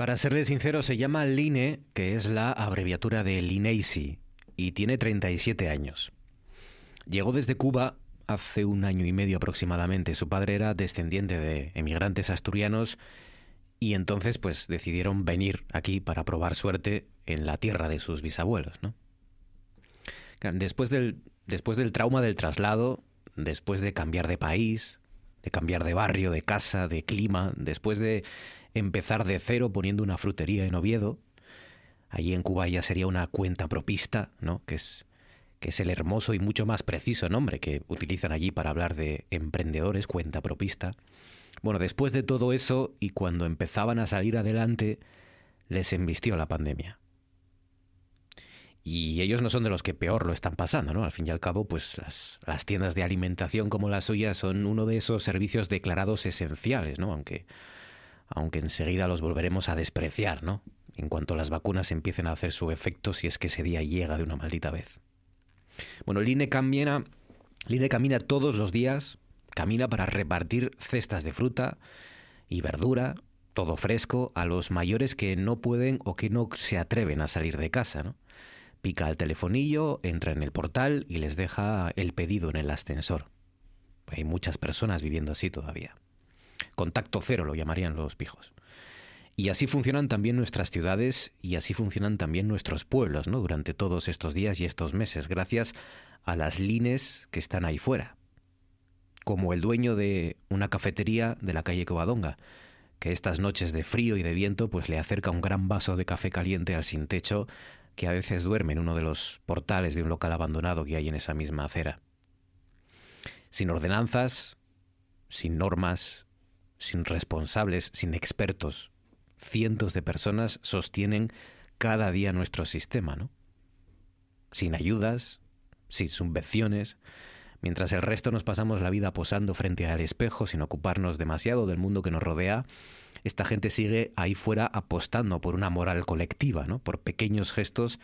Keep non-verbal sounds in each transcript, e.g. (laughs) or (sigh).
Para serle sincero, se llama Line, que es la abreviatura de Lineisi, y tiene 37 años. Llegó desde Cuba hace un año y medio aproximadamente. Su padre era descendiente de emigrantes asturianos y entonces pues decidieron venir aquí para probar suerte en la tierra de sus bisabuelos, ¿no? Después del, después del trauma del traslado, después de cambiar de país, de cambiar de barrio, de casa, de clima, después de empezar de cero poniendo una frutería en Oviedo, allí en Cuba ya sería una cuenta propista, ¿no? Que es que es el hermoso y mucho más preciso nombre que utilizan allí para hablar de emprendedores, cuenta propista. Bueno, después de todo eso y cuando empezaban a salir adelante, les embistió la pandemia. Y ellos no son de los que peor lo están pasando, ¿no? Al fin y al cabo, pues las, las tiendas de alimentación como la suya son uno de esos servicios declarados esenciales, ¿no? Aunque, aunque enseguida los volveremos a despreciar, ¿no? En cuanto las vacunas empiecen a hacer su efecto, si es que ese día llega de una maldita vez. Bueno, Line camina, camina todos los días, camina para repartir cestas de fruta y verdura, todo fresco, a los mayores que no pueden o que no se atreven a salir de casa, ¿no? Pica el telefonillo, entra en el portal y les deja el pedido en el ascensor. Hay muchas personas viviendo así todavía. Contacto cero lo llamarían los pijos. Y así funcionan también nuestras ciudades y así funcionan también nuestros pueblos, ¿no? Durante todos estos días y estos meses, gracias a las lines que están ahí fuera. Como el dueño de una cafetería de la calle Covadonga, que estas noches de frío y de viento pues le acerca un gran vaso de café caliente al sin techo que a veces duerme en uno de los portales de un local abandonado que hay en esa misma acera. Sin ordenanzas, sin normas, sin responsables, sin expertos, cientos de personas sostienen cada día nuestro sistema, ¿no? Sin ayudas, sin subvenciones, mientras el resto nos pasamos la vida posando frente al espejo sin ocuparnos demasiado del mundo que nos rodea, esta gente sigue ahí fuera apostando por una moral colectiva, ¿no? Por pequeños gestos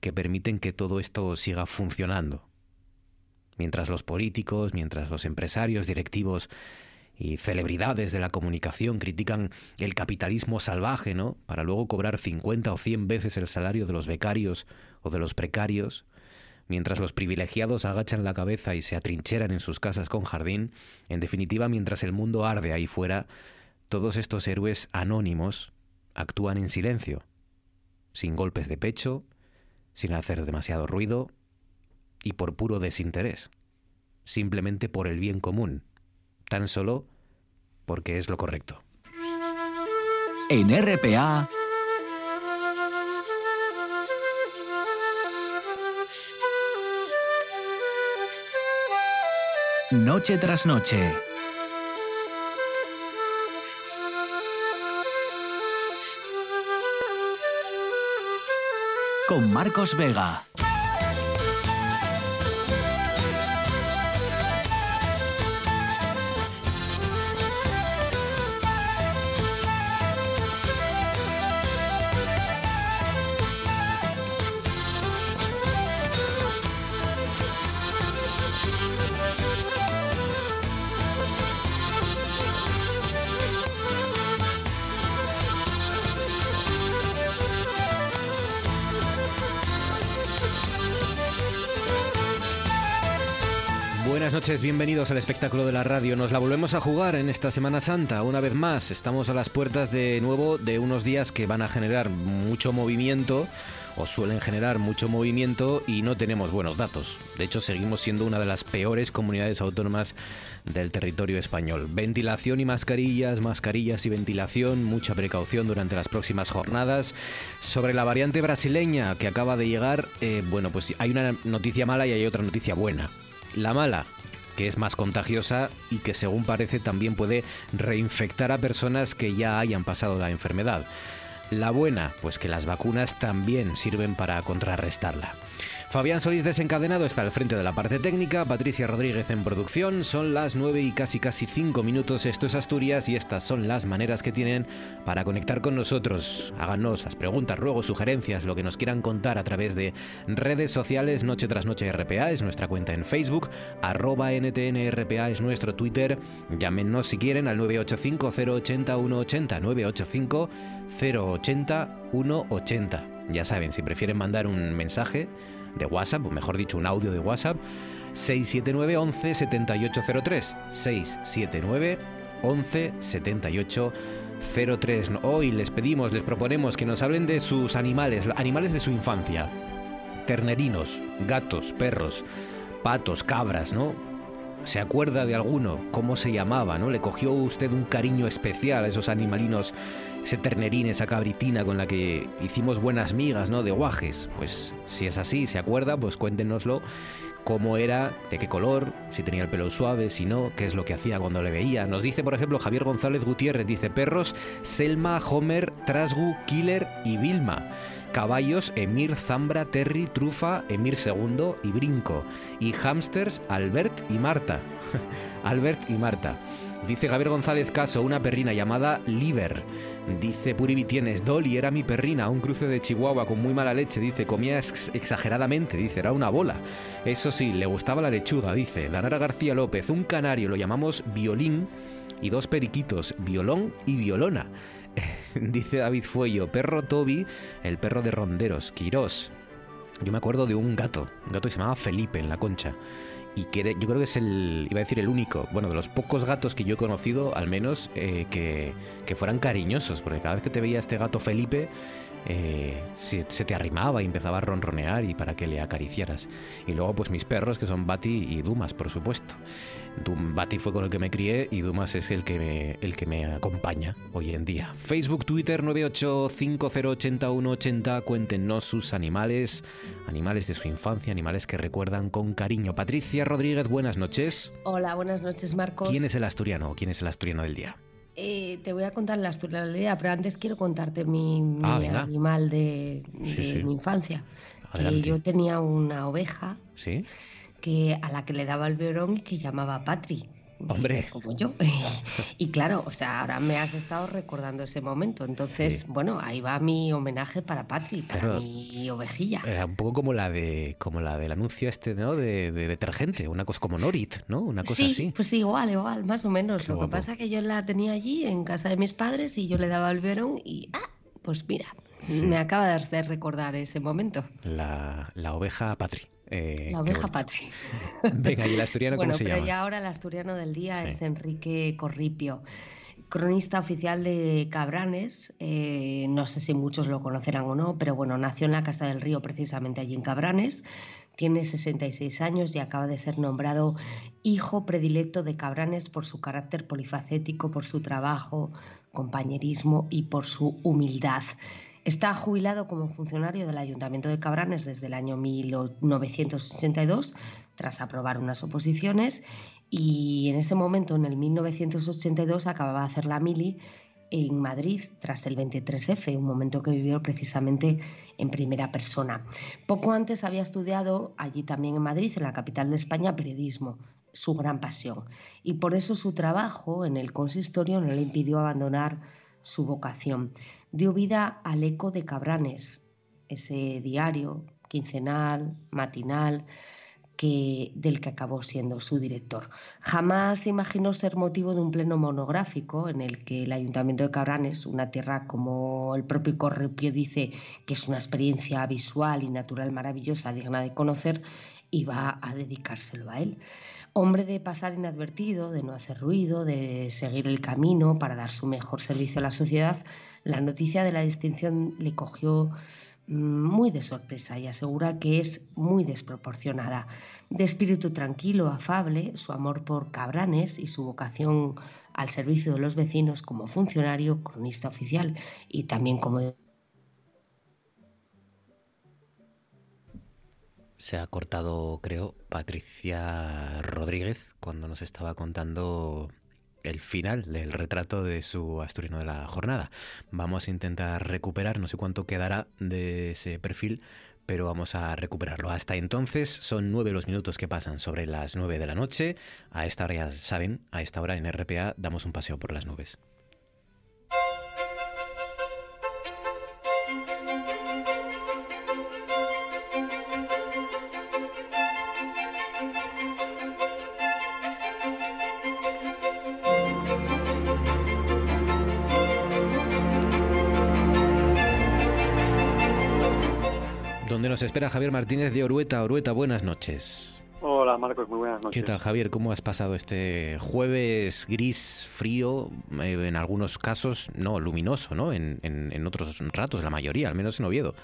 que permiten que todo esto siga funcionando. Mientras los políticos, mientras los empresarios, directivos y celebridades de la comunicación critican el capitalismo salvaje, ¿no? Para luego cobrar 50 o 100 veces el salario de los becarios o de los precarios, mientras los privilegiados agachan la cabeza y se atrincheran en sus casas con jardín, en definitiva, mientras el mundo arde ahí fuera, todos estos héroes anónimos actúan en silencio, sin golpes de pecho, sin hacer demasiado ruido y por puro desinterés, simplemente por el bien común, tan solo porque es lo correcto. En RPA. Noche tras noche. Con Marcos Vega. Buenas noches, bienvenidos al espectáculo de la radio. Nos la volvemos a jugar en esta Semana Santa, una vez más. Estamos a las puertas de nuevo de unos días que van a generar mucho movimiento o suelen generar mucho movimiento y no tenemos buenos datos. De hecho, seguimos siendo una de las peores comunidades autónomas del territorio español. Ventilación y mascarillas, mascarillas y ventilación, mucha precaución durante las próximas jornadas. Sobre la variante brasileña que acaba de llegar, eh, bueno, pues hay una noticia mala y hay otra noticia buena. La mala, que es más contagiosa y que según parece también puede reinfectar a personas que ya hayan pasado la enfermedad. La buena, pues que las vacunas también sirven para contrarrestarla. Fabián Solís desencadenado está al frente de la parte técnica, Patricia Rodríguez en producción, son las 9 y casi casi 5 minutos, esto es Asturias y estas son las maneras que tienen para conectar con nosotros. Háganos las preguntas, ruegos, sugerencias, lo que nos quieran contar a través de redes sociales, Noche tras Noche RPA es nuestra cuenta en Facebook, arroba NTNRPA es nuestro Twitter, llámenos si quieren al 985 080 180, 985 080 180. Ya saben, si prefieren mandar un mensaje, de WhatsApp, o mejor dicho, un audio de WhatsApp, 679 11 7803. 679 11 7803. Hoy les pedimos, les proponemos que nos hablen de sus animales, animales de su infancia. Ternerinos, gatos, perros, patos, cabras, ¿no? ¿Se acuerda de alguno? ¿Cómo se llamaba? ¿No? ¿Le cogió usted un cariño especial a esos animalinos ese ternerín, esa cabritina con la que hicimos buenas migas, ¿no? De guajes. Pues si es así, se acuerda, pues cuéntenoslo cómo era, de qué color, si tenía el pelo suave, si no, qué es lo que hacía cuando le veía. Nos dice, por ejemplo, Javier González Gutiérrez, dice perros, Selma, Homer, Trasgu, Killer y Vilma. Caballos, Emir, Zambra, Terry, Trufa, Emir II y Brinco. Y hamsters, Albert y Marta. (laughs) Albert y Marta. Dice Javier González Caso, una perrina llamada Liver. Dice Puri tienes Dolly era mi perrina, un cruce de Chihuahua con muy mala leche. Dice, comía exageradamente, dice, era una bola. Eso sí, le gustaba la lechuga, dice. Danara García López, un canario, lo llamamos violín. Y dos periquitos, violón y violona. (laughs) dice David Fuello, perro Toby, el perro de ronderos, Quirós. Yo me acuerdo de un gato, un gato que se llamaba Felipe en la concha y yo creo que es el, iba a decir el único, bueno, de los pocos gatos que yo he conocido, al menos, eh, que, que, fueran cariñosos, porque cada vez que te veía este gato Felipe, eh, se, te arrimaba y empezaba a ronronear y para que le acariciaras. Y luego pues mis perros que son Bati y Dumas, por supuesto. Bati fue con el que me crié y Dumas es el que me, el que me acompaña hoy en día. Facebook, Twitter 985080180, cuéntenos sus animales, animales de su infancia, animales que recuerdan con cariño. Patricia Rodríguez, buenas noches. Hola, buenas noches Marcos. ¿Quién es el asturiano? ¿Quién es el asturiano del día? Eh, te voy a contar la historia, pero antes quiero contarte mi, ah, animal de, mi infancia. yo tenía una oveja que, a la que le daba el biberón y que llamaba Patri. Hombre. Como yo. (laughs) y claro, o sea, ahora me has estado recordando ese momento. Entonces, bueno, ahí va mi homenaje para Patri, para mi ovejilla. Era un poco como la de como la del anuncio este, ¿no? De, detergente, una cosa como Norit, ¿no? Una cosa sí, así. Pues igual, igual, más o menos. Lo que pasa es que yo la tenía allí en casa de mis padres y yo le daba el verón y ah, pues mira, me acaba de recordar ese momento. La, la oveja Patri. Eh, la oveja patria. (laughs) Venga, ¿y el asturiano cómo se pero ya ahora el asturiano del día es Enrique Corripio, cronista oficial de Cabranes. Eh, no sé si muchos lo conocerán o no, pero bueno, nació en la Casa del Río, precisamente allí en Cabranes. Tiene 66 años y acaba de ser nombrado hijo predilecto de Cabranes por su carácter polifacético, por su trabajo, compañerismo y por su humildad. Está jubilado como funcionario del Ayuntamiento de Cabranes desde el año 1982, tras aprobar unas oposiciones, y en ese momento, en el 1982, acababa de hacer la mili en Madrid tras el 23F, un momento que vivió precisamente en primera persona. Poco antes había estudiado allí también en Madrid, en la capital de España, periodismo, su gran pasión. Y por eso su trabajo en el consistorio no le impidió abandonar su vocación dio vida al Eco de Cabranes, ese diario quincenal, matinal, que, del que acabó siendo su director. Jamás imaginó ser motivo de un pleno monográfico en el que el Ayuntamiento de Cabranes, una tierra como el propio Corripio dice que es una experiencia visual y natural maravillosa, digna de conocer, iba a dedicárselo a él. Hombre de pasar inadvertido, de no hacer ruido, de seguir el camino para dar su mejor servicio a la sociedad, la noticia de la distinción le cogió mm, muy de sorpresa y asegura que es muy desproporcionada. De espíritu tranquilo, afable, su amor por Cabranes y su vocación al servicio de los vecinos como funcionario, cronista oficial y también como... Se ha cortado, creo, Patricia Rodríguez cuando nos estaba contando el final del retrato de su asturiano de la jornada. Vamos a intentar recuperar, no sé cuánto quedará de ese perfil, pero vamos a recuperarlo. Hasta entonces son nueve los minutos que pasan sobre las nueve de la noche. A esta hora ya saben, a esta hora en RPA damos un paseo por las nubes. Donde nos espera Javier Martínez de Orueta. Orueta, buenas noches. Hola Marcos, muy buenas noches. ¿Qué tal Javier? ¿Cómo has pasado este jueves gris, frío, eh, en algunos casos, no, luminoso, ¿no? En, en, otros ratos, la mayoría, al menos en Oviedo.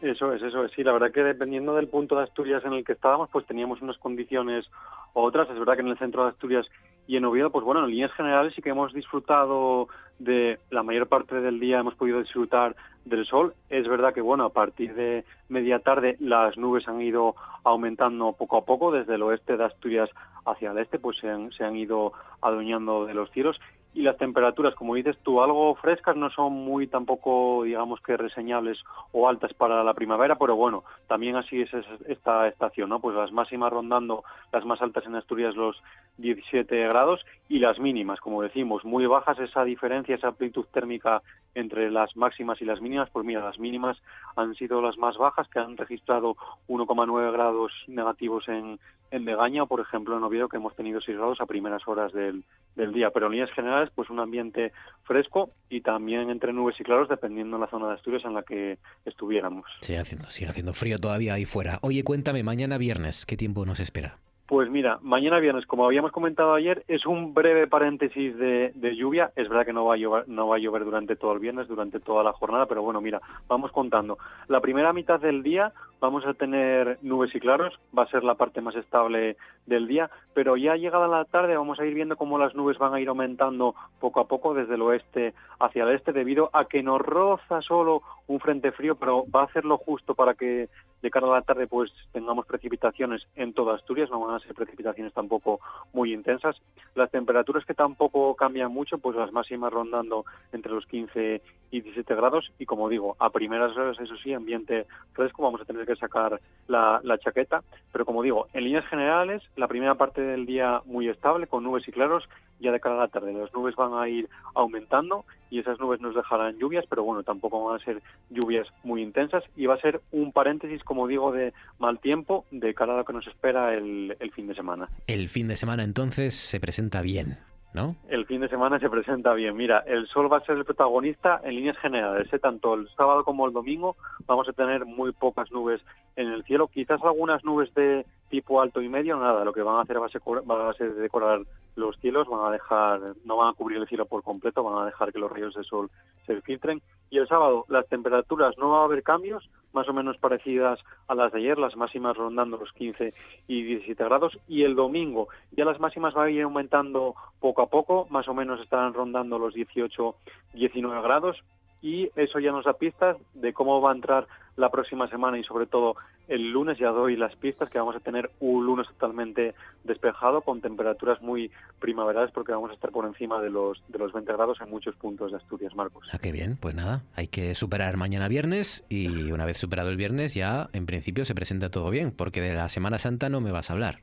Eso es, eso es. Sí, la verdad que dependiendo del punto de Asturias en el que estábamos, pues teníamos unas condiciones u otras. Es verdad que en el centro de Asturias y en Oviedo, pues bueno, en líneas generales sí que hemos disfrutado de la mayor parte del día, hemos podido disfrutar del sol. Es verdad que, bueno, a partir de media tarde las nubes han ido aumentando poco a poco desde el oeste de Asturias hacia el este, pues se han, se han ido adueñando de los cielos y las temperaturas, como dices tú, algo frescas, no son muy tampoco, digamos que reseñables o altas para la primavera, pero bueno, también así es esta estación, ¿no? Pues las máximas rondando, las más altas en Asturias los 17 grados y las mínimas, como decimos, muy bajas esa diferencia, esa amplitud térmica entre las máximas y las mínimas, pues mira, las mínimas han sido las más bajas, que han registrado 1,9 grados negativos en, en Degaña, por ejemplo, en Oviedo, que hemos tenido 6 grados a primeras horas del, día, pero en líneas generales pues un ambiente fresco y también entre nubes y claros dependiendo de la zona de Asturias en la que estuviéramos. Sigue haciendo frío todavía ahí fuera. Oye, cuéntame, mañana viernes, ¿qué tiempo nos espera? Pues mira, mañana viernes, como habíamos comentado ayer, es un breve paréntesis de, lluvia. Es verdad que no va, a llover, no va a llover durante todo el viernes, durante toda la jornada, pero bueno, mira, vamos contando. La primera mitad del día vamos a tener nubes y claros, va a ser la parte más estable del día, pero ya llegada la tarde vamos a ir viendo cómo las nubes van a ir aumentando poco a poco desde el oeste hacia el este, debido a que nos roza solo un frente frío, pero va a hacerlo justo para que de cara a la tarde pues tengamos precipitaciones en toda Asturias, no van a ser precipitaciones tampoco muy intensas. Las temperaturas que tampoco cambian mucho, pues las máximas rondando entre los 15 y 17 grados. Y como digo, a primeras horas eso sí, ambiente fresco, vamos a tener que sacar la, la chaqueta, pero como digo, en líneas generales, la primera parte del día muy estable con nubes y claros, ya de cara a la tarde las nubes van a ir aumentando y esas nubes nos dejarán lluvias, pero bueno, tampoco van a ser lluvias muy intensas y va a ser un paréntesis, como digo, de mal tiempo de cara a lo que nos espera el, el fin de semana. El fin de semana entonces se presenta bien. ¿No? El fin de semana se presenta bien. Mira, el sol va a ser el protagonista en líneas generales. ¿eh? Tanto el sábado como el domingo vamos a tener muy pocas nubes en el cielo. Quizás algunas nubes de tipo alto y medio, nada. Lo que van a hacer va a ser, va a ser decorar los cielos, van a dejar, no van a cubrir el cielo por completo, van a dejar que los rayos de sol se filtren. Y el sábado las temperaturas no va a haber cambios, más o menos parecidas a las de ayer, las máximas rondando los 15 y 17 grados. Y el domingo ya las máximas van a ir aumentando poco a poco, más o menos estarán rondando los 18, 19 grados. Y eso ya nos da pistas de cómo va a entrar la próxima semana y sobre todo el lunes. Ya doy las pistas que vamos a tener un lunes totalmente despejado con temperaturas muy primaverales porque vamos a estar por encima de los de los 20 grados en muchos puntos de Asturias, Marcos. Ah, qué bien, pues nada, hay que superar mañana viernes y una vez superado el viernes ya en principio se presenta todo bien, porque de la Semana Santa no me vas a hablar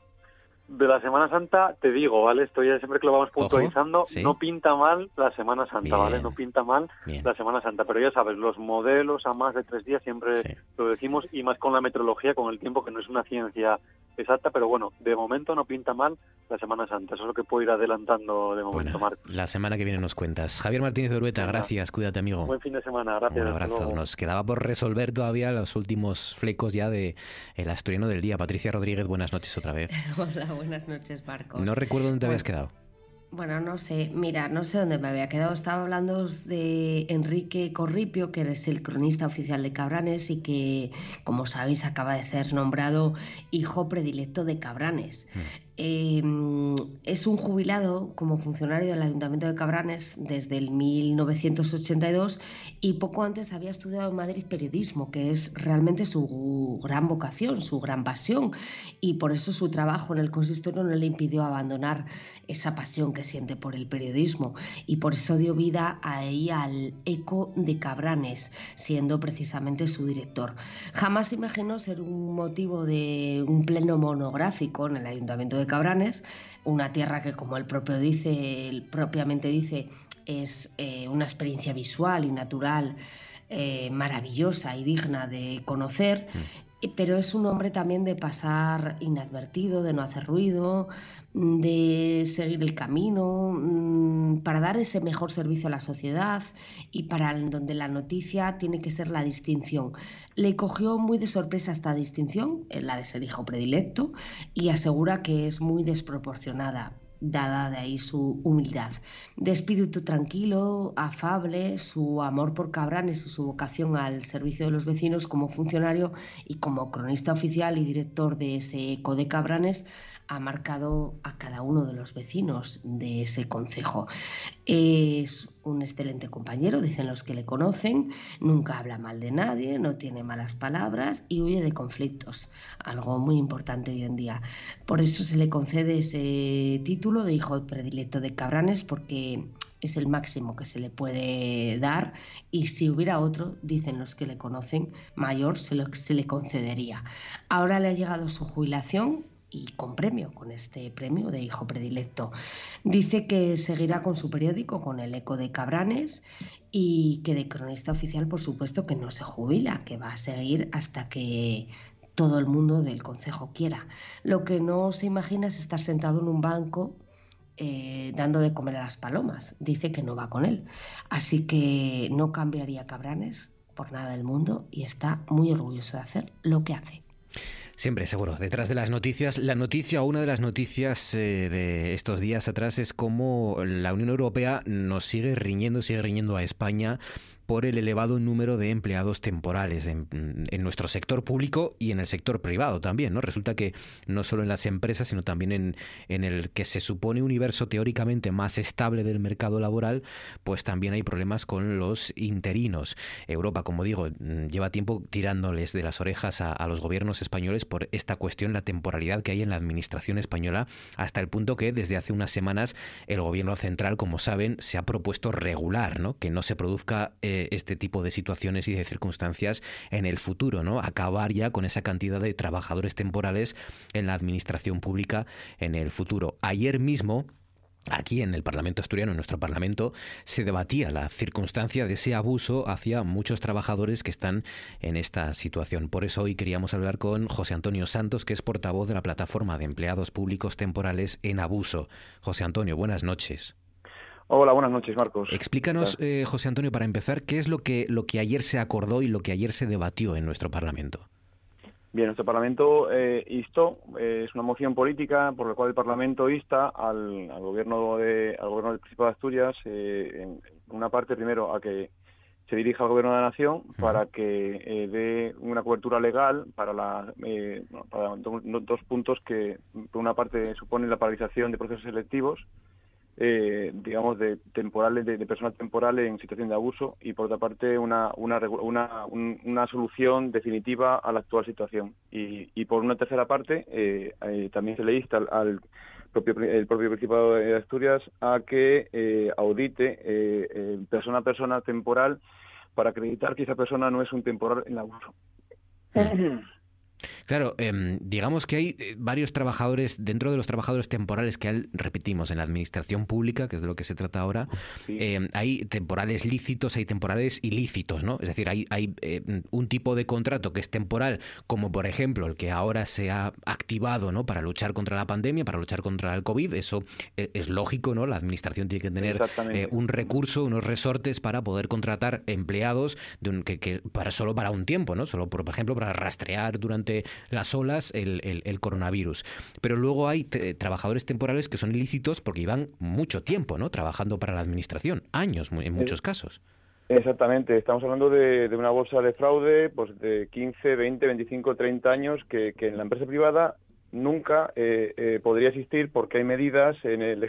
de la Semana Santa, te digo, ¿vale? Estoy siempre que lo vamos puntualizando, no pinta mal la Semana Santa, ¿vale? No pinta mal la Semana Santa, pero ya sabes, los modelos a más de tres días siempre lo decimos y más con la meteorología, con el tiempo, que no es una ciencia exacta, pero bueno, de momento no pinta mal la Semana Santa. Eso es lo que puedo ir adelantando de momento, Marco. La semana que viene nos cuentas. Javier Martínez de Urueta, gracias, cuídate, amigo. Buen fin de semana, gracias. Un abrazo. Nos quedaba por resolver todavía los últimos flecos ya de el asturiano del día. Patricia Rodríguez, buenas noches otra vez. (laughs) Hola, buenas noches, Marcos. No recuerdo dónde te habías quedado. Bueno, no sé, mira, no sé dónde me había quedado. Estaba hablando de Enrique Corripio, que es el cronista oficial de Cabranes y que, como sabéis, acaba de ser nombrado hijo predilecto de Cabranes. Mm. Em, es un jubilado como funcionario del Ayuntamiento de Cabranes desde el 1982 y poco antes había estudiado en Madrid periodismo, que es realmente su gran vocación, su gran pasión, y por eso su trabajo en el consistorio no le impidió abandonar esa pasión que siente por el periodismo y por eso dio vida ahí al Eco de Cabranes, siendo precisamente su director. Jamás imaginó ser un motivo de un pleno monográfico en el Ayuntamiento de Cabranes, una tierra que como él propio dice, propiamente dice, es eh, una experiencia visual y natural eh, maravillosa y digna de conocer, mm. Pero es un hombre también de pasar inadvertido, de no hacer ruido, de seguir el camino, mm, para dar ese mejor servicio a la sociedad y para donde la noticia tiene que ser la distinción. Le cogió muy de sorpresa esta distinción, eh, la de ser hijo predilecto, y asegura que es muy desproporcionada dada de ahí su humildad. De espíritu tranquilo, afable, su amor por Cabranes y su vocación al servicio de los vecinos como funcionario y como cronista oficial y director de ese eco de Cabranes ha marcado a cada uno de los vecinos de ese concejo. Es un excelente compañero, dicen los que le conocen, nunca habla mal de nadie, no tiene malas palabras y huye de conflictos, algo muy importante hoy en día. Por eso se le concede ese título de hijo predilecto de Cabranes porque es el máximo que se le puede dar y si hubiera otro, dicen los que le conocen, mayor, se, se le concedería. Ahora le ha llegado su jubilación y con premio, con este premio de hijo predilecto. Dice que seguirá con su periódico, con el Eco de Cabranes, y que de cronista oficial, por supuesto, que no se jubila, que va a seguir hasta que todo el mundo del concejo quiera. Lo que no se imagina es estar sentado en un banco eh, dando de comer a las palomas. Dice que no va con él. Así que no cambiaría Cabranes por nada del mundo y está muy orgulloso de hacer lo que hace. Siempre, seguro. Detrás de las noticias, la noticia, una de las noticias eh, de estos días atrás es cómo la Unión Europea nos sigue riñendo, sigue riñendo a España por el elevado número de empleados temporales en, nuestro sector público y en el sector privado también. ¿no? Resulta que no solo en las empresas, sino también en, en el que se supone universo teóricamente más estable del mercado laboral, pues también hay problemas con los interinos. Europa, como digo, lleva tiempo tirándoles de las orejas a, los gobiernos españoles por esta cuestión, la temporalidad que hay en la administración española, hasta el punto que desde hace unas semanas el gobierno central, como saben, se ha propuesto regular, ¿no? que no se produzca este tipo de situaciones y de circunstancias en el futuro, ¿no? Acabar ya con esa cantidad de trabajadores temporales en la administración pública en el futuro. Ayer mismo Aquí en el Parlamento asturiano, en nuestro Parlamento, se debatía la circunstancia de ese abuso hacia muchos trabajadores que están en esta situación. Por eso hoy queríamos hablar con José Antonio Santos, que es portavoz de la plataforma de empleados públicos temporales en abuso. José Antonio, buenas noches. Hola, buenas noches, Marcos. Explícanos, eh, José Antonio, para empezar, qué es lo que, lo que ayer se acordó y lo que ayer se debatió en nuestro Parlamento. Bien, nuestro Parlamento eh, instó, eh, es una moción política por la cual el Parlamento insta al, gobierno de, al gobierno del Principado de Asturias, en una parte primero a que se dirija al Gobierno de la Nación para que dé una cobertura legal para, la, para dos puntos que, por una parte, suponen la paralización de procesos selectivos eh, digamos, de temporales, de, personas temporales en situación de abuso y por otra parte una, una, una, una solución definitiva a la actual situación. Y, y por una tercera parte, eh, eh, también se le insta al, propio, el propio Principado de Asturias a que eh, audite eh, persona a persona temporal para acreditar que esa persona no es un temporal en abuso. Claro, em, digamos que hay eh, varios trabajadores, dentro de los trabajadores temporales que repetimos en la administración pública, que es de lo que se trata ahora, em, hay temporales lícitos, hay temporales ilícitos, ¿no? Es decir, hay, hay em, un tipo de contrato que es temporal, como por ejemplo el que ahora se ha activado, ¿no? Para luchar contra la pandemia, para luchar contra el COVID, eso eh, es lógico, ¿no? La administración tiene que tener eh, un recurso, unos resortes para poder contratar empleados de un, que, que, para solo para un tiempo, ¿no? Solo por, por ejemplo para rastrear durante las olas el, el, coronavirus. Pero luego hay trabajadores temporales que son ilícitos porque llevan mucho tiempo ¿no? trabajando para la administración, años en muchos casos. Exactamente, estamos hablando de, de, una bolsa de fraude pues de 15, 20, 25, 30 años que, que en la empresa privada nunca podría existir porque hay medidas en el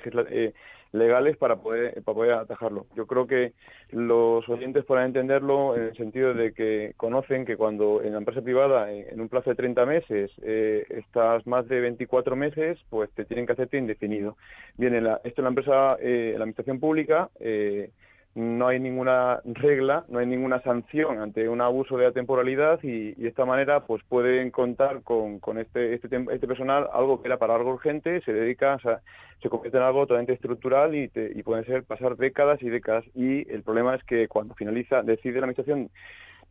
legales para poder, para poder atajarlo. Yo creo que los oyentes podrán entenderlo en el sentido de que conocen que cuando en la empresa privada, en, un plazo de 30 meses, eh, estás más de 24 meses, pues te tienen que hacerte indefinido. Bien, en la, esto en la empresa, eh, la administración pública, eh, no hay ninguna regla, no hay ninguna sanción ante un abuso de la temporalidad y, de esta manera pues pueden contar con, con este, este, este, personal algo que era para algo urgente, se dedica, o sea, se convierte en algo totalmente estructural y, y pueden ser pasar décadas y décadas. Y el problema es que cuando finaliza, decide la administración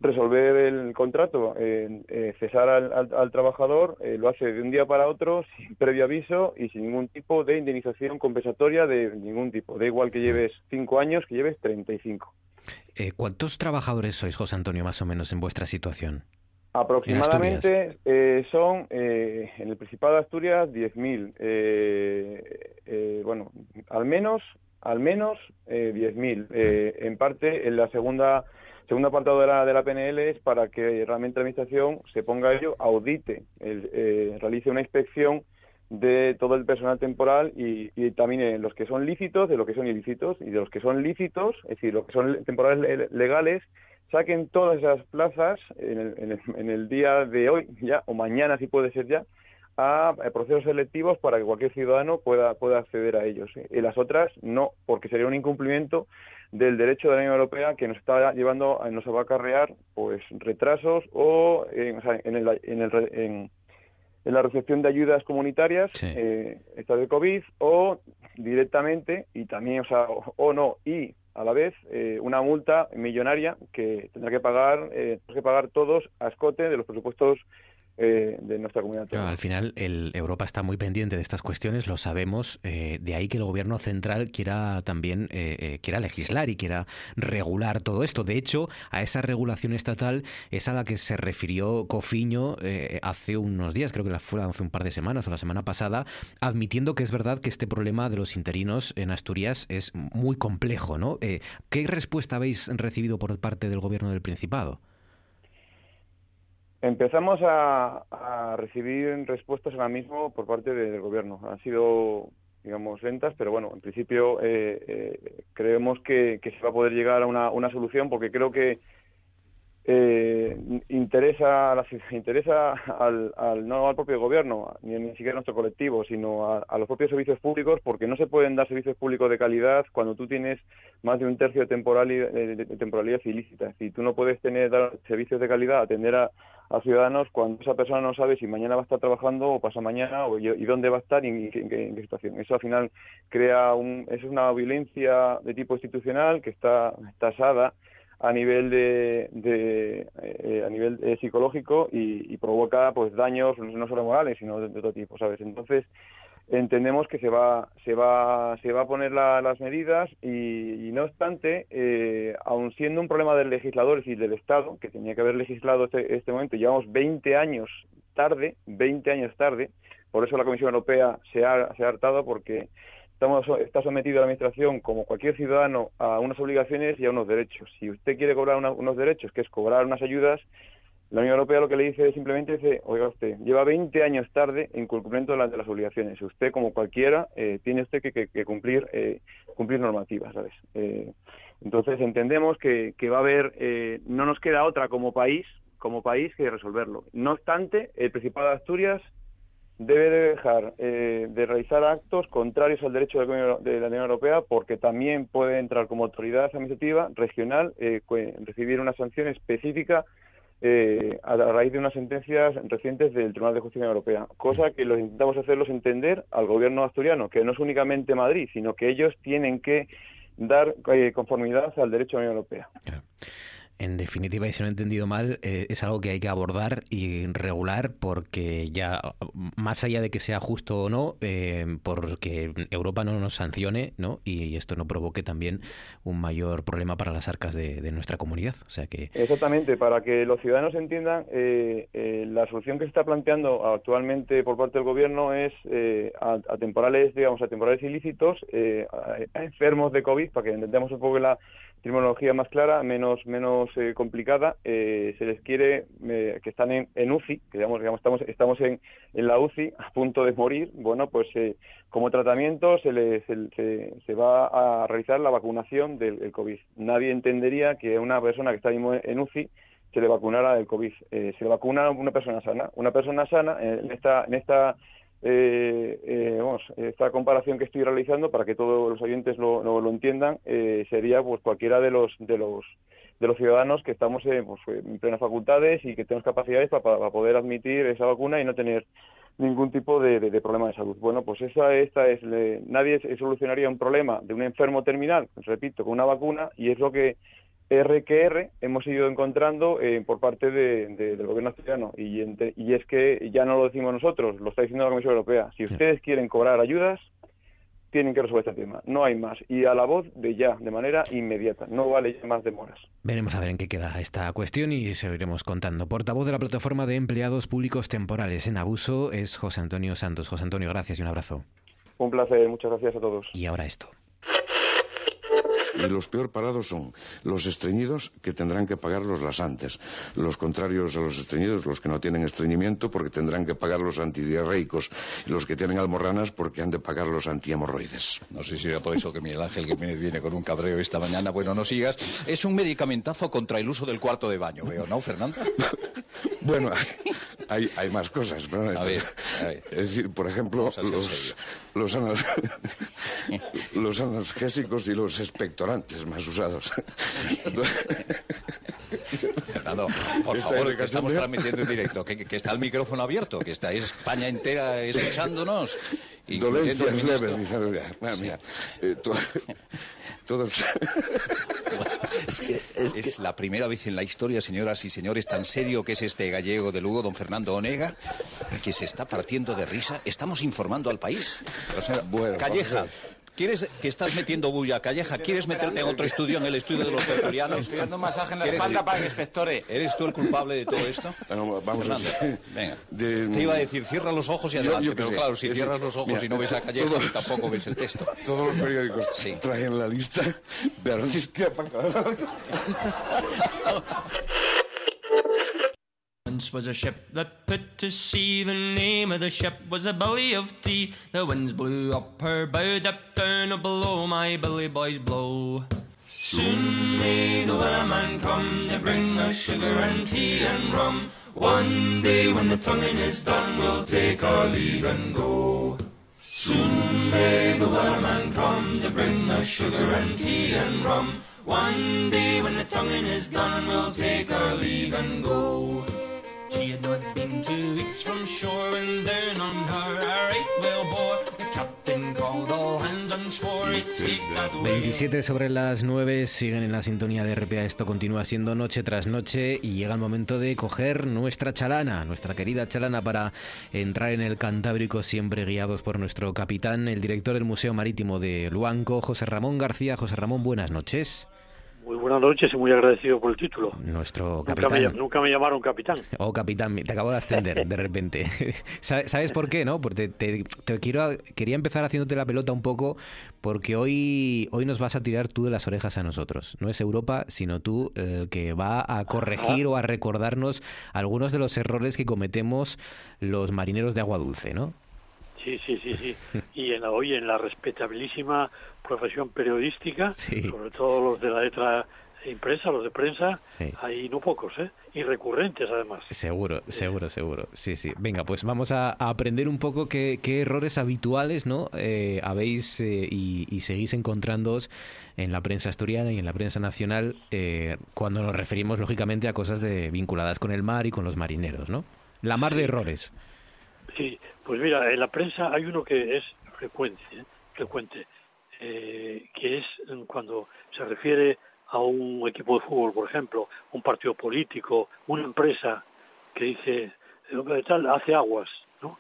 resolver el contrato, eh, cesar al, trabajador, eh, lo hace de un día para otro, (laughs) sin previo aviso y sin ningún tipo de indemnización compensatoria de ningún tipo. Da igual que lleves cinco años, que lleves 35. Eh, ¿Cuántos trabajadores sois, José Antonio, más o menos en vuestra situación? Aproximadamente eh, son en el Principado de Asturias 10.000. bueno, al menos, al menos 10.000. en parte, en la segunda segundo apartado de la, de la PNL es para que realmente la Administración se ponga ello, audite, eh, realice una inspección de todo el personal temporal y, también los que son lícitos, de los que son ilícitos y de los que son lícitos, es decir, los que son temporales legales, saquen todas esas plazas en el, en el, en el día de hoy ya o mañana si puede ser ya a procesos selectivos para que cualquier ciudadano pueda, pueda acceder a ellos. Y las otras no, porque sería un incumplimiento del derecho de la Unión Europea que nos está llevando, nos va a acarrear pues retrasos o, en, en, el, en, el, en, la recepción de ayudas comunitarias, eh, estas de COVID, o directamente, y también, o sea, o, no, y a la vez eh, una multa millonaria que tendrá que pagar, eh, que pagar todos a escote de los presupuestos eh, de nuestra comunidad. al final, el, Europa está muy pendiente de estas cuestiones, lo sabemos, eh, de ahí que el gobierno central quiera también eh, quiera legislar y quiera regular todo esto. De hecho, a esa regulación estatal es a la que se refirió Cofiño hace unos días, creo que fue hace un par de semanas o la semana pasada, admitiendo que es verdad que este problema de los interinos en Asturias es muy complejo. ¿no? ¿Qué respuesta habéis recibido por parte del gobierno del Principado? Empezamos a, recibir respuestas ahora mismo por parte del gobierno. Han sido, digamos, lentas, pero bueno, en principio eh, eh, creemos que, se va a poder llegar a una, una solución porque creo que eh, interesa, (laughs) interesa al, al, no al propio gobierno, ni, ni siquiera a nuestro colectivo, sino a, los propios servicios públicos, porque no se pueden dar servicios públicos de calidad cuando tú tienes más de un tercio de, temporalidad, de, temporalidad ilícita. Si tú no puedes tener dar servicios de calidad, atender a, a ciudadanos cuando esa persona no sabe si mañana va a estar trabajando o pasa mañana o, y, dónde va a estar y en, qué, situación. Eso al final crea un, eso es una violencia de tipo institucional que está tasada a nivel de, eh, a nivel eh, psicológico y, provoca pues daños no solo morales sino de, otro tipo sabes entonces entendemos que se va se va se va a poner las medidas y, no obstante eh, aun siendo un problema del legislador y del Estado que tenía que haber legislado este, este momento llevamos 20 años tarde 20 años tarde por eso la Comisión Europea se ha, se ha hartado porque estamos, está sometido a la Administración, como cualquier ciudadano, a unas obligaciones y a unos derechos. Si usted quiere cobrar unos derechos, que es cobrar unas ayudas, la Unión Europea lo que le dice es simplemente dice, oiga usted, lleva 20 años tarde en cumplimiento de las, de las obligaciones. Usted, como cualquiera, eh, tiene usted que, cumplir eh, cumplir normativas, ¿sabes? Eh, entonces entendemos que, que va a haber, no nos queda otra como país, como país que resolverlo. No obstante, el Principado de Asturias debe de dejar eh, de realizar actos contrarios al derecho de la Unión Europea porque también puede entrar como autoridad administrativa regional eh, recibir una sanción específica eh, a raíz de unas sentencias recientes del Tribunal de Justicia Europea, cosa que lo intentamos hacerlos entender al gobierno asturiano, que no es únicamente Madrid, sino que ellos tienen que dar conformidad al derecho de la Unión Europea. En definitiva, y si no he entendido mal, eh, es algo que hay que abordar y regular porque ya, más allá de que sea justo o no, eh, porque Europa no nos sancione ¿no? y esto no provoque también un mayor problema para las arcas de, nuestra comunidad. O sea que... Exactamente, para que los ciudadanos entiendan, eh, la solución que se está planteando actualmente por parte del Gobierno es a, temporales, digamos, a temporales ilícitos, a, enfermos de COVID, para que entendamos un poco la terminología más clara, menos menos eh, complicada, eh, se les quiere que están en, en, UCI, que digamos, digamos estamos estamos en, en, la UCI a punto de morir, bueno, pues como tratamiento se, les, se, se, va a realizar la vacunación del COVID. Nadie entendería que una persona que está en UCI se le vacunara del COVID. se le vacuna una persona sana. Una persona sana en esta en esta eh, eh, vamos, esta comparación que estoy realizando para que todos los oyentes lo, lo, entiendan eh, sería pues cualquiera de los de los de los ciudadanos que estamos pues, en plenas facultades y que tenemos capacidades para, poder admitir esa vacuna y no tener ningún tipo de, de, problema de salud. Bueno, pues esa esta es nadie solucionaría un problema de un enfermo terminal, repito, con una vacuna y es lo que RQR hemos ido encontrando eh, por parte del gobierno asturiano y, y es que ya no lo decimos nosotros, lo está diciendo la Comisión Europea. Si ustedes quieren cobrar ayudas, tienen que resolver este tema. No hay más. Y a la voz de ya, de manera inmediata. No vale más demoras. Veremos a ver en qué queda esta cuestión y se lo iremos contando. Portavoz de la Plataforma de Empleados Públicos Temporales en Abuso es José Antonio Santos. José Antonio, gracias y un abrazo. Un placer. Muchas gracias a todos. Y ahora esto. Y los peor parados son los estreñidos que tendrán que pagar los lasantes, los contrarios a los estreñidos, los que no tienen estreñimiento porque tendrán que pagar los antidiarreicos, y los que tienen almorranas porque han de pagar los antihemorroides. No sé si era por eso que Miguel Ángel Jiménez viene con un cabreo esta mañana. Bueno, no sigas. Es un medicamentazo contra el uso del cuarto de baño, veo, ¿no, Fernando? (laughs) bueno, hay, hay, más cosas. ¿no? A ver, Es decir, por ejemplo, los, los, (laughs) los analgésicos y los espectros más usados. Fernando, por favor, que estamos transmitiendo en directo, que, está el micrófono abierto, que está España entera escuchándonos. Dolencias leves, mira, eh, todos... (laughs) es, la primera vez en la historia, señoras y señores, tan serio que es este gallego de Lugo, don Fernando Onega, que se está partiendo de risa. Estamos informando al país. bueno, Calleja, ¿Quieres que estás metiendo bulla, Calleja? ¿Quieres meterte en otro estudio, en el estudio de los tertulianos? Estoy dando masaje en la espalda para que inspectore. ¿Eres tú el culpable de todo esto? Bueno, vamos a ver. Venga. Te iba a decir, cierra los ojos y adelante, pero claro, si cierras los ojos y no ves a Calleja, tampoco ves el texto. Todos los periódicos traen la lista de que (laughs) Once was a ship that put to sea. The name of the ship was a billy of tea. The winds blew up her bow, up down below my billy boys blow. Soon may the wellerman come to bring us sugar and tea and rum. One day when the tonguing is done, we'll take our leave and go. Soon may the wellerman come to bring us sugar and tea and rum. One day when the tonguing is done, we'll take our leave and go. 27 sobre las 9 siguen en la sintonía de RPA. Esto continúa siendo noche tras noche y llega el momento de coger nuestra chalana, nuestra querida chalana, para entrar en el Cantábrico, siempre guiados por nuestro capitán, el director del Museo Marítimo de Luanco, José Ramón García. José Ramón, buenas noches. Muy buenas noches y muy agradecido por el título. Nuestro capitán. Nunca me, llamaron capitán. Oh, capitán, te acabo de ascender de repente. (laughs) ¿Sabes por qué, no? Porque te, quiero, quería empezar haciéndote la pelota un poco porque hoy, hoy nos vas a tirar tú de las orejas a nosotros. No es Europa, sino tú el que va a corregir o a recordarnos algunos de los errores que cometemos los marineros de agua dulce, ¿no? Sí, sí, sí, sí. (laughs) Y en, hoy en la respetabilísima profesión periodística, sobre todo los de la letra impresa, los de prensa, hay no pocos, ¿eh? Y recurrentes además. Seguro, seguro, seguro. Sí, sí. Venga, pues vamos a, aprender un poco qué, errores habituales ¿no? Eh, habéis eh, y, seguís encontrándoos en la prensa asturiana y en la prensa nacional eh, cuando nos referimos, lógicamente, a cosas de, vinculadas con el mar y con los marineros, ¿no? La mar de errores. Sí, pues mira, en la prensa hay uno que es frecuente, frecuente eh, que es cuando se refiere a un equipo de fútbol, por ejemplo, un partido político, una empresa que dice, de tal hace aguas, ¿no?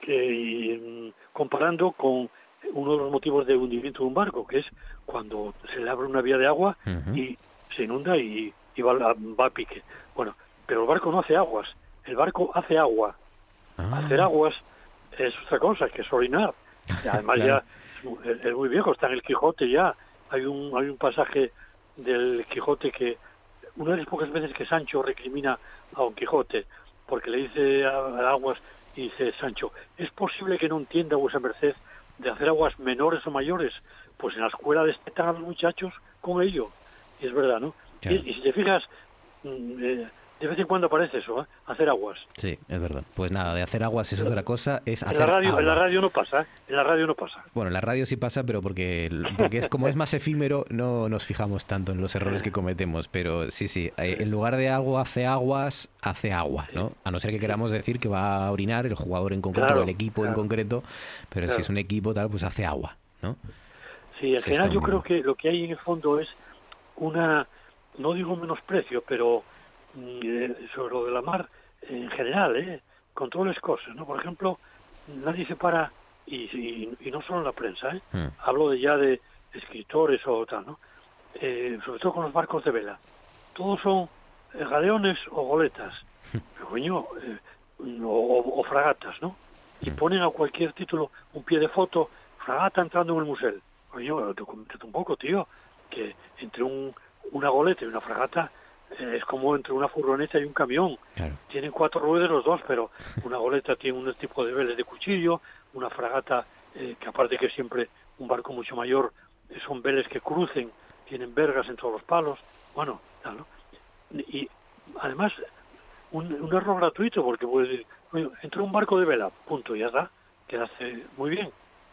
Que, mm, comparando con uno de los motivos de hundimiento de un barco, que es cuando se le abre una vía de agua y se inunda y, va, va, a pique. Bueno, pero el barco no hace aguas, el barco hace agua. Ah. Hacer aguas es otra cosa que es orinar. Y además (laughs) ya es muy viejo, está en el Quijote ya. Hay un, hay un pasaje del Quijote que una de las pocas veces que Sancho recrimina a Don Quijote porque le dice a, Aguas y dice Sancho, ¿es posible que no entienda vuesa merced de hacer aguas menores o mayores? Pues en la escuela destetan a los muchachos con ello. Y es verdad, ¿no? Y, y, si te fijas, mm, eh, de vez en cuando aparece eso, ¿eh? hacer aguas. Sí, es verdad. Pues nada, de hacer aguas es otra cosa, es hacer en la radio, En la radio no pasa, ¿eh? en la radio no pasa. Bueno, en la radio sí pasa, pero porque, porque es como es más efímero, no nos fijamos tanto en los errores que cometemos. Pero sí, sí, eh, en lugar de agua hace aguas, hace agua, ¿no? A no ser que queramos decir que va a orinar el jugador en concreto, o el equipo en concreto, pero si es un equipo tal, pues hace agua, ¿no? Sí, en general yo creo que lo que hay en el fondo es una, no digo menosprecio, pero sobre lo de la mar en general, ¿eh? con todas las cosas, ¿no? Por ejemplo, nadie se para, y, y, no solo en la prensa, ¿eh? Hmm. hablo de ya de escritores o tal, ¿no? Eh, sobre todo con los barcos de vela. Todos son eh, galeones o goletas, coño, o, fragatas, ¿no? Y hmm. ponen a cualquier título un pie de foto, fragata entrando en el museo. Coño, te, un poco, tío, que entre un, una goleta y una fragata eh, es como entre una furgoneta y un camión. Tienen cuatro ruedas los dos, pero una goleta tiene un tipo de veles de cuchillo, una fragata, eh, que aparte que siempre un barco mucho mayor, eh, son veles que crucen, tienen vergas en todos los palos. Bueno, Y además, un, error gratuito, porque puedes decir, entre un barco de vela, punto, ya está, que hace muy bien.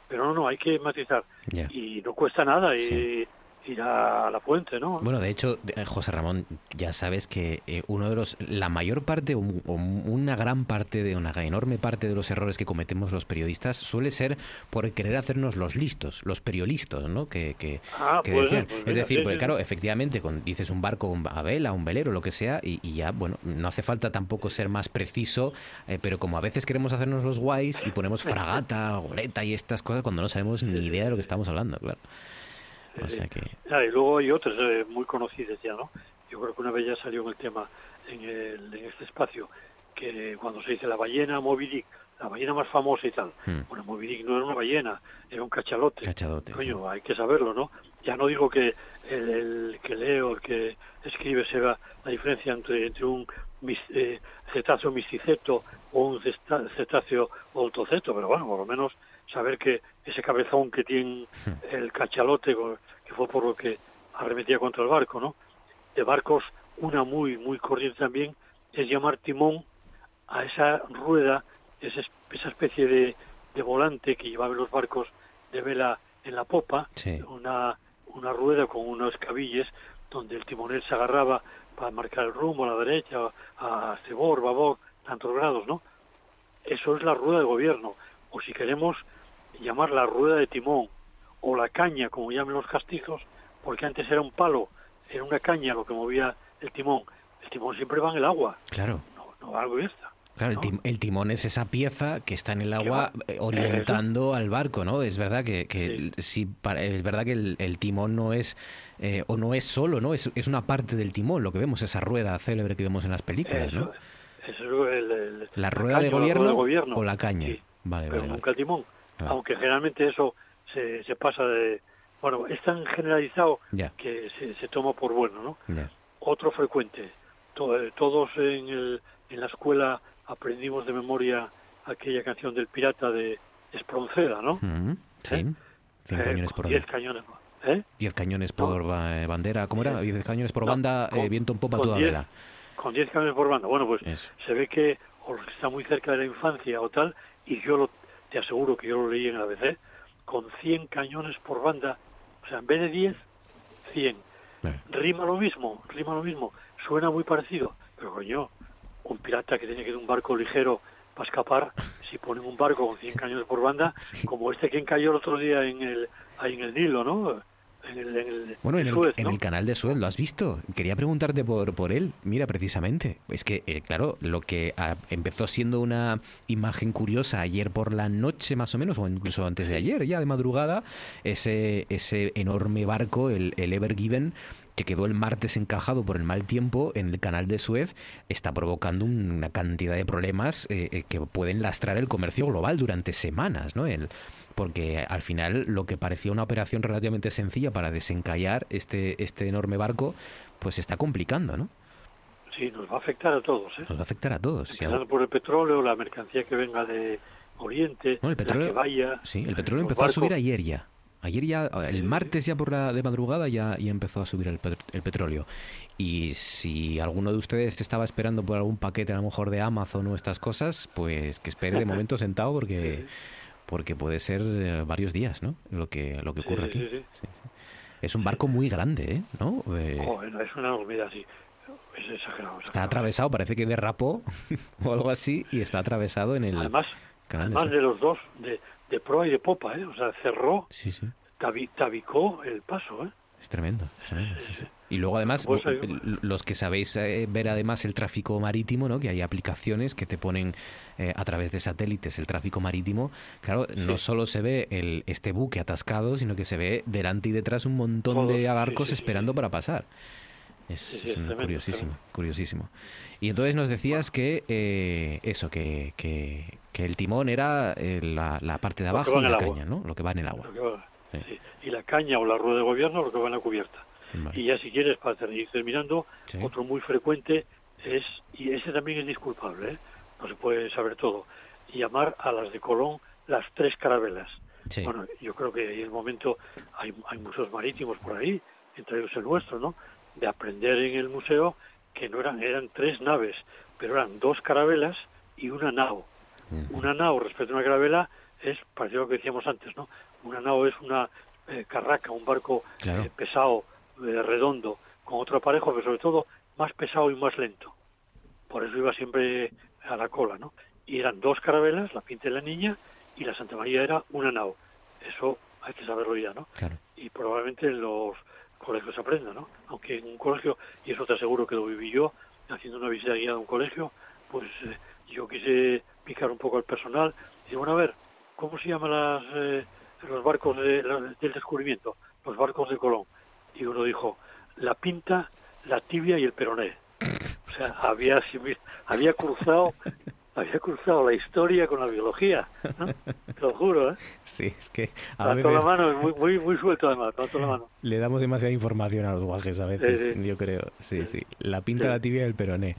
Pero no, no, hay que matizar. Y no cuesta nada. Y ir a la fuente, ¿no? Bueno, de hecho, José Ramón, ya sabes que eh, uno de los, la mayor parte o una gran parte de una enorme parte de los errores que cometemos los periodistas suele ser por querer hacernos los listos, los periodistas, ¿no? Que, que, ah, pues, pues es decir, porque claro, efectivamente, con, dices un barco a vela, un velero, lo que sea, y, ya, bueno, no hace falta tampoco ser más preciso, eh, pero como a veces queremos hacernos los guays y ponemos fragata, goleta y estas cosas cuando no sabemos ni idea de lo que estamos hablando, claro. Ah, y luego hay otras eh, muy conocidas ya, ¿no? Yo creo que una vez ya salió en el tema en, el, en este espacio, que cuando se dice la ballena Moby Dick, la ballena más famosa y tal. Hmm. Bueno, Moby Dick no era una ballena, era un cachalote. Cachalote. Coño, hay que saberlo, ¿no? Ya no digo que el, que lee o el que escribe sepa la diferencia entre, entre un eh, cetáceo misticeto o un cetáceo oltoceto, pero bueno, por lo menos saber que ese cabezón que tiene hmm. el cachalote, que fue por lo que arremetía contra el barco, ¿no? De barcos, una muy, muy corriente también es llamar timón a esa rueda, esa, esa especie de, de volante que llevaba los barcos de vela en la popa, una, una rueda con unos cabilles donde el timonel se agarraba para marcar el rumbo a la derecha, a cebor, babor, tantos grados, ¿no? Eso es la rueda de gobierno. O si queremos llamar la rueda de timón o la caña, como llaman los castizos, porque antes era un palo, era una caña lo que movía el timón. El timón siempre va en el agua. Claro. No, no algo esta. Claro, el, timón es esa pieza que está en el agua eh, orientando al barco, ¿no? Es verdad que, que sí. es verdad que el, timón no es eh, o no es solo, ¿no? Es, es, una parte del timón, lo que vemos, esa rueda célebre que vemos en las películas, ¿no? la rueda de gobierno, o la caña. Vale, pero nunca el timón. Ah. aunque generalmente eso se, se pasa de... Bueno, es tan generalizado que se, se, toma por bueno, ¿no? Otro frecuente. todos en, el, en la escuela aprendimos de memoria aquella canción del pirata de Espronceda, ¿no? Sí. ¿Eh? Cien cañones por diez cañones. ¿eh? Diez cañones por eh, bandera. ¿Cómo era? Diez cañones por banda, eh, viento en popa toda vela. Con diez cañones por banda. Bueno, pues se ve que o está muy cerca de la infancia o tal, y yo lo te aseguro que yo lo leí en el ABC, con 100 cañones por banda, o sea, en vez de 10, 100. Rima lo mismo, rima lo mismo, suena muy parecido, pero coño, un pirata que tiene que ir un barco ligero para escapar, si ponen un barco con 100 cañones por banda, (laughs) como este que cayó el otro día en el, ahí en el Nilo, ¿no? Bueno, en, el, canal de Suez, ¿lo has visto? Quería preguntarte por, por él. Mira, precisamente. Es que, eh, claro, lo que empezó siendo una imagen curiosa ayer por la noche, más o menos, o incluso antes de ayer, ya de madrugada, ese, ese enorme barco, el, el Ever Given, que quedó el martes encajado por el mal tiempo en el canal de Suez, está provocando una cantidad de problemas eh, eh, que pueden lastrar el comercio global durante semanas, ¿no? El, porque al final lo que parecía una operación relativamente sencilla para desencallar este, este enorme barco, pues se está complicando, ¿no? Sí, nos va a afectar a todos. ¿eh? Nos va a afectar a todos. Empezando por el petróleo, la mercancía que venga de Oriente, el petróleo, la que vaya. Sí, el petróleo empezó a subir ayer ya. Ayer ya, el martes ya por la de madrugada ya, ya empezó a subir el, el, petróleo. Y si alguno de ustedes estaba esperando por algún paquete a lo mejor de Amazon o estas cosas, pues que espere de (laughs) momento sentado porque porque puede ser eh, varios días, ¿no? Lo que lo que ocurre aquí. Es un barco muy grande, ¿eh? ¿No? Eh... es una enormidad, sí. Es exagerado, Está atravesado, parece que derrapó (laughs) o algo así y está atravesado en el. Además, además de los dos, de, de proa y de popa, ¿eh? O sea, cerró, sí, sí. tabicó el paso, ¿eh? Es tremendo, es tremendo sí, sí. Y luego además, pues los que sabéis eh, ver además el tráfico marítimo, ¿no? que hay aplicaciones que te ponen eh, a través de satélites el tráfico marítimo, claro, no solo se ve el, este buque atascado, sino que se ve delante y detrás un montón de barcos esperando para pasar. Es, curiosísimo, curiosísimo. Y entonces nos decías que eh, eso, que, que, el timón era la, la, parte de abajo de la caña, ¿no? Lo que va en el agua. Y la caña o la rueda de gobierno lo que va en la cubierta. Y ya si quieres, para ir terminando, otro muy frecuente es, y ese también es disculpable, ¿eh? no se puede saber todo, llamar a las de Colón las tres carabelas. Bueno, yo creo que en el momento hay, hay museos marítimos por ahí, entre ellos el nuestro, ¿no? De aprender en el museo que no eran, eran tres naves, pero eran dos carabelas y una nao. Una nao respecto a una carabela es parecido a lo que decíamos antes, ¿no? Una nao es una eh, carraca, un barco eh, pesado eh, redondo con otro aparejo, pero sobre todo más pesado y más lento. Por eso iba siempre a la cola, ¿no? Y eran dos carabelas, la Pinta y la Niña, y la Santa María era una nao. Eso hay que saberlo ya, ¿no? Y probablemente en los colegios se aprenda, ¿no? Aunque en un colegio, y eso te aseguro que lo viví yo, haciendo una visita guiada a un colegio, pues eh, yo quise picar un poco al personal y bueno, a ver, ¿cómo se llaman las, eh, los barcos del descubrimiento? Los barcos de Colón y uno dijo la pinta, la tibia y el peroné. O sea, había, había cruzado había cruzado la historia con la biología, Te lo juro, ¿eh? Sí, es que a veces... la mano, muy, muy, muy suelto además, la mano. Le damos demasiada información a los guajes a veces, yo creo. Sí, sí. La pinta, la tibia y el peroné.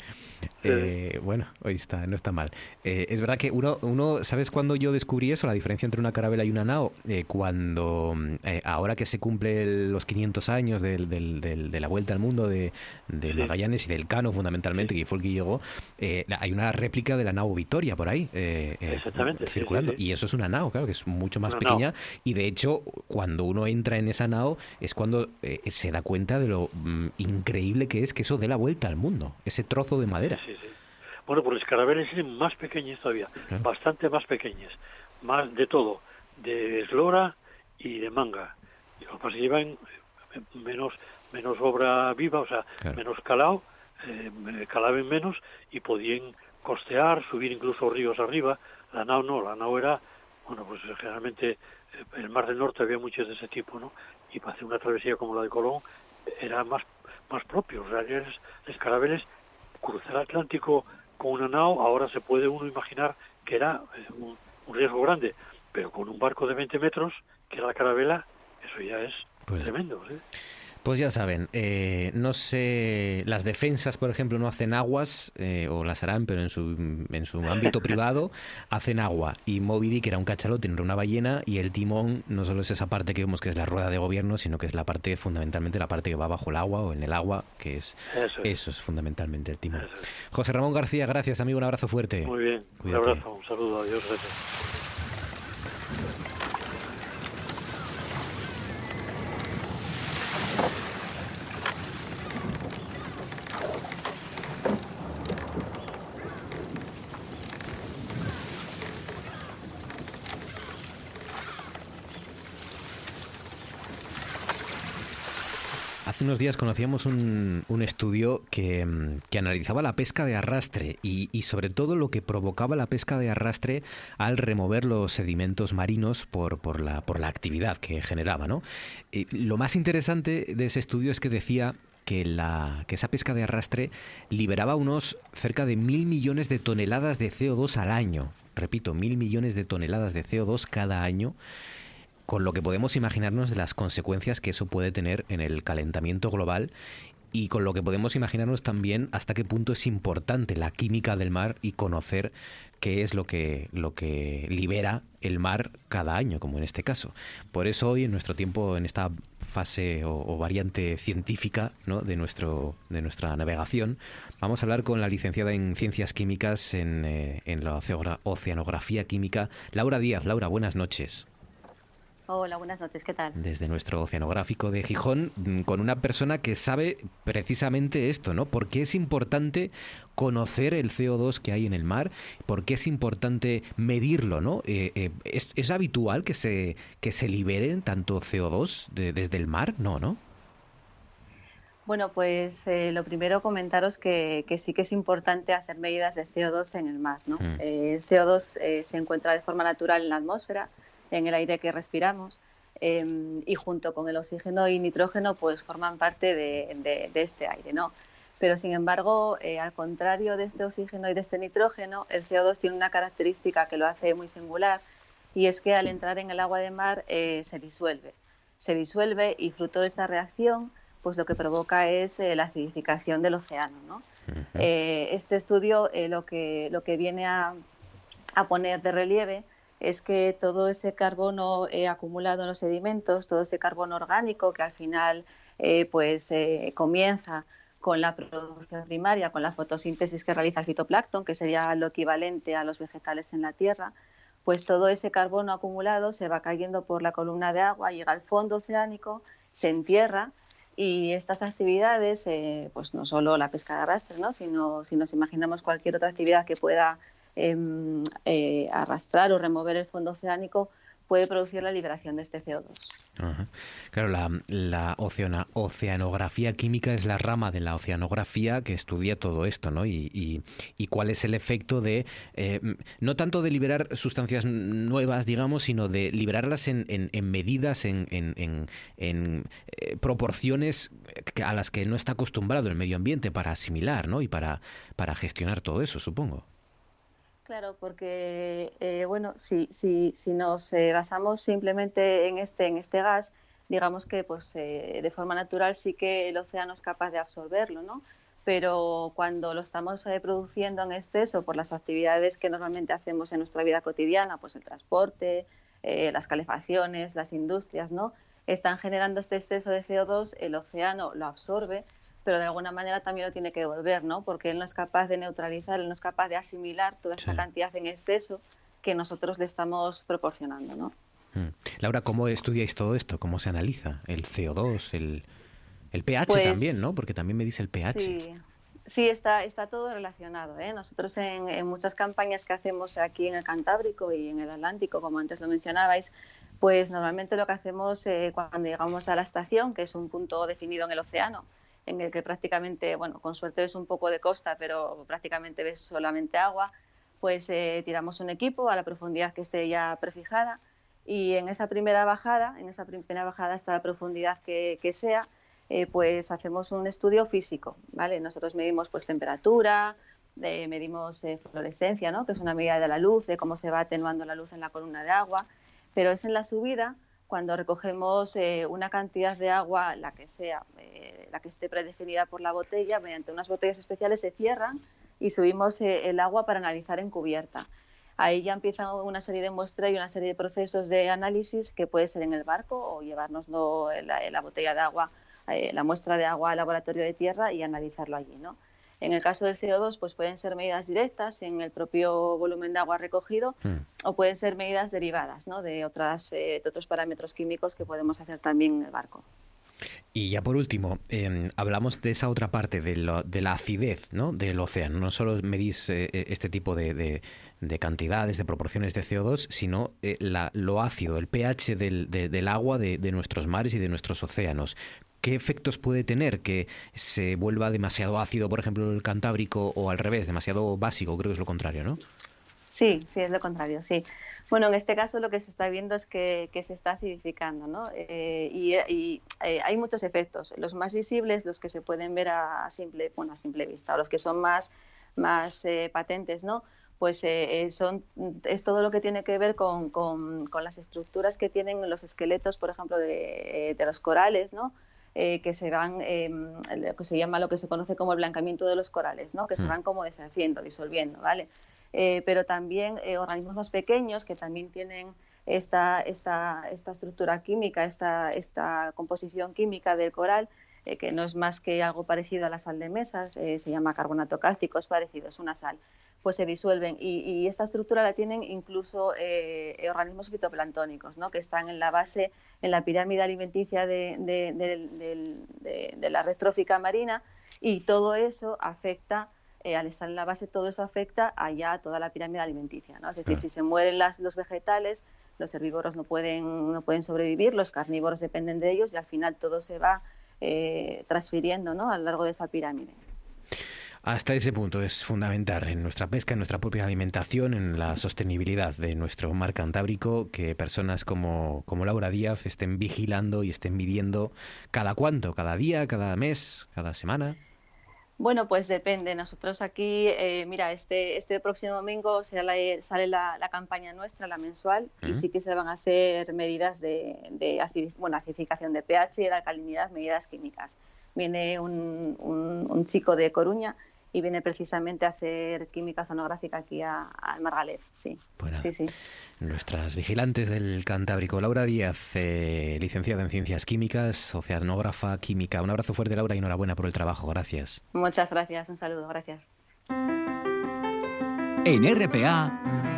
Eh, bueno, hoy está, no está mal. Eh, es verdad que uno, uno, ¿sabes cuándo yo descubrí eso? La diferencia entre una carabela y una nao. Eh, cuando, ahora que se cumple los 500 años del, del, de la vuelta al mundo de, de Magallanes y del Cano, fundamentalmente, que fue el que llegó, hay una réplica de la nao Victoria por ahí circulando. Y eso es una nao, claro, que es mucho más pequeña. Y de hecho, cuando uno entra en esa nao, es cuando se da cuenta de lo mm, increíble que es que eso dé la vuelta al mundo, ese trozo de madera. Bueno, pues los carabeles eran más pequeños todavía, bastante más pequeños, más de todo, de eslora y de manga. Y lo que llevan eh, menos menos obra viva, o sea, menos calado, eh, calaban menos y podían costear, subir incluso ríos arriba. La nao no, la nao era, bueno, pues generalmente eh, en el Mar del Norte había muchos de ese tipo, ¿no? Y para hacer una travesía como la de Colón era más más propio. O sea, los carabeles cruzar el Atlántico con una nao, ahora se puede uno imaginar que era eh, un, riesgo grande, pero con un barco de 20 metros, que era la carabela, eso ya es pues tremendo. ¿sí? Pues ya saben, eh, no sé, las defensas, por ejemplo, no hacen aguas, eh, o las harán, pero en su, en su ámbito privado, (laughs) hacen agua. Y Moby Dick era un cachalote, no era una ballena, y el timón no solo es esa parte que vemos que es la rueda de gobierno, sino que es la parte, fundamentalmente, la parte que va bajo el agua o en el agua, que es eso es, fundamentalmente el timón. José Ramón García, gracias, amigo, un abrazo fuerte. Muy bien, un abrazo, un saludo, adiós, gracias. Unos días conocíamos un, estudio que, analizaba la pesca de arrastre y, sobre todo lo que provocaba la pesca de arrastre al remover los sedimentos marinos por, por, la, por la actividad que generaba. ¿no? lo más interesante de ese estudio es que decía que, la, que esa pesca de arrastre liberaba unos cerca de mil millones de toneladas de CO2 al año repito, mil millones de toneladas de CO2 cada año con lo que podemos imaginarnos de las consecuencias que eso puede tener en el calentamiento global y con lo que podemos imaginarnos también hasta qué punto es importante la química del mar y conocer qué es lo que, lo que libera el mar cada año, como en este caso. Por eso hoy, en nuestro tiempo, en esta fase o, variante científica ¿no? de, nuestro, de nuestra navegación, vamos a hablar con la licenciada en Ciencias Químicas en, eh, en la Oceanografía Química, Laura Díaz. Laura, buenas noches. Hola, buenas noches, ¿qué tal? Desde nuestro oceanográfico de Gijón, mm, con una persona que sabe precisamente esto, ¿no? ¿Por qué es importante conocer el CO2 que hay en el mar? ¿Por qué es importante medirlo, ¿no? Eh, eh, ¿es, habitual que se, que se liberen tanto CO2 desde el mar? No, ¿no? Bueno, pues eh, lo primero comentaros que, sí que es importante hacer medidas de CO2 en el mar. ¿no? Mm. el CO2 se encuentra de forma natural en la atmósfera, en el aire que respiramos em, y junto con el oxígeno y nitrógeno pues forman parte de, este aire, ¿no? Pero sin embargo, eh, al contrario de este oxígeno y de este nitrógeno, el CO2 tiene una característica que lo hace muy singular y es que al entrar en el agua de mar eh, se disuelve. Se disuelve y fruto de esa reacción, pues lo que provoca es eh, la acidificación del océano. ¿no? este estudio lo, que, lo que viene a, a poner de relieve es que todo ese carbono eh, acumulado en los sedimentos, todo ese carbono orgánico que al final eh, pues eh, comienza con la producción primaria, con la fotosíntesis que realiza el fitoplancton, que sería lo equivalente a los vegetales en la Tierra, pues todo ese carbono acumulado se va cayendo por la columna de agua, llega al fondo oceánico, se entierra y estas actividades, pues no solo la pesca de arrastre, ¿no? sino si nos imaginamos cualquier otra actividad que pueda eh, arrastrar o remover el fondo oceánico puede producir la liberación de este CO2. Claro, la, oceanografía química es la rama de la oceanografía que estudia todo esto, ¿no? Y, cuál es el efecto de, eh, no tanto de liberar sustancias nuevas, digamos, sino de liberarlas en, medidas, en, eh, proporciones a las que no está acostumbrado el medio ambiente para asimilar, ¿no? Y para gestionar todo eso, supongo. Claro, porque eh, bueno, si, si, si nos eh, basamos simplemente en este, en este gas, digamos que pues eh, de forma natural sí que el océano es capaz de absorberlo, ¿no? Pero cuando lo estamos produciendo en exceso por las actividades que normalmente hacemos en nuestra vida cotidiana, pues el transporte, las calefacciones, las industrias, ¿no? Están generando este exceso de CO2, el océano lo absorbe pero de alguna manera también lo tiene que devolver, ¿no? Porque él no es capaz de neutralizar, él no es capaz de asimilar toda esa cantidad en exceso que nosotros le estamos proporcionando, ¿no? Mm. Laura, ¿cómo estudiáis todo esto? ¿Cómo se analiza? El CO2, el, el pH pues también, ¿no? Porque también me dice el pH. Sí, sí está, está todo relacionado. ¿eh? Nosotros en, muchas campañas que hacemos aquí en el Cantábrico y en el Atlántico, como antes lo mencionabais, pues normalmente lo que hacemos eh, cuando llegamos a la estación, que es un punto definido en el océano, en el que prácticamente, bueno, con suerte ves un poco de costa, pero prácticamente ves solamente agua, pues eh, tiramos un equipo a la profundidad que esté ya prefijada y en esa primera bajada, en esa primera bajada hasta la profundidad que, sea, eh, pues hacemos un estudio físico, ¿vale? Nosotros medimos pues temperatura, eh, medimos fluorescencia, ¿no? Que es una medida de la luz, de cómo se va atenuando la luz en la columna de agua, pero es en la subida cuando recogemos eh, una cantidad de agua, la que sea, eh, la que esté predefinida por la botella, mediante unas botellas especiales se cierran y subimos eh, el agua para analizar en cubierta. Ahí ya empieza una serie de muestras y una serie de procesos de análisis que puede ser en el barco o llevarnos la, la, botella de agua, la muestra de agua al laboratorio de tierra y analizarlo allí. ¿no? En el caso del CO2, pues pueden ser medidas directas en el propio volumen de agua recogido hmm. o pueden ser medidas derivadas ¿no? de, otras, eh, de otros parámetros químicos que podemos hacer también en el barco. Y ya por último, em, hablamos de esa otra parte, de, la acidez ¿no? del océano. No solo medís eh, eh, este tipo de, cantidades, de proporciones de CO2, sino lo ácido, el pH del, del agua de, nuestros mares y de nuestros océanos. ¿Qué efectos puede tener que se vuelva demasiado ácido, por ejemplo, el Cantábrico, o al revés, demasiado básico? Creo que es lo contrario, ¿no? Sí, sí, es lo contrario, sí. Bueno, en este caso lo que se está viendo es que, se está acidificando, ¿no? Eh, y, eh, hay muchos efectos. Los más visibles, los que se pueden ver a simple, bueno, a simple vista, o los que son más, más eh, patentes, ¿no? pues eh, son, es todo lo que tiene que ver con, con, las estructuras que tienen los esqueletos, por ejemplo, de, de los corales, ¿no? Eh, que se van, em, lo que se llama lo que se conoce como el blancamiento de los corales, ¿no? que se mm. van como deshaciendo, disolviendo, ¿vale? Eh, pero también eh, organismos más pequeños que también tienen esta, esta, esta estructura química, esta, esta composición química del coral, que no es más que algo parecido a la sal de mesas, se llama carbonato cálcico, es parecido, es una sal pues se disuelven. Y, esta estructura la tienen incluso eh, organismos fitoplanctónicos, ¿no? que están en la base, en la pirámide alimenticia de, la red trófica marina, y todo eso afecta, eh, al estar en la base, todo eso afecta allá a toda la pirámide alimenticia. ¿no? Es decir, si se mueren las, los vegetales, los herbívoros no pueden, no pueden sobrevivir, los carnívoros dependen de ellos y al final todo se va eh, transfiriendo ¿no? a lo largo de esa pirámide. Hasta ese punto es fundamental en nuestra pesca, en nuestra propia alimentación, en la sostenibilidad de nuestro mar Cantábrico, que personas como, como Laura Díaz estén vigilando y estén midiendo cada cuánto, cada día, cada mes, cada semana. Bueno, pues depende. Nosotros aquí, eh, mira, este, este próximo domingo sale, sale la, campaña nuestra, la mensual, y sí que se van a hacer medidas de, de bueno, acidificación de pH y de alcalinidad, medidas químicas. Viene un, un chico de Coruña y viene precisamente a hacer química sonográfica aquí a, Margalef. Sí. sí, sí. Nuestras vigilantes del Cantábrico, Laura Díaz, eh, licenciada en Ciencias Químicas, oceanógrafa química. Un abrazo fuerte, Laura, y enhorabuena por el trabajo. Gracias. Muchas gracias. Un saludo. Gracias. En RPA.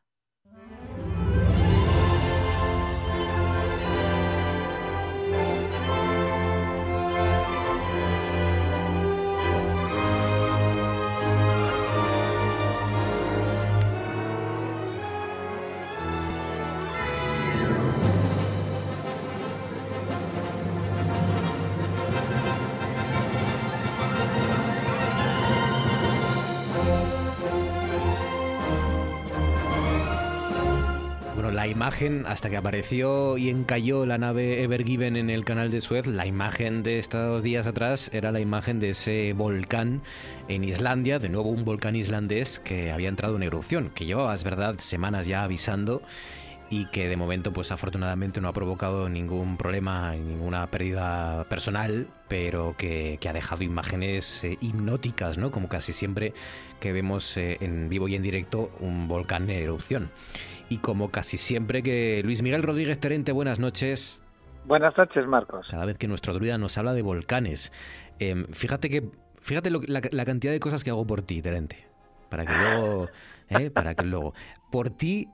Imagen, hasta que apareció y encalló la nave Ever Given en el canal de Suez, la imagen de estos días atrás era la imagen de ese volcán en Islandia, de nuevo un volcán islandés que había entrado en erupción, que llevaba, es verdad, semanas ya avisando y que de momento pues afortunadamente no ha provocado ningún problema, ninguna pérdida personal, pero que, ha dejado imágenes eh, hipnóticas, ¿no? Como casi siempre que vemos eh, en vivo y en directo un volcán en erupción. Y como casi siempre que Luis Miguel Rodríguez Terente, buenas noches. Buenas noches, Marcos. Cada vez que nuestro druida nos habla de volcanes, em, fíjate que fíjate la, cantidad de cosas que hago por ti, Terente, para que luego, (laughs) eh, para que luego, por ti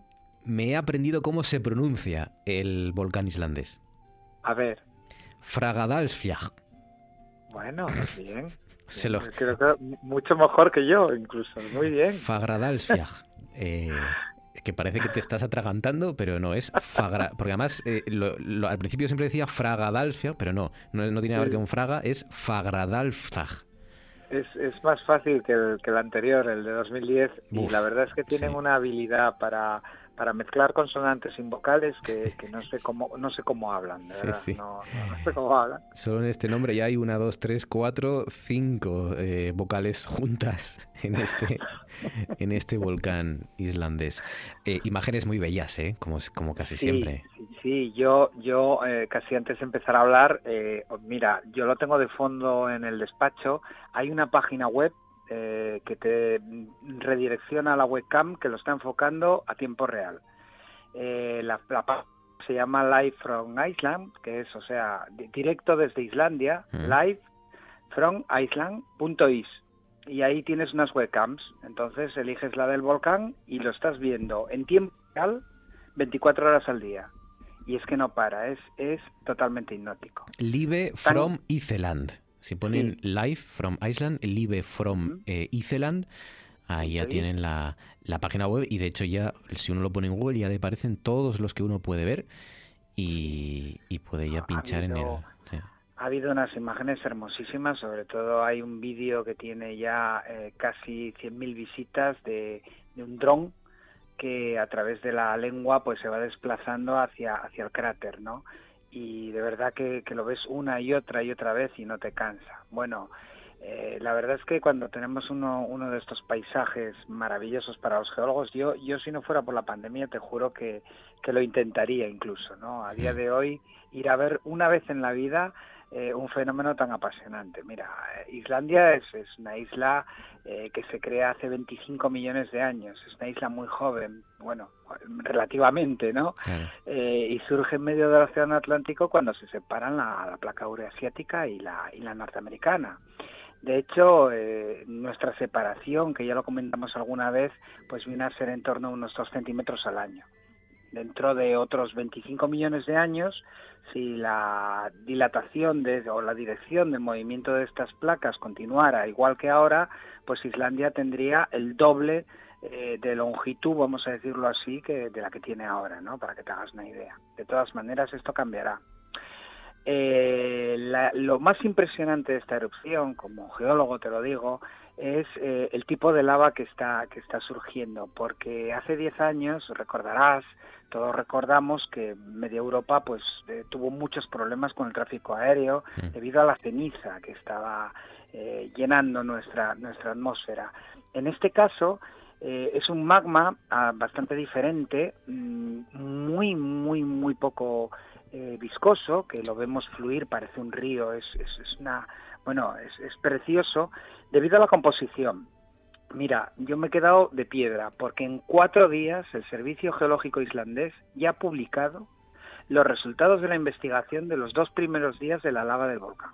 me he aprendido cómo se pronuncia el volcán islandés. A ver. Fragadalsfjall. Bueno, (laughs) bien. Se lo... Creo que mucho mejor que yo, incluso. Muy bien. Fagradalsfjall. (laughs) Eh, que parece que te estás atragantando, pero no, es Fagra... Porque además, eh, al principio siempre decía Fragadalfia, pero no, no, tiene nada que ver con Fraga, es Fagradalfjag. Es, es más fácil que el, que el anterior, el de 2010, y la verdad es que tienen una habilidad para para mezclar consonantes sin vocales que, no sé cómo no sé cómo hablan, de verdad. No, sé cómo hablan. Solo en este nombre ya hay una, dos, tres, cuatro, cinco eh, vocales juntas en este (laughs) en este volcán islandés. Eh, imágenes muy bellas, ¿eh? Como, como casi siempre. Sí, yo yo eh, casi antes de empezar a hablar, mira, yo lo tengo de fondo en el despacho. Hay una página web eh, que te redirecciona a la webcam que lo está enfocando a tiempo real. Eh, la, la, se llama Live from Iceland, que es, o sea, directo desde Islandia, live from Iceland.is. Y ahí tienes unas webcams. Entonces eliges la del volcán y lo estás viendo en tiempo real 24 horas al día. Y es que no para, es, es totalmente hipnótico. Live from Iceland. Si ponen Live from Iceland, Live from eh, Iceland, Ahí ya tienen la, la, página web y de hecho ya, si uno lo pone en Google, ya le aparecen todos los que uno puede ver y, puede ya pinchar en el... Ha habido unas imágenes hermosísimas, sobre todo hay un vídeo que tiene ya eh, casi 100.000 visitas de, de un dron que a través de la lengua pues se va desplazando hacia, hacia el cráter, ¿no? Y de verdad que, que lo ves una y otra y otra vez y no te cansa. Bueno, eh, la verdad es que cuando tenemos uno, uno de estos paisajes maravillosos para los geólogos, yo, yo si no fuera por la pandemia te juro que, que lo intentaría incluso, ¿no? A día de hoy ir a ver una vez en la vida eh, un fenómeno tan apasionante. Mira, Islandia es, es una isla eh, que se crea hace 25 millones de años, es una isla muy joven, bueno, relativamente, ¿no? Eh, y surge en medio del Océano Atlántico cuando se separan la, la placa euroasiática y la, y la norteamericana. De hecho, nuestra separación, que ya lo comentamos alguna vez, pues viene a ser en torno a unos 2 centímetros al año dentro de otros 25 millones de años, si la dilatación de, o la dirección del movimiento de estas placas continuara igual que ahora, pues Islandia tendría el doble eh, de longitud, vamos a decirlo así, que de la que tiene ahora, ¿no? Para que te hagas una idea. De todas maneras, esto cambiará. Eh, lo más impresionante de esta erupción, como geólogo te lo digo, es eh, el tipo de lava que está que está surgiendo, porque hace 10 años, recordarás, todos recordamos que media Europa pues eh, tuvo muchos problemas con el tráfico aéreo mm. debido a la ceniza que estaba eh, llenando nuestra nuestra atmósfera. En este caso eh, es un magma ah, bastante diferente, mm, muy muy muy poco viscoso, que lo vemos fluir, parece un río, es, es, es una bueno es, es precioso debido a la composición. Mira, yo me he quedado de piedra porque en cuatro días el Servicio Geológico Islandés ya ha publicado los resultados de la investigación de los dos primeros días de la lava del volcán.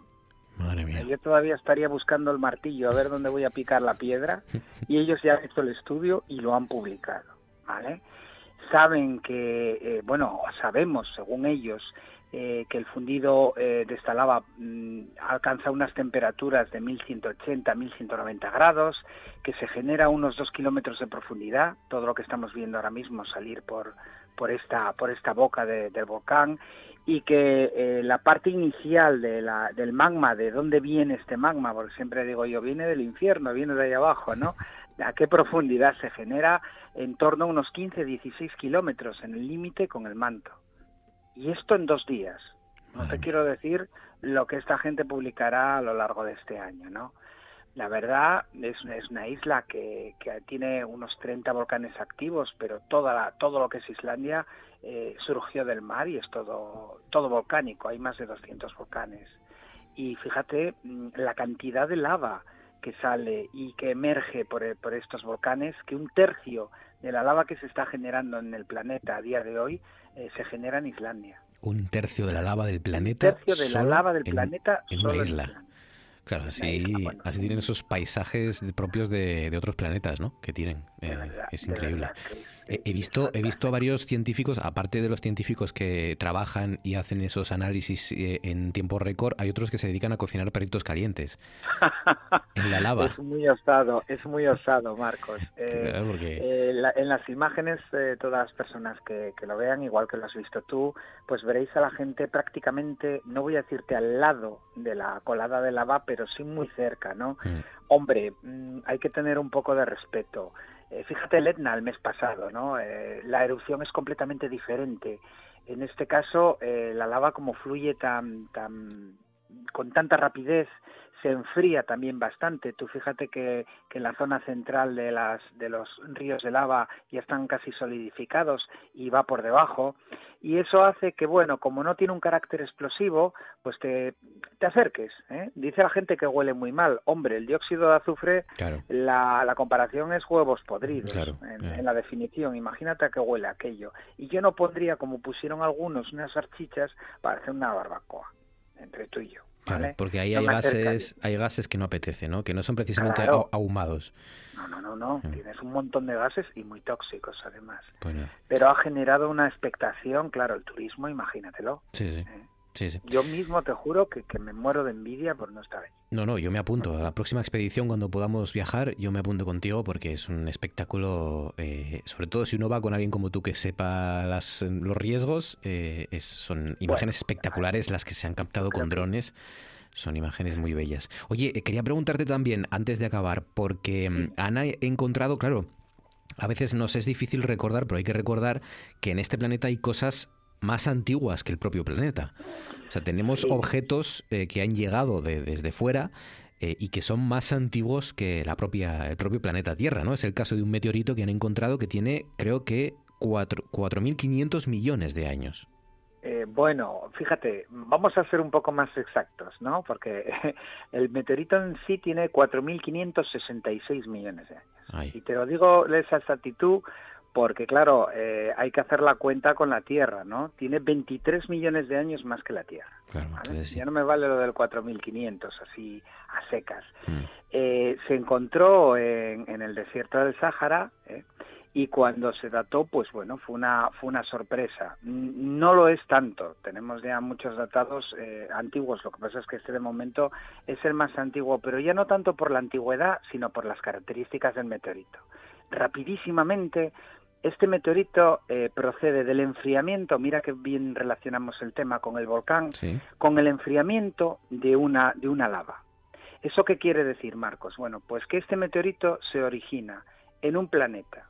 Madre mía. Yo todavía estaría buscando el martillo a ver dónde voy a picar la piedra (laughs) y ellos ya han hecho el estudio y lo han publicado, ¿vale? Saben que, eh, bueno, sabemos, según ellos, eh, que el fundido eh, de esta lava mm, alcanza unas temperaturas de 1180, 1190 grados, que se genera unos dos kilómetros de profundidad, todo lo que estamos viendo ahora mismo salir por, por, esta, por esta boca del volcán, y que eh, la parte inicial de del magma, de dónde viene este magma, porque siempre digo yo, viene del infierno, viene de ahí abajo, ¿no? ¿A qué profundidad se genera? En torno a unos 15-16 kilómetros en el límite con el manto. Y esto en dos días. No te quiero decir lo que esta gente publicará a lo largo de este año, ¿no? La verdad es, es una isla que, que, tiene unos 30 volcanes activos, pero toda la, todo lo que es Islandia eh, surgió del mar y es todo, todo volcánico. Hay más de 200 volcanes. Y fíjate mm, la cantidad de lava que sale y que emerge por, por estos volcanes, que un tercio de la lava que se está generando en el planeta a día de hoy eh, se genera en Islandia. Un tercio de la lava del planeta. Un tercio de la lava del planeta en una isla. Claro, así, así tienen esos paisajes propios de, de, otros planetas, ¿no? Que tienen. Eh, es increíble. He visto, he visto a varios científicos, aparte de los científicos que trabajan y hacen esos análisis eh, en tiempo récord, hay otros que se dedican a cocinar perritos calientes (laughs) en la lava. Es muy osado, es muy osado, Marcos. Eh, eh, en las imágenes, todas las personas que, lo vean, igual que lo has visto tú, pues veréis a la gente prácticamente, no voy a decirte al lado de la colada de lava, pero sí muy cerca, ¿no? Mm. Hombre, mm, hay que tener un poco de respeto. Eh, fíjate el Etna el mes pasado, ¿no? Eh, la erupción es completamente diferente. En este caso, eh, la lava como fluye tan, tan, con tanta rapidez se enfría también bastante. Tú fíjate que, que, en la zona central de, las, de los ríos de lava ya están casi solidificados y va por debajo. Y eso hace que, bueno, como no tiene un carácter explosivo, pues te, te acerques. ¿eh? Dice la gente que huele muy mal. Hombre, el dióxido de azufre, la, la, comparación es huevos podridos en, en, la definición. Imagínate a qué huele aquello. Y yo no pondría, como pusieron algunos, unas archichas para hacer una barbacoa entre tú y yo. Claro, porque ahí hay gases, hay gases que no apetece, ¿no? Que no son precisamente ahumados. No, no, no, no. Mm. Tienes un montón de gases y muy tóxicos además. Pero ha generado una expectación, claro, el turismo, imagínatelo. Sí, sí. ¿Eh? Yo mismo te juro que, que, me muero de envidia por no estar ahí. No, no, yo me apunto. A la próxima expedición, cuando podamos viajar, yo me apunto contigo porque es un espectáculo, eh, sobre todo si uno va con alguien como tú que sepa las, los riesgos, eh, es, son imágenes espectaculares las que se han captado con drones. Son imágenes muy bellas. Oye, eh, quería preguntarte también, antes de acabar, porque mm, Ana he encontrado, claro, a veces nos es difícil recordar, pero hay que recordar que en este planeta hay cosas más antiguas que el propio planeta. O sea, tenemos objetos eh, que han llegado desde fuera eh, y que son más antiguos que la propia, el propio planeta Tierra, ¿no? Es el caso de un meteorito que han encontrado que tiene, creo que, 4.500 millones de años. Eh, bueno, fíjate, vamos a ser un poco más exactos, ¿no? Porque (laughs) el meteorito en sí tiene 4.566 millones de años. Y te lo digo esa exactitud porque, claro, eh, hay que hacer la cuenta con la Tierra, ¿no? Tiene 23 millones de años más que la Tierra. Ya no me vale lo del 4.500, así a secas. Mm. Eh, se encontró en, en, el desierto del Sáhara, ¿eh? y cuando se dató, pues bueno, fue una, fue una sorpresa. No lo es tanto, tenemos ya muchos datados eh, antiguos, lo que pasa es que este de momento es el más antiguo, pero ya no tanto por la antigüedad, sino por las características del meteorito. Rapidísimamente, este meteorito eh, procede del enfriamiento, mira que bien relacionamos el tema con el volcán, con el enfriamiento de una, de una lava. ¿Eso qué quiere decir, Marcos? Bueno, pues que este meteorito se origina en un planeta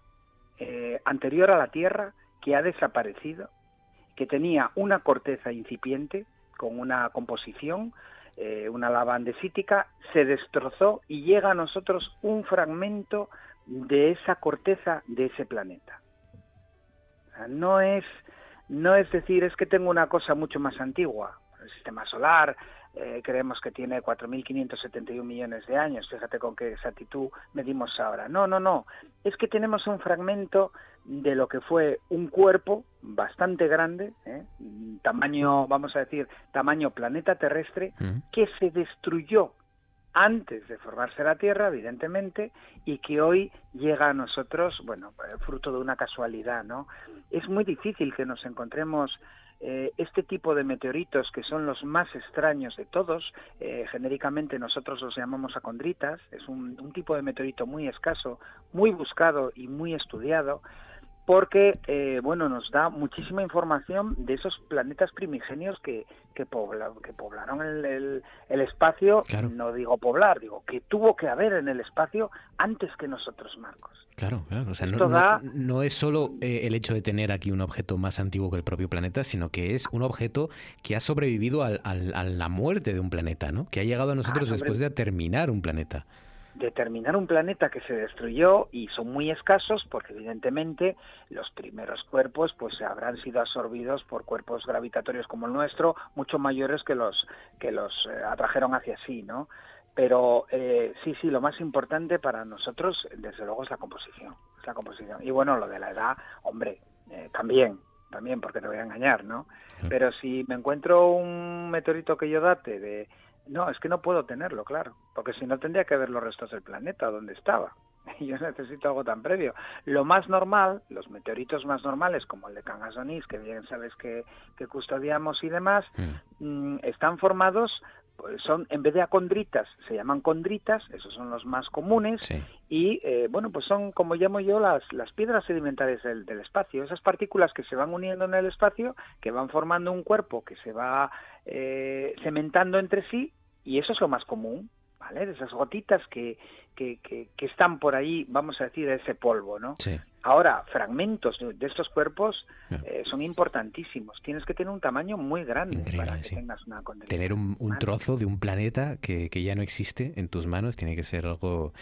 eh, anterior a la Tierra que ha desaparecido, que tenía una corteza incipiente con una composición, eh, una lava andesítica, se destrozó y llega a nosotros un fragmento de esa corteza de ese planeta. No es no es decir es que tengo una cosa mucho más antigua, el sistema solar, eh, creemos que tiene 4.571 millones de años, fíjate con qué exactitud medimos ahora. No, no, no, es que tenemos un fragmento de lo que fue un cuerpo bastante grande, ¿eh? tamaño, vamos a decir, tamaño planeta terrestre, que se destruyó antes de formarse la Tierra, evidentemente, y que hoy llega a nosotros, bueno, fruto de una casualidad, ¿no? Es muy difícil que nos encontremos eh, este tipo de meteoritos, que son los más extraños de todos, eh, genéricamente nosotros los llamamos acondritas, es un, tipo de meteorito muy escaso, muy buscado y muy estudiado, porque eh, bueno nos da muchísima información de esos planetas primigenios que, que, que poblaron el, el, espacio, no digo poblar, digo que tuvo que haber en el espacio antes que nosotros, Marcos. Claro, claro. O sea, no, no, es solo eh, el hecho de tener aquí un objeto más antiguo que el propio planeta, sino que es un objeto que ha sobrevivido al, a la muerte de un planeta, ¿no? Que ha llegado a nosotros ah, después de terminar un planeta. Determinar un planeta que se destruyó y son muy escasos porque evidentemente los primeros cuerpos pues habrán sido absorbidos por cuerpos gravitatorios como el nuestro mucho mayores que los que los eh, atrajeron hacia sí, ¿no? Pero eh, sí, sí, lo más importante para nosotros, desde luego, es la composición. la composición. Y bueno, lo de la edad, hombre, eh, también, también, porque te voy a engañar, ¿no? Pero si me encuentro un meteorito que yo date de... No, es que no puedo tenerlo, claro, porque si no tendría que ver los restos del planeta donde estaba. Y (laughs) yo necesito algo tan previo. Lo más normal, los meteoritos más normales, como el de Cangasonis, que bien sabes que, que custodiamos y demás, mm. Mm, están formados son en vez de acondritas se llaman condritas esos son los más comunes y eh, bueno pues son como llamo yo las las piedras sedimentarias del, espacio esas partículas que se van uniendo en el espacio que van formando un cuerpo que se va eh, cementando entre sí y eso es lo más común vale de esas gotitas que que, que, están por ahí vamos a decir ese polvo no Ahora, fragmentos de, estos cuerpos eh, son importantísimos. Tienes que tener un tamaño muy grande para que tengas una Tener un, trozo de un planeta que, ya no existe en tus manos tiene que ser algo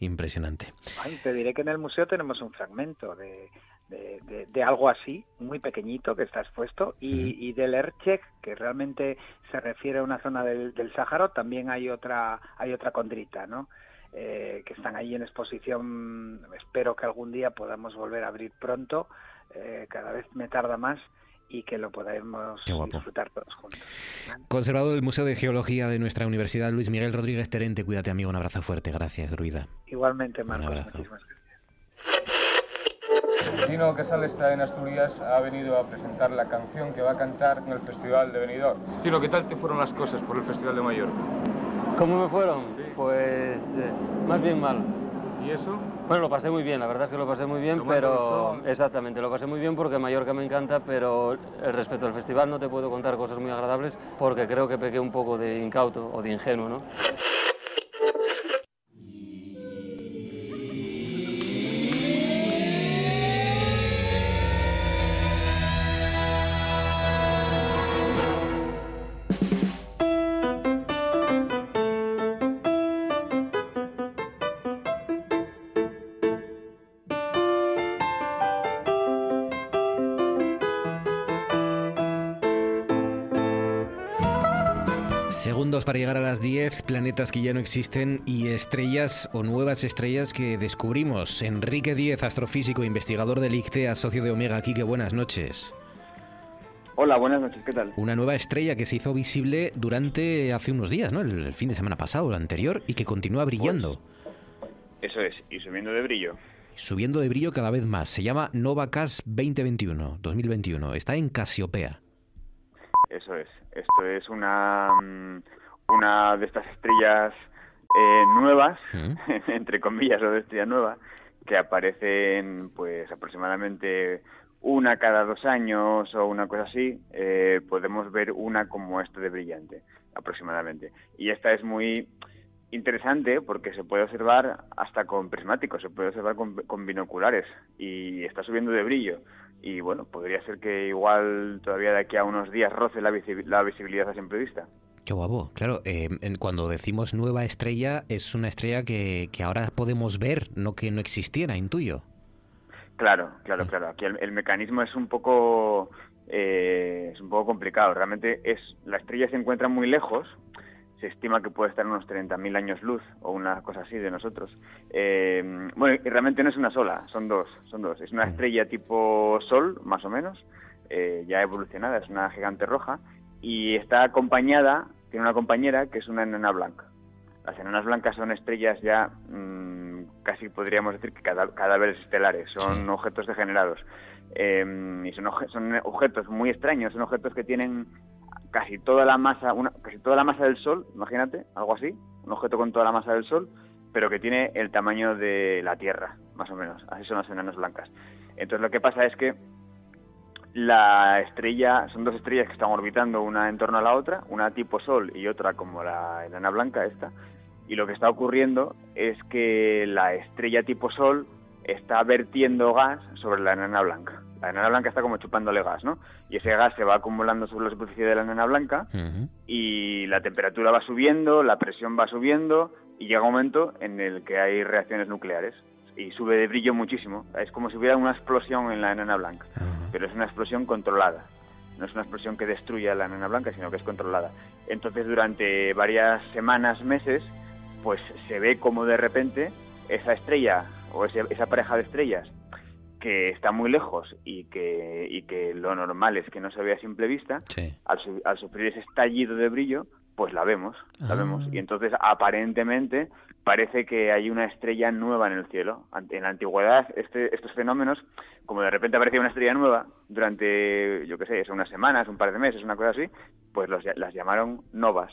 impresionante. Ay, te diré que en el museo tenemos un fragmento de, de, algo así, muy pequeñito, que está expuesto, y, del Erchek, que realmente se refiere a una zona del, del Sáhara, también hay otra, hay otra condrita, ¿no? Eh, que están ahí en exposición. Espero que algún día podamos volver a abrir pronto. Eh, cada vez me tarda más y que lo podamos disfrutar todos juntos. Conservador del Museo de Geología de nuestra Universidad, Luis Miguel Rodríguez Terente. Cuídate, amigo. Un abrazo fuerte. Gracias, Druida. Igualmente, Marcos. Un abrazo. Tino Casal está en Asturias, ha venido a presentar la canción que va a cantar en el Festival de Benidorm. Tino, ¿qué tal te fueron las cosas por el Festival de Mallorca? ¿Cómo me fueron? Pues eh, más bien mal. ¿Y eso? Bueno, lo pasé muy bien, la verdad es que lo pasé muy bien, pero exactamente, lo pasé muy bien porque Mallorca me encanta, pero respecto al festival no te puedo contar cosas muy agradables porque creo que pequé un poco de incauto o de ingenuo, ¿no? Para llegar a las 10, planetas que ya no existen y estrellas o nuevas estrellas que descubrimos. Enrique Díez, astrofísico e investigador del ICTEA, socio de Omega Quique, buenas noches. Hola, buenas noches, ¿qué tal? Una nueva estrella que se hizo visible durante hace unos días, ¿no? El, fin de semana pasado, el anterior, y que continúa brillando. Pues, eso es, y subiendo de brillo. Subiendo de brillo cada vez más. Se llama Novacas 2021, 2021. Está en Casiopea. Eso es. Esto es una, mm, una de estas estrellas eh, nuevas, (laughs) entre comillas, o de estrella nueva, que aparecen pues aproximadamente una cada dos años o una cosa así, eh, podemos ver una como esta de brillante, aproximadamente. Y esta es muy interesante porque se puede observar hasta con prismáticos, se puede observar con binoculares y está subiendo de brillo y bueno, podría ser que igual todavía de aquí a unos días roce la, visibilidad a simple vista. Qué guapo. Claro, eh, cuando decimos nueva estrella, es una estrella que, que, ahora podemos ver, no que no existiera, intuyo. Claro, claro, mm. claro. Aquí el, mecanismo es un poco eh, es un poco complicado. Realmente es la estrella se encuentra muy lejos, se estima que puede estar unos 30.000 años luz o una cosa así de nosotros. Eh, bueno, y realmente no es una sola, son dos, son dos. Es una mm. estrella tipo Sol, más o menos, eh, ya evolucionada, es una gigante roja, y está acompañada, tiene una compañera que es una enana blanca. Las enanas blancas son estrellas ya, mm, casi podríamos decir que cadáveres estelares, son objetos degenerados. Eh, y son, son objetos muy extraños, son objetos que tienen casi toda la masa, una, casi toda la masa del Sol, imagínate, algo así, un objeto con toda la masa del Sol, pero que tiene el tamaño de la Tierra, más o menos. Así son las enanas blancas. Entonces lo que pasa es que la estrella, son dos estrellas que están orbitando una en torno a la otra, una tipo Sol y otra como la enana blanca esta, y lo que está ocurriendo es que la estrella tipo Sol está vertiendo gas sobre la enana blanca. La enana blanca está como chupándole gas, ¿no? Y ese gas se va acumulando sobre la superficie de la enana blanca y la temperatura va subiendo, la presión va subiendo y llega un momento en el que hay reacciones nucleares y sube de brillo muchísimo. Es como si hubiera una explosión en la enana blanca, pero es una explosión controlada. No es una explosión que destruya la enana blanca, sino que es controlada. Entonces, durante varias semanas, meses, pues se ve como de repente esa estrella o esa pareja de estrellas que está muy lejos y que, y que lo normal es que no se vea a simple vista, al, al, sufrir ese estallido de brillo, pues la vemos, la ah. vemos. Y entonces aparentemente parece que hay una estrella nueva en el cielo. En la antigüedad este, estos fenómenos, como de repente aparecía una estrella nueva durante, yo qué sé, unas semanas, un par de meses, una cosa así, pues los, las llamaron novas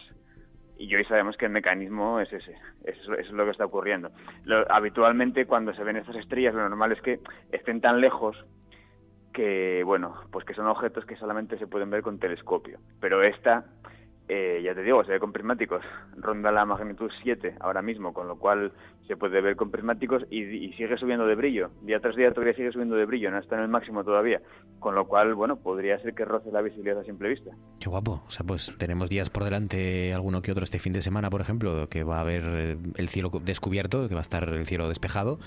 y hoy sabemos que el mecanismo es ese, eso, es lo que está ocurriendo. habitualmente cuando se ven estas estrellas lo normal es que estén tan lejos que, bueno, pues que son objetos que solamente se pueden ver con telescopio. Pero esta eh, ya te digo, se ve con prismáticos, ronda la magnitud 7 ahora mismo, con lo cual se puede ver con prismáticos y, sigue subiendo de brillo. Día tras día todavía sigue subiendo de brillo, no está en el máximo todavía, con lo cual, bueno, podría ser que roce la visibilidad a simple vista. Qué guapo, o sea, pues tenemos días por delante, alguno que otro este fin de semana, por ejemplo, que va a haber eh, el cielo descubierto, que va a estar el cielo despejado,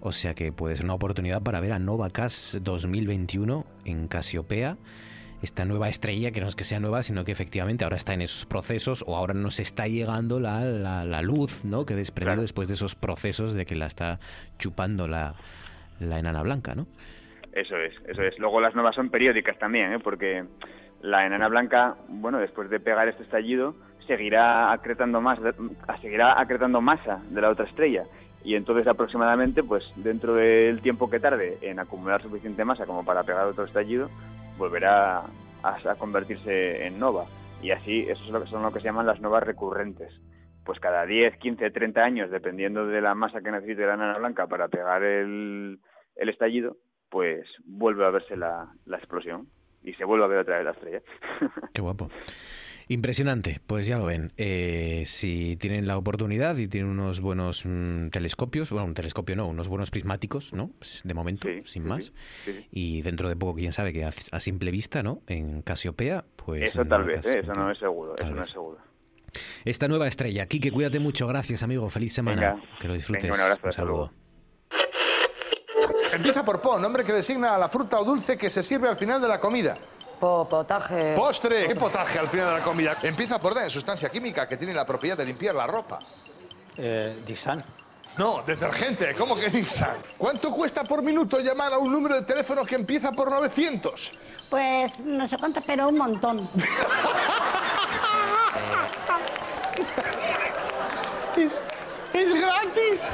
o sea que puede ser una oportunidad para ver a Novacas 2021 en Casiopea esta nueva estrella, que no es que sea nueva, sino que efectivamente ahora está en esos procesos o ahora nos está llegando la, la, luz ¿no? que desprendió después de esos procesos de que la está chupando la, la enana blanca, ¿no? Eso es, eso es. Luego las nuevas son periódicas también, ¿eh? porque la enana blanca, bueno, después de pegar este estallido, seguirá acretando más, seguirá acretando masa de la otra estrella y entonces aproximadamente, pues dentro del tiempo que tarde en acumular suficiente masa como para pegar otro estallido, volverá a, convertirse en nova. Y así, eso es lo que son lo que se llaman las novas recurrentes. Pues cada 10, 15, 30 años, dependiendo de la masa que necesite la nana blanca para pegar el, el estallido, pues vuelve a verse la, la explosión y se vuelve a ver otra vez la estrella. (laughs) Qué guapo. Impresionante, pues ya lo ven. Eh, si tienen la oportunidad y tienen unos buenos mm, telescopios, bueno, un telescopio no, unos buenos prismáticos, ¿no? Pues, de momento, sin más. y dentro de poco, quién sabe que a, simple vista, ¿no? En Casiopea, pues... Eso tal vez, ¿eh? eso no es seguro, eso no es seguro. Esta nueva estrella. Quique, cuídate mucho. Gracias, amigo. Feliz semana. que lo disfrutes. un abrazo. Un saludo. Empieza por po, nombre que designa a la fruta o dulce que se sirve al final de la comida potaje. Postre. ¿Qué potaje al final de la comida? Empieza por D, sustancia química que tiene la propiedad de limpiar la ropa. Eh, Dixan. No, detergente. ¿Cómo que Dixan? ¿Cuánto cuesta por minuto llamar a un número de teléfono que empieza por 900? Pues no sé cuánto, pero un montón. es, es gratis.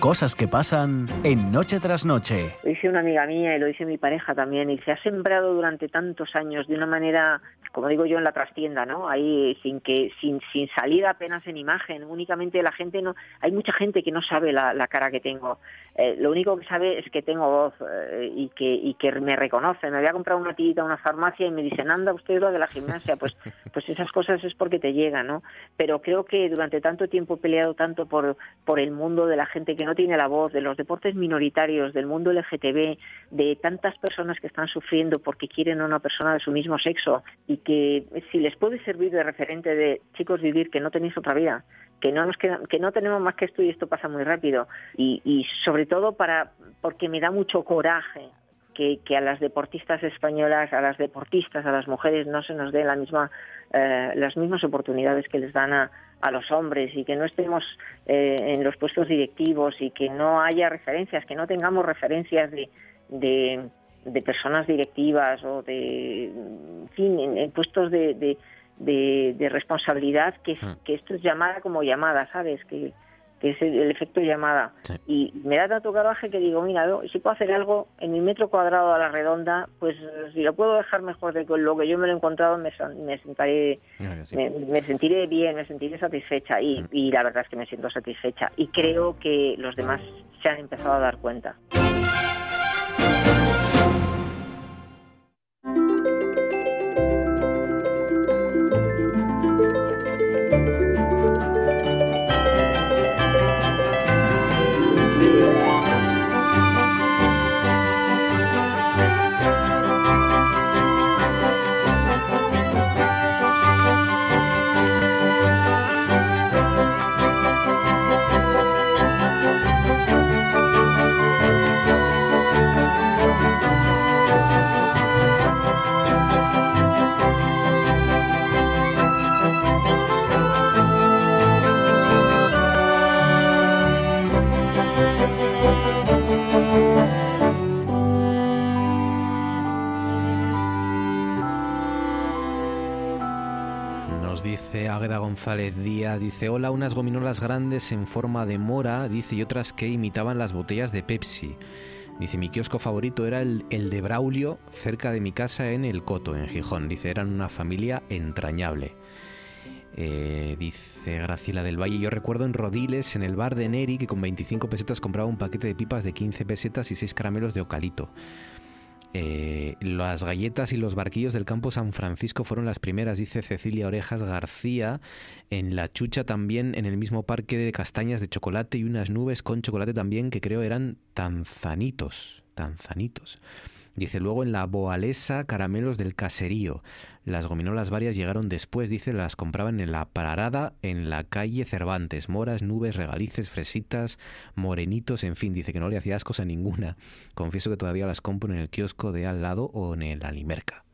Cosas que pasan en Noche tras Noche. Lo dice una amiga mía y lo dice mi pareja también. Y se ha sembrado durante tantos años de una manera, como digo yo, en la trastienda, ¿no? Ahí sin que, sin, sin salir apenas en imagen. Únicamente la gente no, hay mucha gente que no sabe la, la cara que tengo. Eh, lo único que sabe es que tengo voz eh, y que y que me reconoce. Me voy a comprar una tirita a una farmacia y me dicen, anda usted lo de la gimnasia. Pues, (laughs) pues esas cosas es porque te llegan, ¿no? Pero creo que durante tanto tiempo he peleado tanto por, por el mundo de la gente que no tiene la voz, de los deportes minoritarios, del mundo LGTB, de tantas personas que están sufriendo porque quieren a una persona de su mismo sexo y que si les puede servir de referente de chicos vivir que no tenéis otra vida, que no nos que no tenemos más que esto y esto pasa muy rápido. Y, y sobre todo para porque me da mucho coraje que, que, a las deportistas españolas, a las deportistas, a las mujeres no se nos dé la misma, eh, las mismas oportunidades que les dan a, a los hombres y que no estemos eh, en los puestos directivos y que no haya referencias, que no tengamos referencias de, de, personas directivas o de, en fin, en, puestos de, de, responsabilidad, que, hmm. que esto es llamada como llamada, ¿sabes? Que, que es el, efecto llamada. Y me da tanto coraje que digo, mira, si puedo hacer algo en mi metro cuadrado a la redonda, pues si lo puedo dejar mejor de lo que yo me lo he encontrado, me, me, sentaré, me, sentiré bien, me sentiré satisfecha. Y, mm. y la verdad es que me siento satisfecha. Y creo que los demás se han empezado a dar cuenta. González Díaz dice, hola, unas gominolas grandes en forma de mora, dice, y otras que imitaban las botellas de Pepsi. Dice, mi kiosco favorito era el, el, de Braulio, cerca de mi casa en El Coto, en Gijón. Dice, eran una familia entrañable. Eh, dice Graciela del Valle, yo recuerdo en Rodiles, en el bar de Neri, que con 25 pesetas compraba un paquete de pipas de 15 pesetas y 6 caramelos de ocalito. Eh, las galletas y los barquillos del campo San Francisco fueron las primeras, dice Cecilia Orejas García. En la chucha también, en el mismo parque de castañas de chocolate y unas nubes con chocolate también que creo eran tanzanitos. Tanzanitos. Dice luego en la Boalesa caramelos del caserío. Las gominolas varias llegaron después, dice, las compraban en la parada en la calle Cervantes. Moras, nubes, regalices, fresitas, morenitos, en fin, dice que no le hacía ascos a ninguna. Confieso que todavía las compro en el kiosco de al lado o en el Alimerca.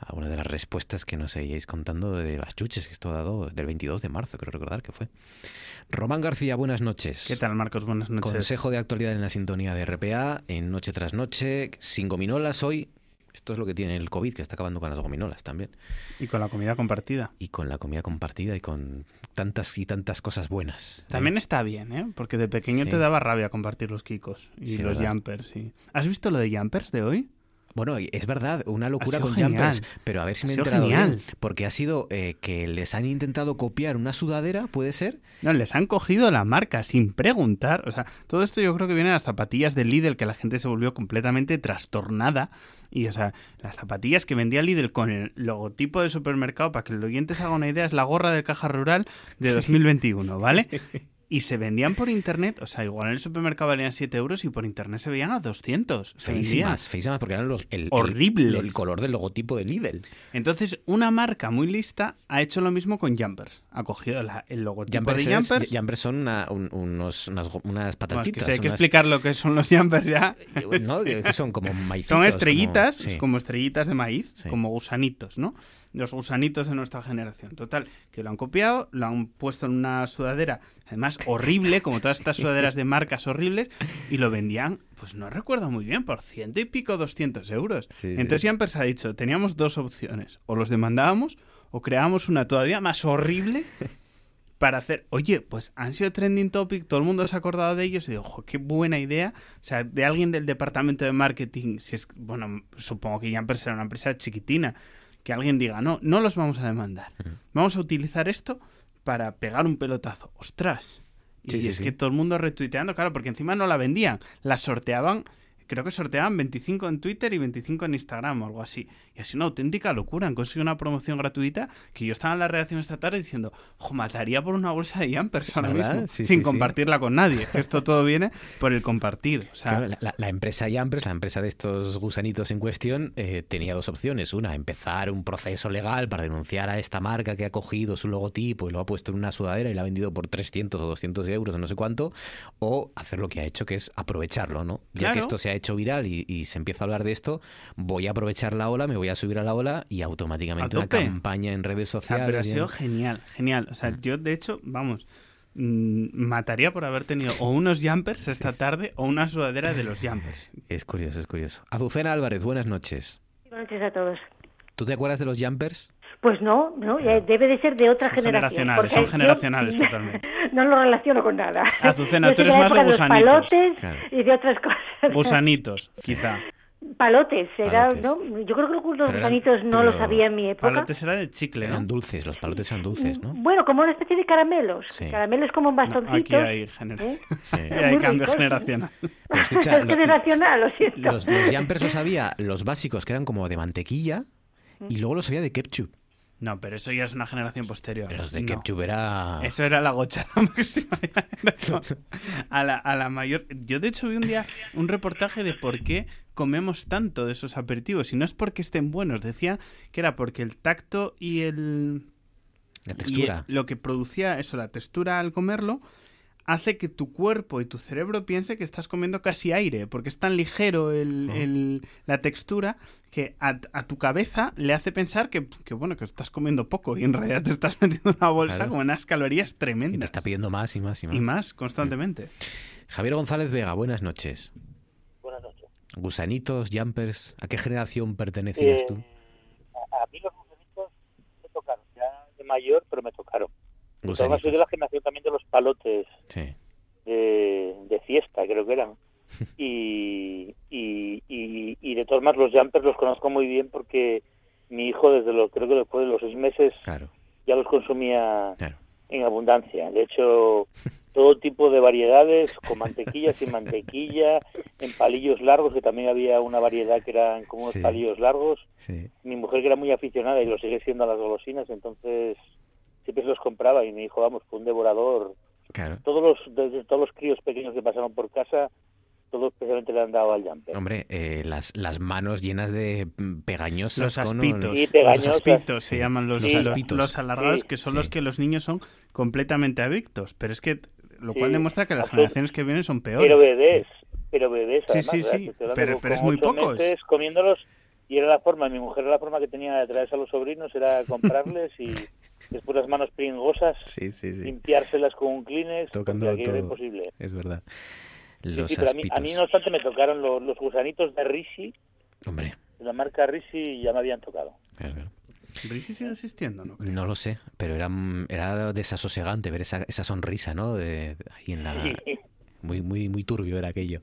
Alguna de las respuestas que nos seguíais contando de las chuches que esto ha dado del 22 de marzo, creo recordar que fue. Román García, buenas noches. ¿Qué tal, Marcos? Buenas noches. Consejo de actualidad en la sintonía de RPA, en Noche tras Noche, sin gominolas hoy, Esto es lo que tiene el COVID, que está acabando con las gominolas también. Y con la comida compartida. Y con la comida compartida y con tantas y tantas cosas buenas. También está bien, ¿eh? Porque de pequeño Sí. te daba rabia compartir los kikos y Sí, los ¿verdad? jumpers. ¿Has visto lo de jumpers de hoy? Bueno, es verdad, una locura con genial. jumpers, pero a ver si me he enterado genial. bien, porque ha sido eh, que les han intentado copiar una sudadera, ¿puede ser? No, les han cogido la marca sin preguntar. O sea, todo esto yo creo que viene de las zapatillas de Lidl, que la gente se volvió completamente trastornada. Y, o sea, las zapatillas que vendía Lidl con el logotipo del supermercado, para que el oyente se haga una idea, es la gorra de caja rural de (laughs) Sí. 2021, ¿vale? (laughs) Y se vendían por internet, o sea, igual en el supermercado valían 7 euros y por internet se veían a 200. Se vendían. Feísimas, feísimas, porque eran los, el, Horribles. el color del logotipo de Lidl. Entonces, una marca muy lista ha hecho lo mismo con Jumpers. Ha cogido la- el logotipo Jumpers, de es- Jumpers. jumpers son una- un- unos, unas, Bueno, es patatitas. que si hay que explicar lo que son los jumpers ya. ¿no? Que son como (laughs) maicitos. Son estrellitas, como- estrellitas de maíz, Sí. como gusanitos, ¿no? Los gusanitos de nuestra generación. Total, que lo han copiado, lo han puesto en una sudadera, además horrible, como todas estas (laughs) sudaderas de marcas horribles, y lo vendían, pues no recuerdo muy bien, por ciento y pico, 200 euros. Sí, Entonces sí. Jumpers ha dicho, teníamos dos opciones, o los demandábamos o creábamos una todavía más horrible (laughs) para hacer, oye, pues han sido trending topic, todo el mundo se ha acordado de ellos y digo, ojo, qué buena idea. O sea, de alguien del departamento de marketing, si es, bueno, supongo que Jumpers será una empresa chiquitina, que alguien diga, no, no los vamos a demandar. Vamos a utilizar esto para pegar un pelotazo. ¡Ostras! Y sí, es sí. que todo el mundo retuiteando, claro, porque encima no la vendían, la sorteaban. Creo que sorteaban 25 en Twitter y 25 en Instagram o algo así. Y así una auténtica locura. Han conseguido una promoción gratuita que yo estaba en la redacción esta tarde diciendo, ojo, mataría por una bolsa de Jumpers ahora ¿Verdad? mismo. Sí, sin sí, sí. compartirla con nadie. (laughs) Esto todo viene por el compartir. O sea, Claro, la, la- la empresa Jumpers, la empresa de estos gusanitos en cuestión, eh, tenía dos opciones. Una, empezar un proceso legal para denunciar a esta marca que ha cogido su logotipo y lo ha puesto en una sudadera y la ha vendido por 300 o 200 euros o no sé cuánto. O hacer lo que ha hecho, que es aprovecharlo, ¿no? Ya que esto se ha hecho viral y, y se empieza a hablar de esto, voy a aprovechar la ola, me voy a subir a la ola y automáticamente una campaña en redes sociales. pero ha sido en- genial, genial. O sea, yo de hecho, vamos, mm, mataría por haber tenido o unos jumpers esta tarde o una sudadera de los jumpers. (laughs) Es curioso, es curioso. Azucena Álvarez, buenas noches. Buenas noches a todos. ¿Tú te acuerdas de los jumpers? Pues no, no, eh, debe de ser de otra Son generación. generacionales, son yo generacionales (laughs) totalmente. No lo relaciono con nada. Azucena, Yo tú eres más de gusanitos. palotes Claro. y de otras (laughs) cosas. Gusanitos, quizá. Palotes, será, Palotes. ¿no? Yo creo que los Pero eran- gusanitos no los había en mi época. Palotes era de chicle, ¿no? Eran dulces, los palotes eran dulces, ¿no? Bueno, como una especie de caramelos. Sí. Caramelos como en bastoncitos. Aquí hay, genera- ¿eh? (laughs) Sí. Hay cambio ricos. generacional. Pero escucha, es lo- generacional, lo siento. los, los jumpers los había, los básicos que eran como de mantequilla, y luego los había de ketchup. No, pero eso ya es una generación posterior. Los de No. ketchup era... Eso era la gochada (laughs) máxima. a, la, a la mayor. Yo, de hecho, vi un día un reportaje de por qué comemos tanto de esos aperitivos. Y no es porque estén buenos. Decía que era porque el tacto y el. La y textura. el- lo que producía eso, la textura al comerlo, hace que tu cuerpo y tu cerebro piense que estás comiendo casi aire, porque es tan ligero el, Oh. el- la textura que a, a tu cabeza le hace pensar que, que, bueno, que estás comiendo poco y en realidad te estás (laughs) metiendo una bolsa Claro. con unas calorías Y te tremendas. está pidiendo más y más y más. Y más, constantemente. Javier González Vega, buenas noches. Buenas noches. Gusanitos, jumpers, ¿a qué generación pertenecías Eh, tú? A, a mí los gusanitos me tocaron, ya de mayor, pero me tocaron. Maneras, soy de la generación también de los palotes Sí. de, de fiesta, creo que eran. (laughs) Y, y, y, y de todas maneras los jumpers los conozco muy bien porque mi hijo desde lo creo que después de los seis meses Claro. ya los consumía Claro. en abundancia. De hecho, (laughs) todo tipo de variedades, con mantequilla, sin mantequilla, en palillos largos, que también había una variedad que eran como unos Sí. palillos largos. Sí. Mi mujer que era muy aficionada y lo sigue siendo a las golosinas, entonces siempre se los compraba y mi hijo, vamos, fue un devorador. Claro. Todos los, desde todos los críos pequeños que pasaron por casa, todos especialmente le han dado al jumper. Hombre, eh, las, las manos llenas de mm, pegañosas. Los con- aspitos. Sí, los pegañosas. aspitos se llaman los, Los los, aspitos. los alargados, Sí, que son sí. los que los niños son completamente adictos. Pero es que, lo cual Sí, demuestra que las absolut- generaciones que vienen son peores. Pero bebés, pero bebés, Sí, además, sí, sí, hablando pero- pero es muy pocos. meses comiéndolos y era la forma, mi mujer era la forma que tenía de traerse a los sobrinos, era comprarles y (laughs) después las manos pringosas, Sí, sí, sí. limpiárselas con un Kleenex, Tocándolo era todo. imposible. Es verdad. Los pero a mí, a mí no obstante me tocaron los, los gusanitos de Rishi, Hombre, la marca Risi ya me habían tocado. ¿Risi sigue existiendo, no? No lo sé, pero era, era desasosegante ver esa, esa sonrisa, ¿no? De, ahí en la... Muy, muy, muy turbio era aquello.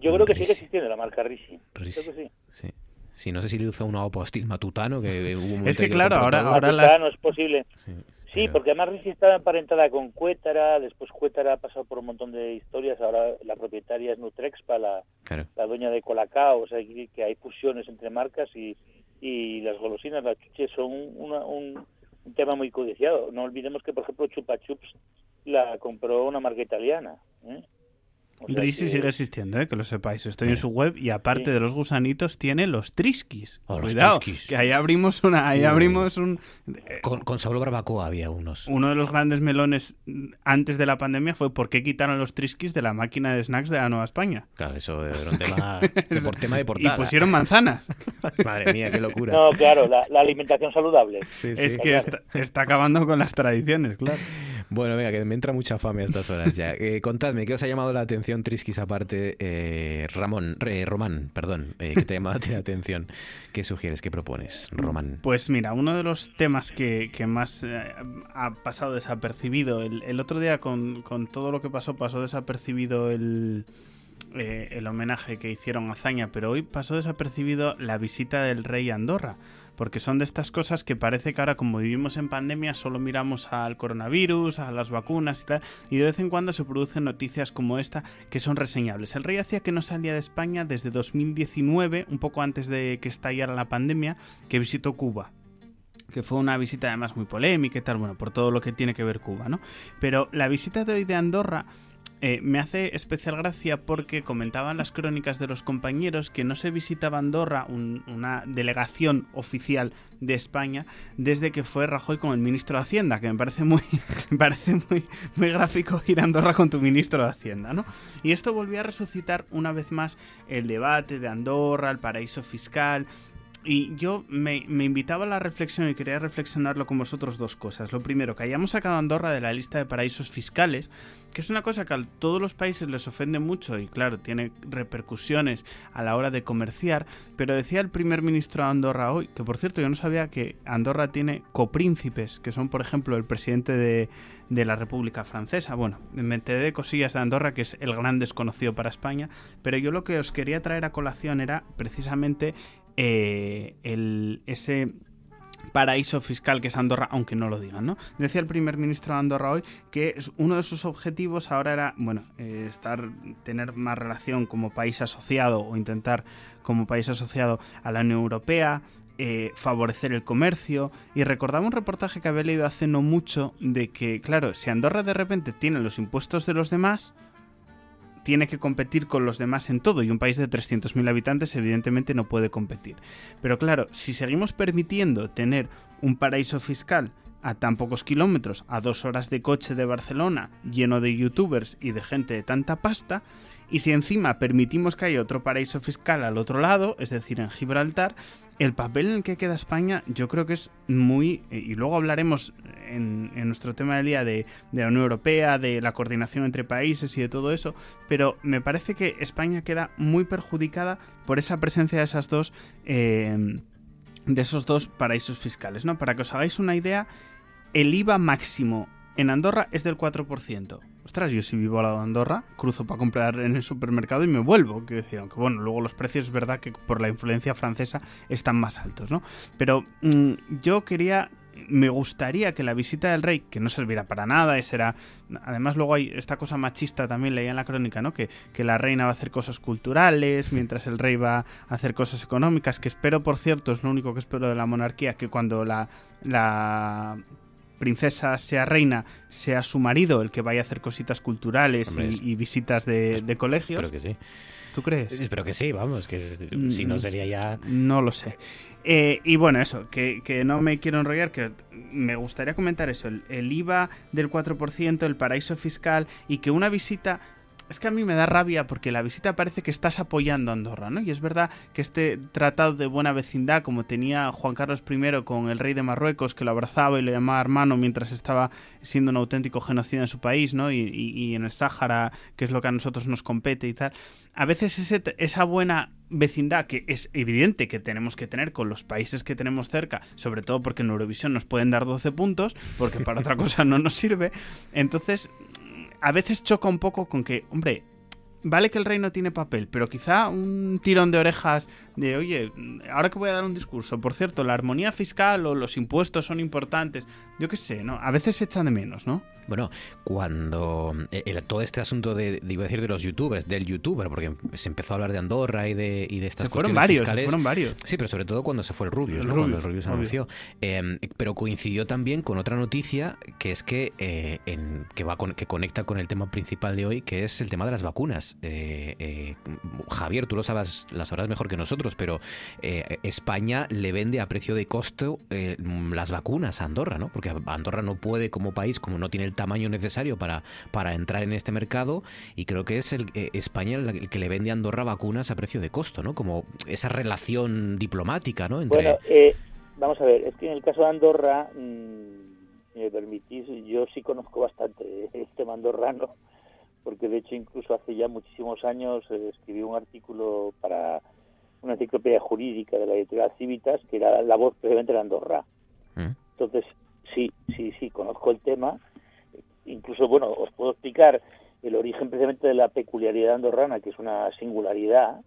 Yo creo que sigue existiendo la marca Risi. Creo que sí. sí. Sí, no sé si le hizo una opostil matutano, que (laughs) hubo Es que claro, ahora, ahora las... es posible. Sí, sí porque además Risi estaba emparentada con Cuétara, después Cuétara ha pasado por un montón de historias, ahora la propietaria es Nutrexpa, la, la dueña de Colacao, o sea, que hay fusiones entre marcas y, y las golosinas, las chuches son una, un, un, tema muy codiciado. No olvidemos que, por ejemplo, Chupa Chups la compró una marca italiana. ¿eh? Risi que... sigue existiendo, ¿eh? que lo sepáis. Estoy en su web y aparte Sí. de los gusanitos tiene los triskis. Oh, los Cuidado, triskis. que ahí abrimos una, ahí Uh. abrimos un Con, con sabor barbacoa había unos. uno de los grandes melones antes de la pandemia fue por qué quitaron los triskis de la máquina de snacks de la Nueva España. Claro, eso era un (laughs) tema de, por, tema de portada. Y pusieron manzanas. (laughs) Madre mía, qué locura. No, claro, la, la alimentación saludable. Sí, es que está, está acabando con las tradiciones, claro. Bueno, venga, que me entra mucha fame a estas horas ya. Eh, contadme, ¿qué os ha llamado la atención, Triskis, aparte? Eh, Ramón, eh, Román, perdón, eh, ¿qué te ha llamado la atención? ¿Qué sugieres, qué propones, Román? Pues mira, uno de los temas que, que más eh, ha pasado desapercibido, el, el otro día con, con todo lo que pasó, pasó desapercibido el, eh, el homenaje que hicieron a Zaña, pero hoy pasó desapercibido la visita del rey a Andorra. Porque son de estas cosas que parece que ahora, como vivimos en pandemia, solo miramos al coronavirus, a las vacunas y tal, y de vez en cuando se producen noticias como esta que son reseñables. El rey hacía que no salía de España desde 2019, un poco antes de que estallara la pandemia, que visitó Cuba que fue una visita además muy polémica y tal, bueno, por todo lo que tiene que ver Cuba, ¿no? Pero la visita de hoy de Andorra eh, me hace especial gracia porque comentaban las crónicas de los compañeros que no se visitaba Andorra, un- una delegación oficial de España, desde que fue Rajoy con el ministro de Hacienda, que me parece muy, (laughs) me parece muy, muy gráfico ir a Andorra con tu ministro de Hacienda, ¿no? Y esto volvió a resucitar una vez más el debate de Andorra, el paraíso fiscal, y yo me, me invitaba a la reflexión y quería reflexionarlo con vosotros dos cosas. Lo primero, que hayamos sacado a Andorra de la lista de paraísos fiscales, que es una cosa que a todos los países les ofende mucho y claro, tiene repercusiones a la hora de comerciar, pero decía el primer ministro de Andorra hoy, que por cierto yo no sabía que Andorra tiene copríncipes, que son por ejemplo el presidente de, de la República Francesa. Bueno, me enteré de cosillas de Andorra, que es el gran desconocido para España, pero yo lo que os quería traer a colación era precisamente eh, el, ese paraíso fiscal que es Andorra, aunque no lo digan, ¿no? Decía el primer ministro de Andorra hoy que uno de sus objetivos ahora era, bueno, eh, estar, tener más relación como país asociado o intentar como país asociado a la Unión Europea, eh, favorecer el comercio y recordaba un reportaje que había leído hace no mucho de que, claro, si Andorra de repente tiene los impuestos de los demás, tiene que competir con los demás en todo y un país de 300.000 habitantes evidentemente no puede competir. Pero claro, si seguimos permitiendo tener un paraíso fiscal a tan pocos kilómetros, a dos horas de coche de Barcelona, lleno de youtubers y de gente de tanta pasta, y si encima permitimos que haya otro paraíso fiscal al otro lado, es decir, en Gibraltar, el papel en el que queda España yo creo que es muy... eh, Y luego hablaremos en, nuestro tema del día de, la Unión Europea, de la coordinación entre países y de todo eso, pero me parece que España queda muy perjudicada por esa presencia de esas dos... eh, de esos dos paraísos fiscales, ¿no? Para que os hagáis una idea, el IVA máximo en Andorra es del 4%. Ostras, yo si vivo al lado de Andorra, cruzo para comprar en el supermercado y me vuelvo. Quiero decir, aunque bueno, luego los precios es verdad que por la influencia francesa están más altos, ¿no? Pero mm, yo quería me gustaría que la visita del rey, que no servirá para nada, y será. Además, luego hay esta cosa machista también leía en la crónica, ¿no? Que, que la reina va a hacer cosas culturales, mientras el rey va a hacer cosas económicas. Que espero, por cierto, es lo único que espero de la monarquía, que cuando la. la princesa sea reina, sea su marido el que vaya a hacer cositas culturales Hombre, y, visitas de, de colegios. Espero que sí. ¿Tú crees? Espero que sí, vamos, que si Mm, no sería ya... No lo sé. Eh, y bueno, eso, que, que no me quiero enrollar, que me gustaría comentar eso, el, el IVA del 4%, el paraíso fiscal y que una visita es que a mí me da rabia porque la visita parece que estás apoyando a Andorra, ¿no? Y es verdad que este tratado de buena vecindad, como tenía Juan Carlos I con el rey de Marruecos, que lo abrazaba y lo llamaba hermano mientras estaba siendo un auténtico genocidio en su país, ¿no? Y, en el Sáhara, que es lo que a nosotros nos compete y tal. A veces esa buena vecindad que es evidente que tenemos que tener con los países que tenemos cerca, sobre todo porque en Eurovisión nos pueden dar 12 puntos, porque para otra cosa no nos sirve. Entonces, a veces choca un poco con que, hombre, vale que el rey no tiene papel, pero quizá un tirón de orejas de, oye, ahora que voy a dar un discurso, por cierto, la armonía fiscal o los impuestos son importantes, yo qué sé, ¿no? A veces se echan de menos, ¿no? Bueno, cuando eh, todo este asunto de, iba a decir de los youtubers, del youtuber, porque se empezó a hablar de Andorra y de, y de estas se fueron varios, fiscales. fueron varios. Sí, pero sobre todo cuando se fue el Rubius, ¿no? cuando el Rubius anunció. Eh, pero coincidió también con otra noticia que es que, eh, en, que, va que conecta con el tema principal de hoy, que es el tema de las vacunas. Javier, tú lo sabes, las sabrás mejor que nosotros, pero España le vende a precio de costo las vacunas a Andorra, ¿no? Porque Andorra no puede como país, como no tiene el tamaño necesario para, para entrar en este mercado y creo que es el eh, España el, que le vende a Andorra vacunas a precio de costo, ¿no? Como esa relación diplomática, ¿no? Entre... Bueno, eh, vamos a ver, es que en el caso de Andorra, mm, si me permitís, yo sí conozco bastante el tema andorrano, porque de hecho incluso hace ya muchísimos años eh, escribí un artículo para una enciclopedia jurídica de la editorial Civitas, que era la voz precisamente de Andorra. Mm. Entonces, sí, sí, sí, conozco el tema incluso, bueno, os puedo explicar el origen precisamente de la peculiaridad andorrana, que es una singularidad,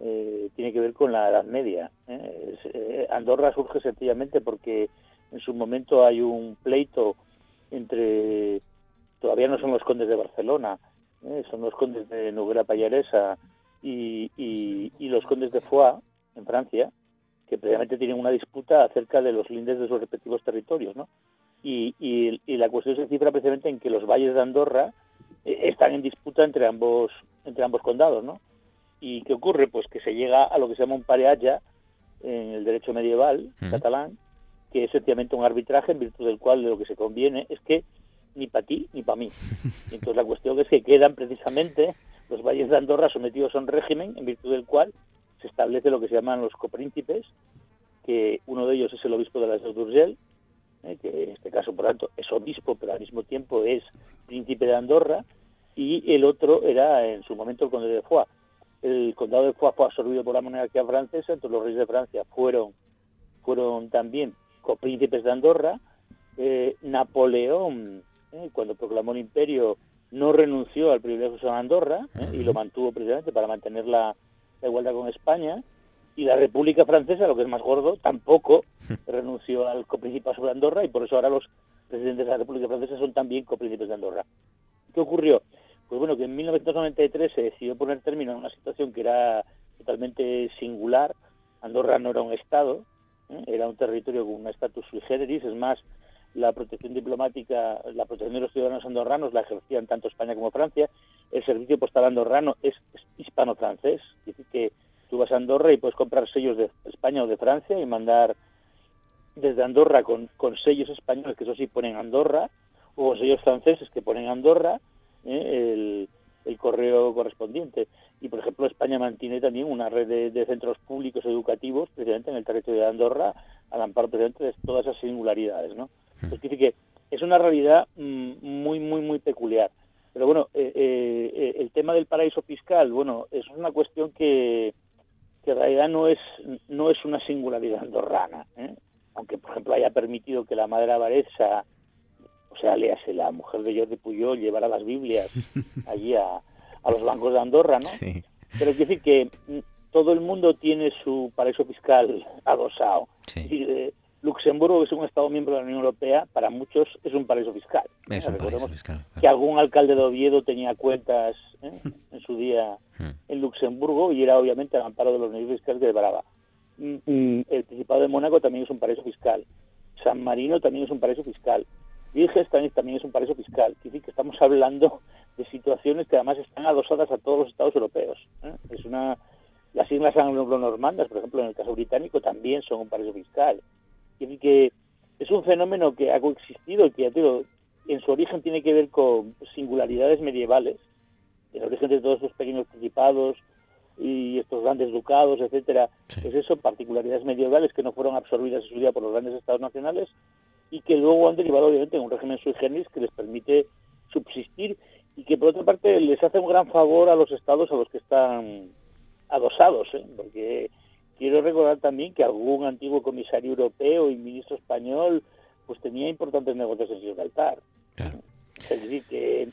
eh, tiene que ver con la Edad Media. ¿eh? Eh, Andorra surge sencillamente porque en su momento hay un pleito entre, todavía no son los condes de Barcelona, son los condes de Noguera Pallaresa y, y, los condes de Foix, en Francia, que precisamente tienen una disputa acerca de los lindes de sus respectivos territorios, ¿no? y, y, la cuestión se cifra precisamente en que los valles de Andorra eh, están en disputa entre ambos entre ambos condados, ¿no? ¿Y qué ocurre? Pues que se llega a lo que se llama un parealla en el derecho medieval catalán, que es sencillamente un arbitraje en virtud del cual lo que se conviene es que ni para ti ni para mí. entonces la cuestión es que quedan precisamente los valles de Andorra sometidos a un régimen en virtud del cual se establece lo que se llaman los copríncipes, que uno de ellos es el obispo de la de ¿eh? que en este caso, por tanto, es obispo, pero al mismo tiempo es príncipe de Andorra, y el otro era en su momento el conde de Foix. El condado de Foix fue absorbido por la monarquía francesa, entonces los reyes de Francia fueron, fueron también copríncipes de Andorra. Eh, Napoleón, ¿eh? cuando proclamó el imperio, no renunció al privilegio de Andorra y lo mantuvo precisamente para mantener la igualdad con España y la República Francesa, lo que es más gordo, tampoco (laughs) renunció al coprincipado sobre Andorra y por eso ahora los presidentes de la República Francesa son también copríncipes de Andorra. ¿Qué ocurrió? Pues bueno, que en 1993 se decidió poner término a una situación que era totalmente singular. Andorra no era un Estado, ¿eh? era un territorio con un estatus sui generis, es más, la protección diplomática, la protección de los ciudadanos andorranos la ejercían tanto España como Francia. El servicio postal andorrano es, hispano-francés, es decir, que Tú vas a Andorra y puedes comprar sellos de España o de Francia y mandar desde Andorra con, con sellos españoles, que eso sí ponen Andorra, o sellos franceses que ponen Andorra, ¿eh? el, el, correo correspondiente. Y, por ejemplo, España mantiene también una red de, centros públicos educativos, precisamente en el territorio de Andorra, al amparo precisamente de todas esas singularidades, ¿no? Pues quiere que es una realidad mm, muy, muy, muy peculiar. Pero bueno, eh, eh, el tema del paraíso fiscal, bueno, es una cuestión que, que en realidad no es, no es una singularidad (laughs) andorrana, ¿eh? aunque por ejemplo haya permitido que la madre Avareza, o sea, léase la mujer de Jordi Puyol, llevara las Biblias (laughs) allí a, a los bancos de Andorra, ¿no? Pero quiero decir que mm, todo el mundo tiene su paraíso fiscal adosado. Eh, Luxemburgo, que es un Estado miembro de la Unión Europea, para muchos es un paraíso fiscal. Es un paraíso fiscal. Que algún alcalde de Oviedo tenía cuentas ¿eh? en su día hmm. en Luxemburgo y era obviamente al amparo de los niveles fiscales de Brava. Mm, mm, el Principado de Mónaco también es un paraíso fiscal. San Marino también es un paraíso fiscal. Virges también, es un paraíso fiscal. Es decir, que estamos hablando de situaciones que además están adosadas a todos los Estados europeos. ¿eh? Es una las islas anglo-normandas, por ejemplo, en el caso británico, también son un paraíso fiscal que es un fenómeno que ha coexistido y que, en su origen tiene que ver con singularidades medievales el origen de todos estos pequeños principados y estos grandes ducados, etcétera, es eso, particularidades medievales que no fueron absorbidas en su día por los grandes estados nacionales y que luego han derivado obviamente en un régimen sui generis que les permite subsistir y que por otra parte les hace un gran favor a los estados a los que están adosados, ¿eh? porque quiero recordar también que algún antiguo comisario europeo y ministro español pues tenía importantes negocios en Gibraltar. Es decir, que,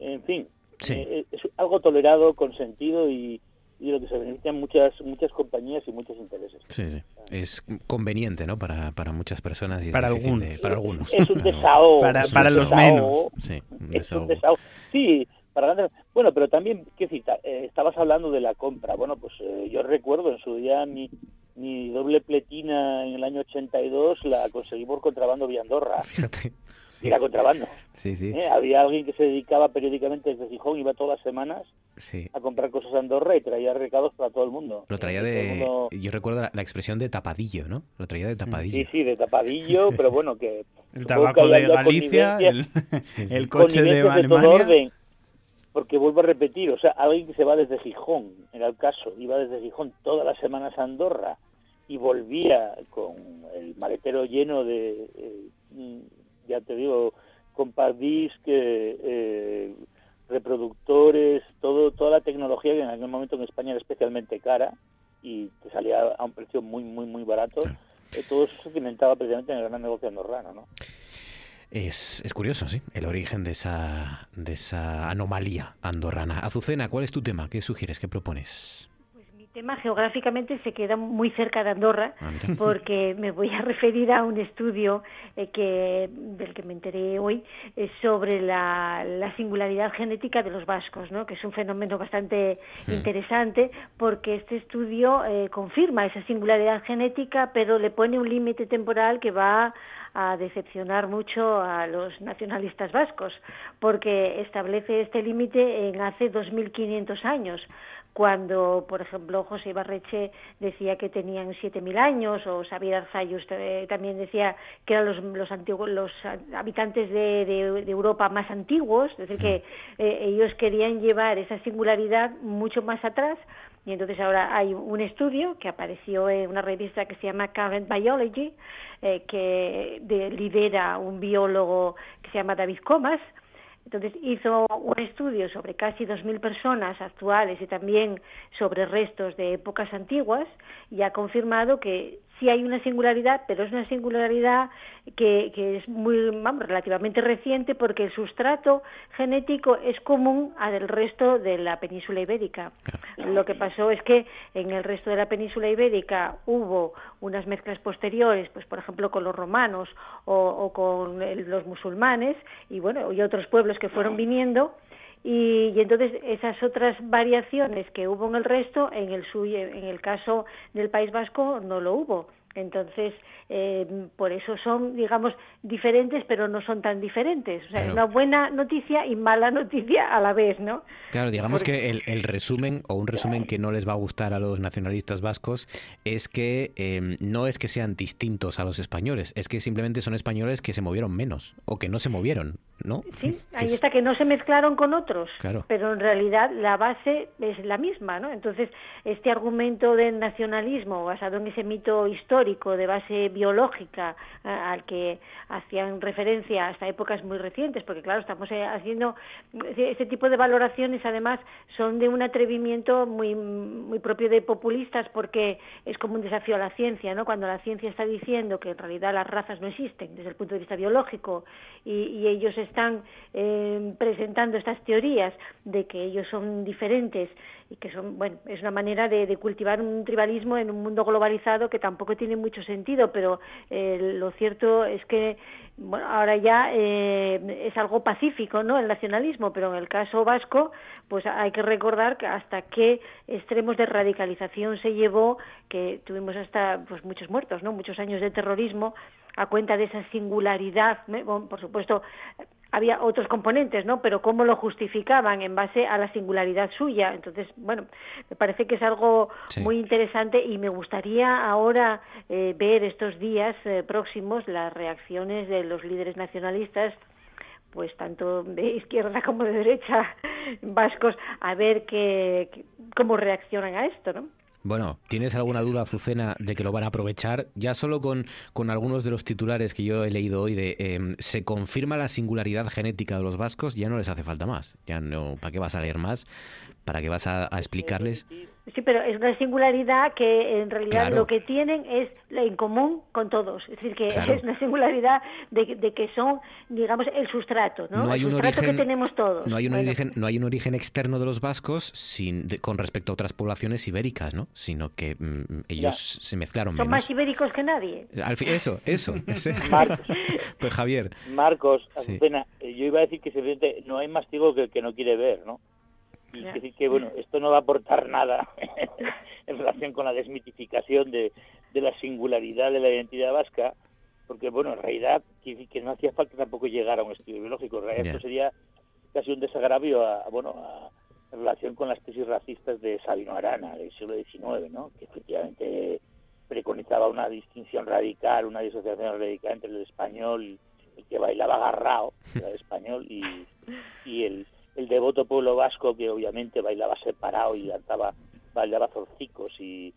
en fin, eh, es algo tolerado, consentido y, y de lo que se benefician muchas muchas compañías y muchos intereses. Sí, sí. Es conveniente, ¿no? Para, para muchas personas y Para algunos. de- para algunos. Es un desahogo. Para- un para los desahogo. menos. Sí, un Es un desahogo. desahogo. Sí, para grandes- Bueno, pero también, ¿qué cita? Eh, estabas hablando de la compra. Bueno, pues eh, yo recuerdo en su día mi, mi doble pletina en el año 82 la conseguí por contrabando vía Andorra. (laughs) Era contrabando. Sí, sí. Eh, Había alguien que se dedicaba periódicamente desde Gijón, iba todas las semanas Sí. a comprar cosas a Andorra y traía recados para todo el mundo. Lo traía todo de... mundo- Yo recuerdo la, la expresión de tapadillo, ¿no? Lo traía de tapadillo. Sí, sí, de tapadillo, pero bueno, que... (laughs) El tabaco de Galicia, (laughs) el, coche de connivencias todo Alemania. orden, porque vuelvo a repetir, o sea, alguien que se va desde Gijón, era el caso, iba desde Gijón todas las semanas a Andorra y volvía con el maletero lleno de, eh, ya te digo, compact disc, eh, eh, reproductores, todo, toda la tecnología que en aquel momento en España era especialmente cara y te salía a un precio muy, muy, muy barato. Eh, todo eso se cimentaba precisamente en el gran negocio andorrano, ¿no? Es, es curioso, sí, el origen de esa, de esa anomalía andorrana. Azucena, ¿cuál es tu tema? ¿Qué sugieres? ¿Qué propones? Mi tema geográficamente se queda muy cerca de Andorra Ah, (laughs) porque me voy a referir a un estudio eh, que del que me enteré hoy eh, sobre la, la singularidad genética de los vascos, ¿no? que es un fenómeno bastante Mm. interesante porque este estudio eh, confirma esa singularidad genética pero le pone un límite temporal que va a decepcionar mucho a los nacionalistas vascos porque establece este límite en hace 2.500 años cuando, por ejemplo, José Ibarreche decía que tenían 7.000 años, o Xavier Arzayus eh, también decía que eran los, los, antiguos, los habitantes de, de- de Europa más antiguos, es decir, que eh, ellos querían llevar esa singularidad mucho más atrás, y entonces ahora hay un estudio que apareció en una revista que se llama Current Biology, eh, que de- lidera un biólogo que se llama David Comas, entonces hizo un estudio sobre casi 2.000 personas actuales y también sobre restos de épocas antiguas y ha confirmado que sí hay una singularidad, pero es una singularidad que, que es muy vamos, relativamente reciente porque el sustrato genético es común al resto de la península ibérica. Lo que pasó es que en el resto de la península ibérica hubo unas mezclas posteriores, pues por ejemplo con los romanos o, o con el- los musulmanes y bueno y otros pueblos que fueron viniendo y, y entonces esas otras variaciones que hubo en el resto, en el suyo, en el caso del País Vasco no lo hubo. Entonces, eh, por eso son, digamos, diferentes, pero no son tan diferentes. O sea, Claro. una buena noticia y mala noticia a la vez, ¿no? Claro, digamos Porque- que el, el resumen, o un resumen que no les va a gustar a los nacionalistas vascos, es que eh, no es que sean distintos a los españoles, es que simplemente son españoles que se movieron menos, o que no se movieron, ¿no? Sí, ahí es- está, que no se mezclaron con otros, Claro. pero en realidad la base es la misma, ¿no? Entonces, este argumento del nacionalismo basado en ese mito histórico de base biológica al que hacían referencia hasta épocas muy recientes, porque claro, estamos eh, haciendo este tipo de valoraciones, además, son de un atrevimiento muy muy propio de populistas porque es como un desafío a la ciencia, ¿no? Cuando la ciencia está diciendo que en realidad las razas no existen desde el punto de vista biológico y, y ellos están eh, presentando estas teorías de que ellos son diferentes y que son, bueno, es una manera de, de cultivar un tribalismo en un mundo globalizado que tampoco tiene mucho sentido, pero eh, lo cierto es que bueno, ahora ya eh, es algo pacífico, ¿no? El nacionalismo, pero en el caso vasco, pues hay que recordar que hasta qué extremos de radicalización se llevó, que tuvimos hasta pues muchos muertos, ¿no? Muchos años de terrorismo a cuenta de esa singularidad. Bueno, por supuesto había otros componentes, ¿no? Pero cómo lo justificaban en base a la singularidad suya. Entonces, bueno, me parece que es algo Sí. muy interesante y me gustaría ahora eh, ver estos días eh, próximos las reacciones de los líderes nacionalistas pues tanto de izquierda como de derecha (laughs) vascos a ver qué, cómo reaccionan a esto, ¿no? Bueno, ¿tienes alguna duda, Azucena, de que lo van a aprovechar? Ya solo con, con algunos de los titulares que yo he leído hoy de em, se confirma la singularidad genética de los vascos, ya no les hace falta más. Ya no, ¿para qué vas a leer más? ¿Para qué vas a, explicarles? Pero es una singularidad que en realidad lo que tienen es en común con todos. Es decir, que (laughs) es una singularidad de, que son, digamos, el sustrato, ¿no? hay el un origen, que tenemos todos. No hay un, origen, no hay un origen externo de los vascos sin, con respecto a otras poblaciones ibéricas, ¿no? Sino que mm, ellos se mezclaron Son más ibéricos que nadie. Al eso, eso. (laughs) Marcos, (laughs) pues Javier. Marcos, eh, yo iba a decir que no hay más que el que no quiere ver, ¿no? Y decir que bueno esto no va a aportar nada (laughs) en relación con la desmitificación de, de, la singularidad de la identidad vasca porque bueno en realidad que no hacía falta tampoco llegar a un estudio biológico. En realidad esto sería casi un desagravio a, bueno en relación con las tesis racistas de Sabino Arana del siglo XIX ¿no? que efectivamente preconizaba una distinción radical una disociación radical entre el español el que bailaba agarrado el español y, y el el devoto pueblo vasco que obviamente bailaba separado y cantaba, bailaba zorcicos y,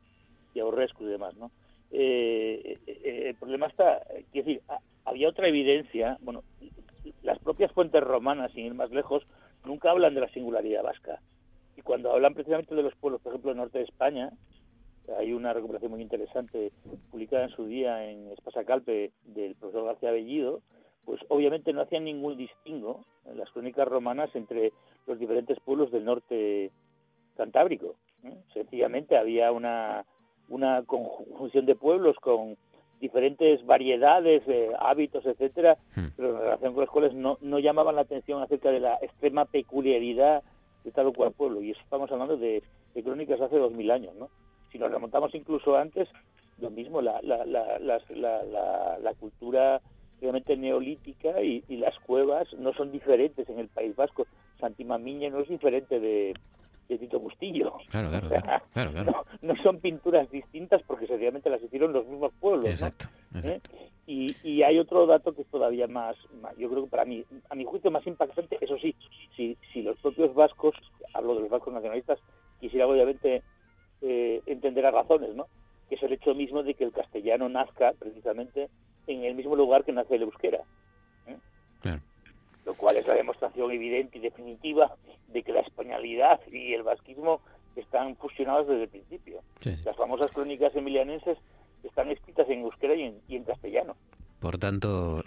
y y demás, ¿no? Eh, eh, el problema está, quiero decir, había otra evidencia, bueno, las propias fuentes romanas, sin ir más lejos, nunca hablan de la singularidad vasca. Y cuando hablan precisamente de los pueblos, por ejemplo, del norte de España, hay una recuperación muy interesante publicada en su día en Espasacalpe del profesor García Bellido, pues obviamente no hacían ningún distingo en las crónicas romanas entre los diferentes pueblos del norte cantábrico. Sencillamente había una, una conjunción de pueblos con diferentes variedades, de hábitos, etcétera, hmm. pero en relación con los cuales no, no llamaban la atención acerca de la extrema peculiaridad de tal o cual pueblo. Y eso estamos hablando de, crónicas hace dos mil años, ¿no? Si nos remontamos incluso antes, lo mismo, la, la, la, la, la cultura obviamente neolítica y, las cuevas no son diferentes en el País Vasco. Santimamiña no es diferente de, Tito Bustillo. Claro, claro, (laughs) claro, No, son pinturas distintas porque sencillamente las hicieron los mismos pueblos. Exacto. ¿Eh? Y, y, hay otro dato que es todavía más, yo creo que para mí, a mi juicio más impactante, eso sí, si, si los propios vascos, hablo de los vascos nacionalistas, quisiera obviamente eh, entender a razones, ¿no? Que es el hecho mismo de que el castellano nazca precisamente en el mismo lugar que nace el euskera. ¿eh? Lo cual es la demostración evidente y definitiva de que la españolidad y el vasquismo están fusionados desde el principio. Las famosas crónicas emilianenses están escritas en euskera y en, castellano. Por tanto,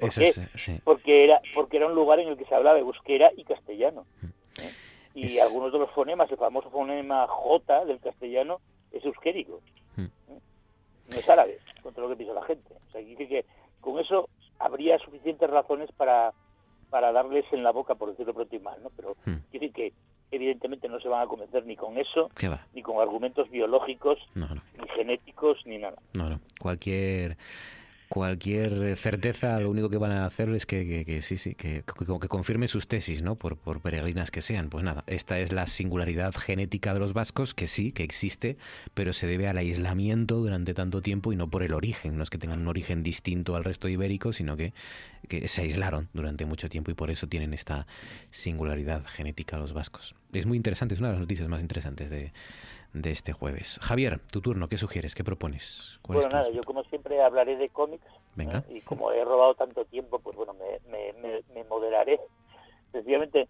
porque era porque era un lugar en el que se hablaba euskera y castellano. ¿eh? Y algunos de los fonemas, el famoso fonema J del castellano, es euskérico. ¿eh? No es árabe, contra lo que piensa la gente. O sea, dice que con eso habría suficientes razones para, para darles en la boca, por decirlo pronto y mal, ¿no? Pero hmm. quiere que evidentemente no se van a convencer ni con eso, ni con argumentos biológicos, ni genéticos, ni nada. No, no. Cualquier cualquier certeza, lo único que van a hacer es que, sí, sí, que, que, sus tesis, ¿no? Por, por, peregrinas que sean. Pues nada, esta es la singularidad genética de los vascos, que sí, que existe, pero se debe al aislamiento durante tanto tiempo y no por el origen. No es que tengan un origen distinto al resto ibérico, sino que, que se aislaron durante mucho tiempo y por eso tienen esta singularidad genética los vascos. Es muy interesante, es una de las noticias más interesantes de, de este jueves. Javier, tu turno, ¿qué sugieres? ¿Qué propones? Bueno, nada, yo como siempre hablaré de cómics. Venga. Y como he robado tanto tiempo, pues bueno, me, me, me, moderaré. Sencillamente,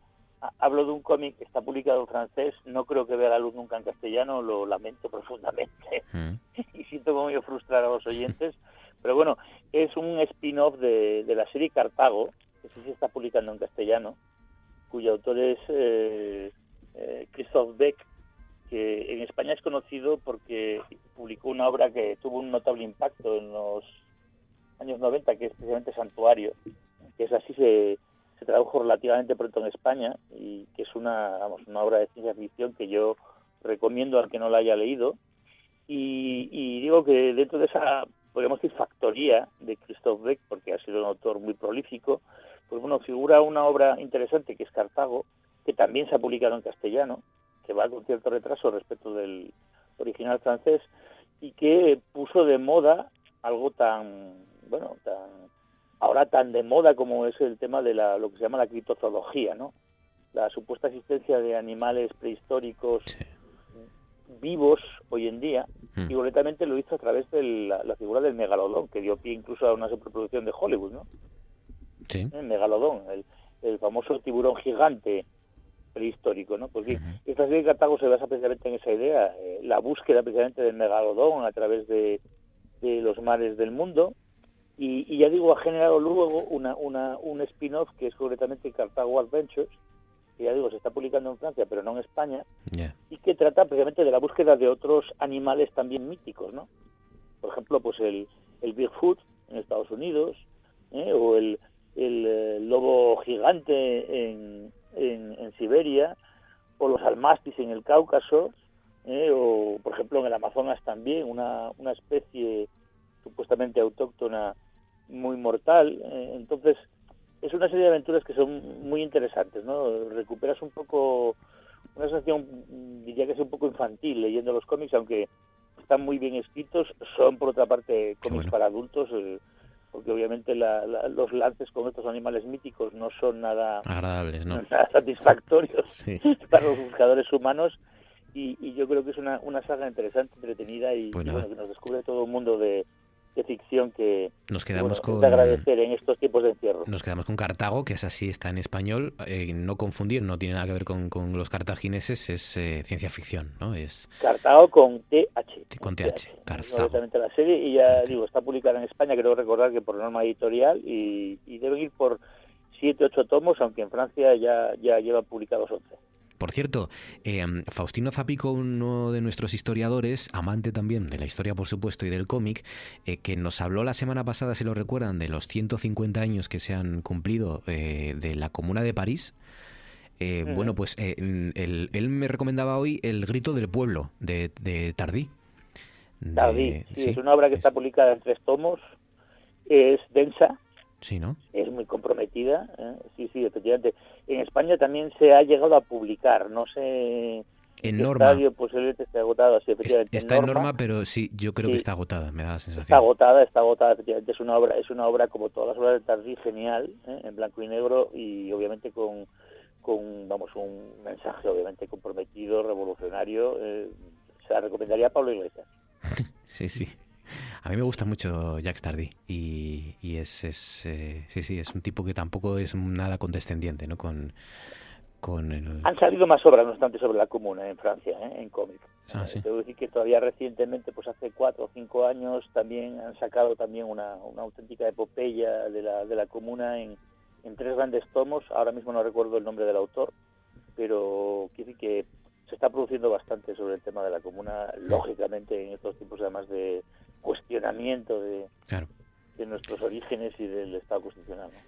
hablo de un cómic que está publicado en francés, no creo que vea la luz nunca en castellano, lo lamento profundamente. Mm. (laughs) y siento como yo frustrar a los oyentes. (laughs) Pero bueno, es un spin-off de, de la serie Cartago, que sí se está publicando en castellano, cuyo autor es eh, eh, Christophe Beck, que en España es conocido porque publicó una obra que tuvo un notable impacto en los años 90, que es precisamente Santuario, que es así se, tradujo relativamente pronto en España y que es una, vamos, una obra de ciencia ficción que yo recomiendo al que no la haya leído. Y, y digo que dentro de esa, podríamos decir, factoría de Christoph Beck, porque ha sido un autor muy prolífico, pues bueno, figura una obra interesante que es Cartago, que también se ha publicado en castellano, que va con cierto retraso respecto del original francés y que puso de moda algo tan, bueno, tan ahora tan de moda como es el tema de la, lo que se llama la criptozoología, ¿no? la supuesta existencia de animales prehistóricos vivos hoy en día Mm. y concretamente lo hizo a través de la, la figura del megalodón que dio pie incluso a una superproducción de Hollywood no Sí. el megalodón el, el famoso tiburón gigante prehistórico no bien esta serie de Cartago se basa precisamente en esa idea eh, la búsqueda precisamente del megalodón a través de, de los mares del mundo y, y ya digo ha generado luego una, una un spin-off que es concretamente Cartago Adventures que ya digo se está publicando en Francia pero no en España y que trata precisamente de la búsqueda de otros animales también míticos, ¿no? Por ejemplo, pues el, el Bigfoot en Estados Unidos, ¿eh? o el, el, eh, lobo gigante en, en, en Siberia, o los almastis en el Cáucaso, ¿eh? o por ejemplo en el Amazonas también, una, una especie supuestamente autóctona muy mortal. ¿eh? Entonces, es una serie de aventuras que son muy interesantes, ¿no? Recuperas un poco una sensación, diría que es un poco infantil leyendo los cómics, aunque están muy bien escritos, son por otra parte cómics para adultos, eh, porque obviamente la- la- los lances con estos animales míticos no son nada, Agradables, ¿no? (laughs) nada satisfactorios Sí. (laughs) para los buscadores humanos. Y, y yo creo que es una, una saga interesante, entretenida y, y bueno, que nos descubre todo un mundo de, de ficción que Nos quedamos bueno, es con- de agradecer en estos tiempos de encierro. Nos quedamos con Cartago, que es así, está en español. eh, no confundir, no tiene nada que ver con, con los cartagineses, es eh, ciencia ficción, ¿no? Es Cartago con TH. con TH, Cartago. directamente la serie y ya digo está publicada en España creo recordar que por norma editorial y, y deben ir por siete ocho tomos aunque en Francia ya ya llevan publicados 11 Por cierto, eh, Faustino Zapico, uno de nuestros historiadores, amante también de la historia, por supuesto, y del cómic, eh, que nos habló la semana pasada, si lo recuerdan, de los 150 años que se han cumplido eh, de la Comuna de París. Eh. Bueno, pues eh, él, él me recomendaba hoy El Grito del Pueblo, de, de Tardí. De- Tardí sí, sí, es una obra que está publicada en tres tomos es densa sí, ¿no? es muy comprometida ¿eh? sí sí efectivamente en España también se ha llegado a publicar no sé En Norma. estadio posiblemente esté agotado así efectivamente Está en norma, pero sí, yo creo que está agotada, me da la sensación. Está agotada, está agotada, efectivamente. Es una obra, es una obra como todas las obras de Tardí, genial, ¿eh? en blanco y negro y obviamente con, con vamos, un mensaje obviamente comprometido, revolucionario. eh, se la recomendaría a Pablo Iglesias. (laughs) Sí, sí. A mí me gusta mucho Jacques Tardy y, y es, es eh, sí, sí, es un tipo que tampoco es nada condescendiente, ¿no? Con, con el... Han salido más obras, no obstante, sobre la comuna en Francia, ¿eh? en cómic. Ah, sí. Debo decir que todavía recientemente, pues hace cuatro o cinco años, también han sacado también una, una auténtica epopeya de la, de la comuna en, en tres grandes tomos. Ahora mismo no recuerdo el nombre del autor, pero quiero decir que se está produciendo bastante sobre el tema de la comuna, lógicamente en estos tiempos además de cuestionamiento de, Claro. de nuestros orígenes y del Estado constitucional. ¿no?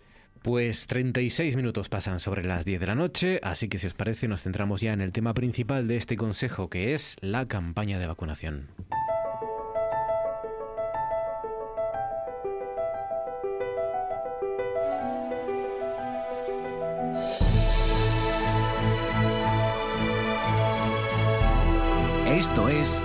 Pues 36 minutos pasan sobre las 10 de la noche, así que si os parece nos centramos ya en el tema principal de este consejo, que es la campaña de vacunación. Esto es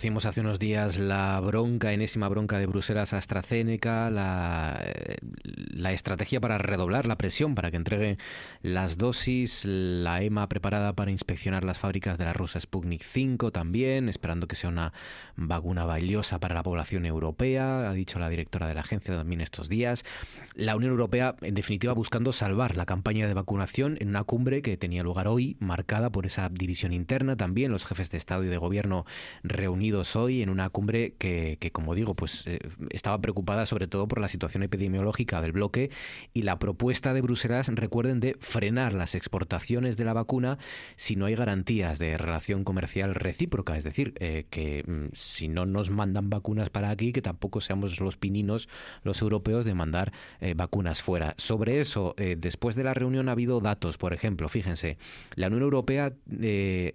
Conocimos hace unos días la bronca, enésima bronca de Bruselas a AstraZeneca, la, eh, la estrategia para redoblar la presión para que entregue las dosis, la EMA preparada para inspeccionar las fábricas de la rusa Sputnik 5 también, esperando que sea una vacuna valiosa para la población europea, ha dicho la directora de la agencia también estos días. La Unión Europea, en definitiva, buscando salvar la campaña de vacunación en una cumbre que tenía lugar hoy, marcada por esa división interna también, los jefes de Estado y de Gobierno reunidos hoy en una cumbre que, como digo, pues eh, estaba preocupada sobre todo por la situación epidemiológica del bloque y la propuesta de Bruselas, recuerden, de frenar las exportaciones de la vacuna si no hay garantías de relación comercial recíproca, es decir, eh, que mm, si no nos mandan vacunas para aquí, que tampoco seamos los pininos, los europeos, de mandar eh, vacunas fuera. Sobre eso, después de la reunión ha habido datos, por ejemplo, fíjense, la Unión Europea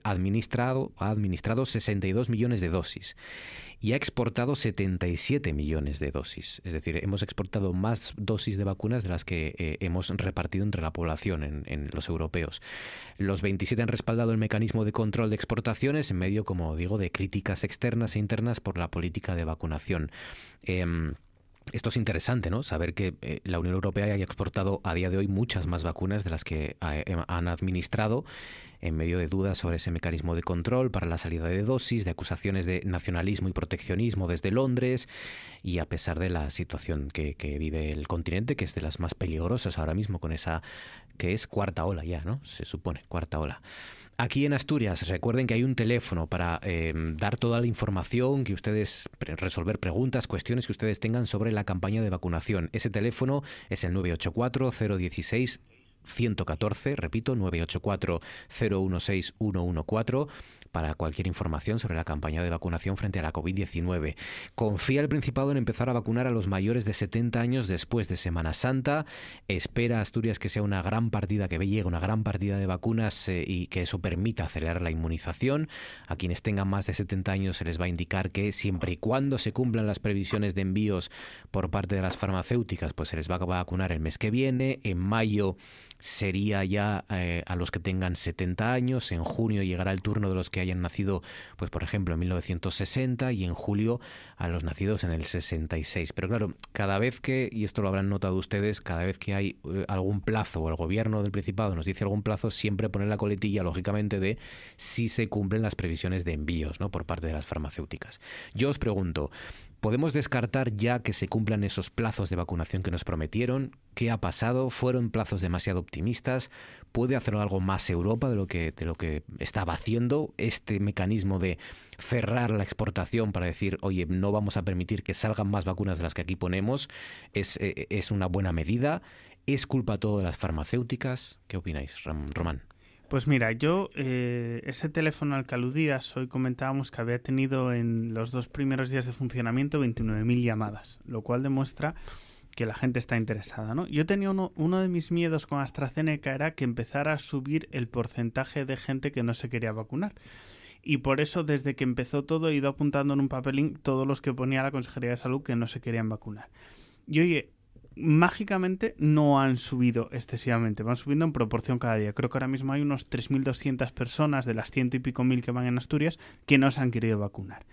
administrado, ha administrado 62 millones de dosis y ha exportado 77 millones de dosis. Es decir, hemos exportado más dosis de vacunas de las que eh, hemos repartido entre la población en, los europeos. Los 27 han respaldado el mecanismo de control de exportaciones en medio, como digo, de críticas externas e internas por la política de vacunación. Em, esto es interesante, ¿no? Saber que eh, la Unión Europea haya exportado a día de hoy muchas más vacunas de las que eh, han administrado en medio de dudas sobre ese mecanismo de control para la salida de dosis, de acusaciones de nacionalismo y proteccionismo desde Londres, y a pesar de la situación que, vive el continente, que es de las más peligrosas ahora mismo, con esa que es cuarta ola ya, ¿no? Se supone, cuarta ola. Aquí en Asturias, recuerden que hay un teléfono para em, dar toda la información que ustedes, resolver preguntas, cuestiones que ustedes tengan sobre la campaña de vacunación. Ese teléfono es el 984 016 114, repito, 984 016 114 para cualquier información sobre la campaña de vacunación frente a la COVID-19. Confía el Principado en empezar a vacunar a los mayores de 70 años después de Semana Santa. Espera Asturias que sea una gran partida, que llegue una gran partida de vacunas eh, y que eso permita acelerar la inmunización. A quienes tengan más de 70 años se les va a indicar que siempre y cuando se cumplan las previsiones de envíos por parte de las farmacéuticas, pues se les va a vacunar el mes que viene. En mayo sería ya eh, a los que tengan 70 años, en junio llegará el turno de los que hayan nacido, pues por ejemplo, en 1960 y en julio a los nacidos en el 66. Pero claro, cada vez que, y esto lo habrán notado ustedes, cada vez que hay eh, algún plazo o el gobierno del Principado nos dice algún plazo, siempre pone la coletilla, lógicamente, de si se cumplen las previsiones de envíos ¿no? por parte de las farmacéuticas. Yo os pregunto, ¿Podemos descartar ya que se cumplan esos plazos de vacunación que nos prometieron? ¿Qué ha pasado? ¿Fueron plazos demasiado optimistas? ¿Puede hacer algo más Europa de lo que, de lo que estaba haciendo? Este mecanismo de cerrar la exportación para decir, oye, no vamos a permitir que salgan más vacunas de las que aquí ponemos, es, eh, es una buena medida. ¿Es culpa todo de las farmacéuticas? ¿Qué opináis, Román? Pues mira, yo eh, ese teléfono al que aludías, hoy comentábamos que había tenido en los dos primeros días de funcionamiento 29.000 llamadas, lo cual demuestra que la gente está interesada, ¿no? Yo tenía uno, uno de mis miedos con AstraZeneca era que empezara a subir el porcentaje de gente que no se quería vacunar. Y por eso, desde que empezó todo, he ido apuntando en un papelín todos los que ponía la Consejería de Salud que no se querían vacunar. Y oye, mágicamente no han subido excesivamente, van subiendo en proporción cada día. Creo que ahora mismo hay unos 3.200 personas de las ciento y pico mil que van en Asturias que no se han querido vacunar.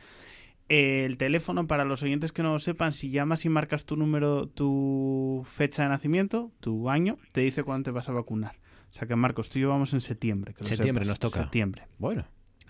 El teléfono, para los oyentes que no lo sepan, si llamas y marcas tu número, tu fecha de nacimiento, tu año, te dice cuándo te vas a vacunar. O sea que, Marcos, tú y yo vamos en septiembre. Que septiembre nos toca. Septiembre. Bueno.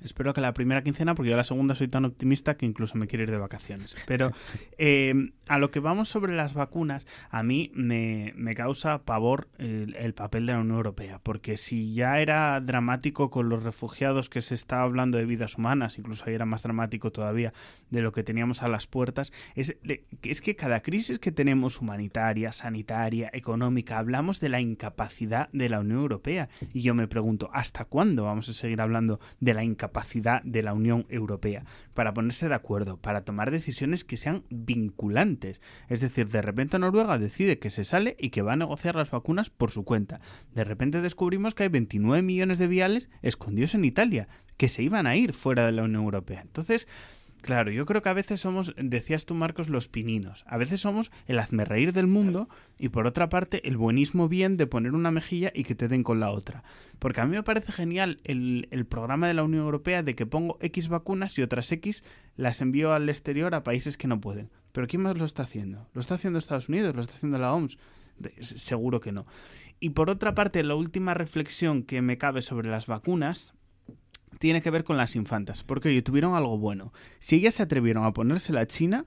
Espero que la primera quincena, porque yo la segunda soy tan optimista que incluso me quiero ir de vacaciones. Pero (laughs) eh, a lo que vamos sobre las vacunas, a mí me, causa pavor el, papel de la Unión Europea, porque si ya era dramático con los refugiados que se está hablando de vidas humanas, incluso ahí era más dramático todavía de lo que teníamos a las puertas, es, es que cada crisis que tenemos humanitaria, sanitaria, económica, hablamos de la incapacidad de la Unión Europea. Y yo me pregunto, ¿hasta cuándo vamos a seguir hablando de la incapacidad? Capacidad de la Unión Europea para ponerse de acuerdo, para tomar decisiones que sean vinculantes. Es decir, de repente Noruega decide que se sale y que va a negociar las vacunas por su cuenta. De repente descubrimos que hay 29 millones de viales escondidos en Italia, que se iban a ir fuera de la Unión Europea. Entonces, Claro, yo creo que a veces somos, decías tú Marcos, los pininos. A veces somos el hazme reír del mundo y por otra parte el buenismo bien de poner una mejilla y que te den con la otra. Porque a mí me parece genial el, el programa de la Unión Europea de que pongo X vacunas y otras X las envío al exterior a países que no pueden. Pero ¿quién más lo está haciendo? ¿Lo está haciendo Estados Unidos? ¿Lo está haciendo la OMS? seguro que no. Y por otra parte, la última reflexión que me cabe sobre las vacunas tiene que ver con las infantas, porque oye, tuvieron algo bueno. Si ellas se atrevieron a ponerse la China,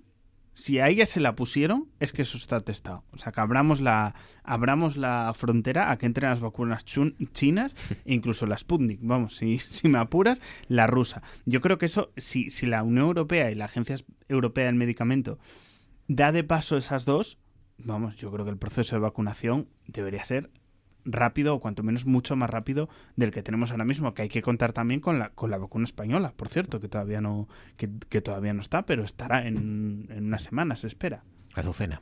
Si a ella se la pusieron, es que eso está testado. O sea, que abramos la, abramos la frontera a que entren las vacunas chinas e (laughs) incluso la Sputnik. Vamos, si, (laughs) si me apuras, la rusa. Yo creo que eso, si, si la Unión Europea y la Agencia Europea del Medicamento da de paso esas dos, vamos, yo creo que el proceso de vacunación debería ser rápido o cuanto menos mucho más rápido del que tenemos ahora mismo que hay que contar también con la con la vacuna española por cierto que todavía no que, todavía no está pero estará en, en unas semanas se espera. Azucena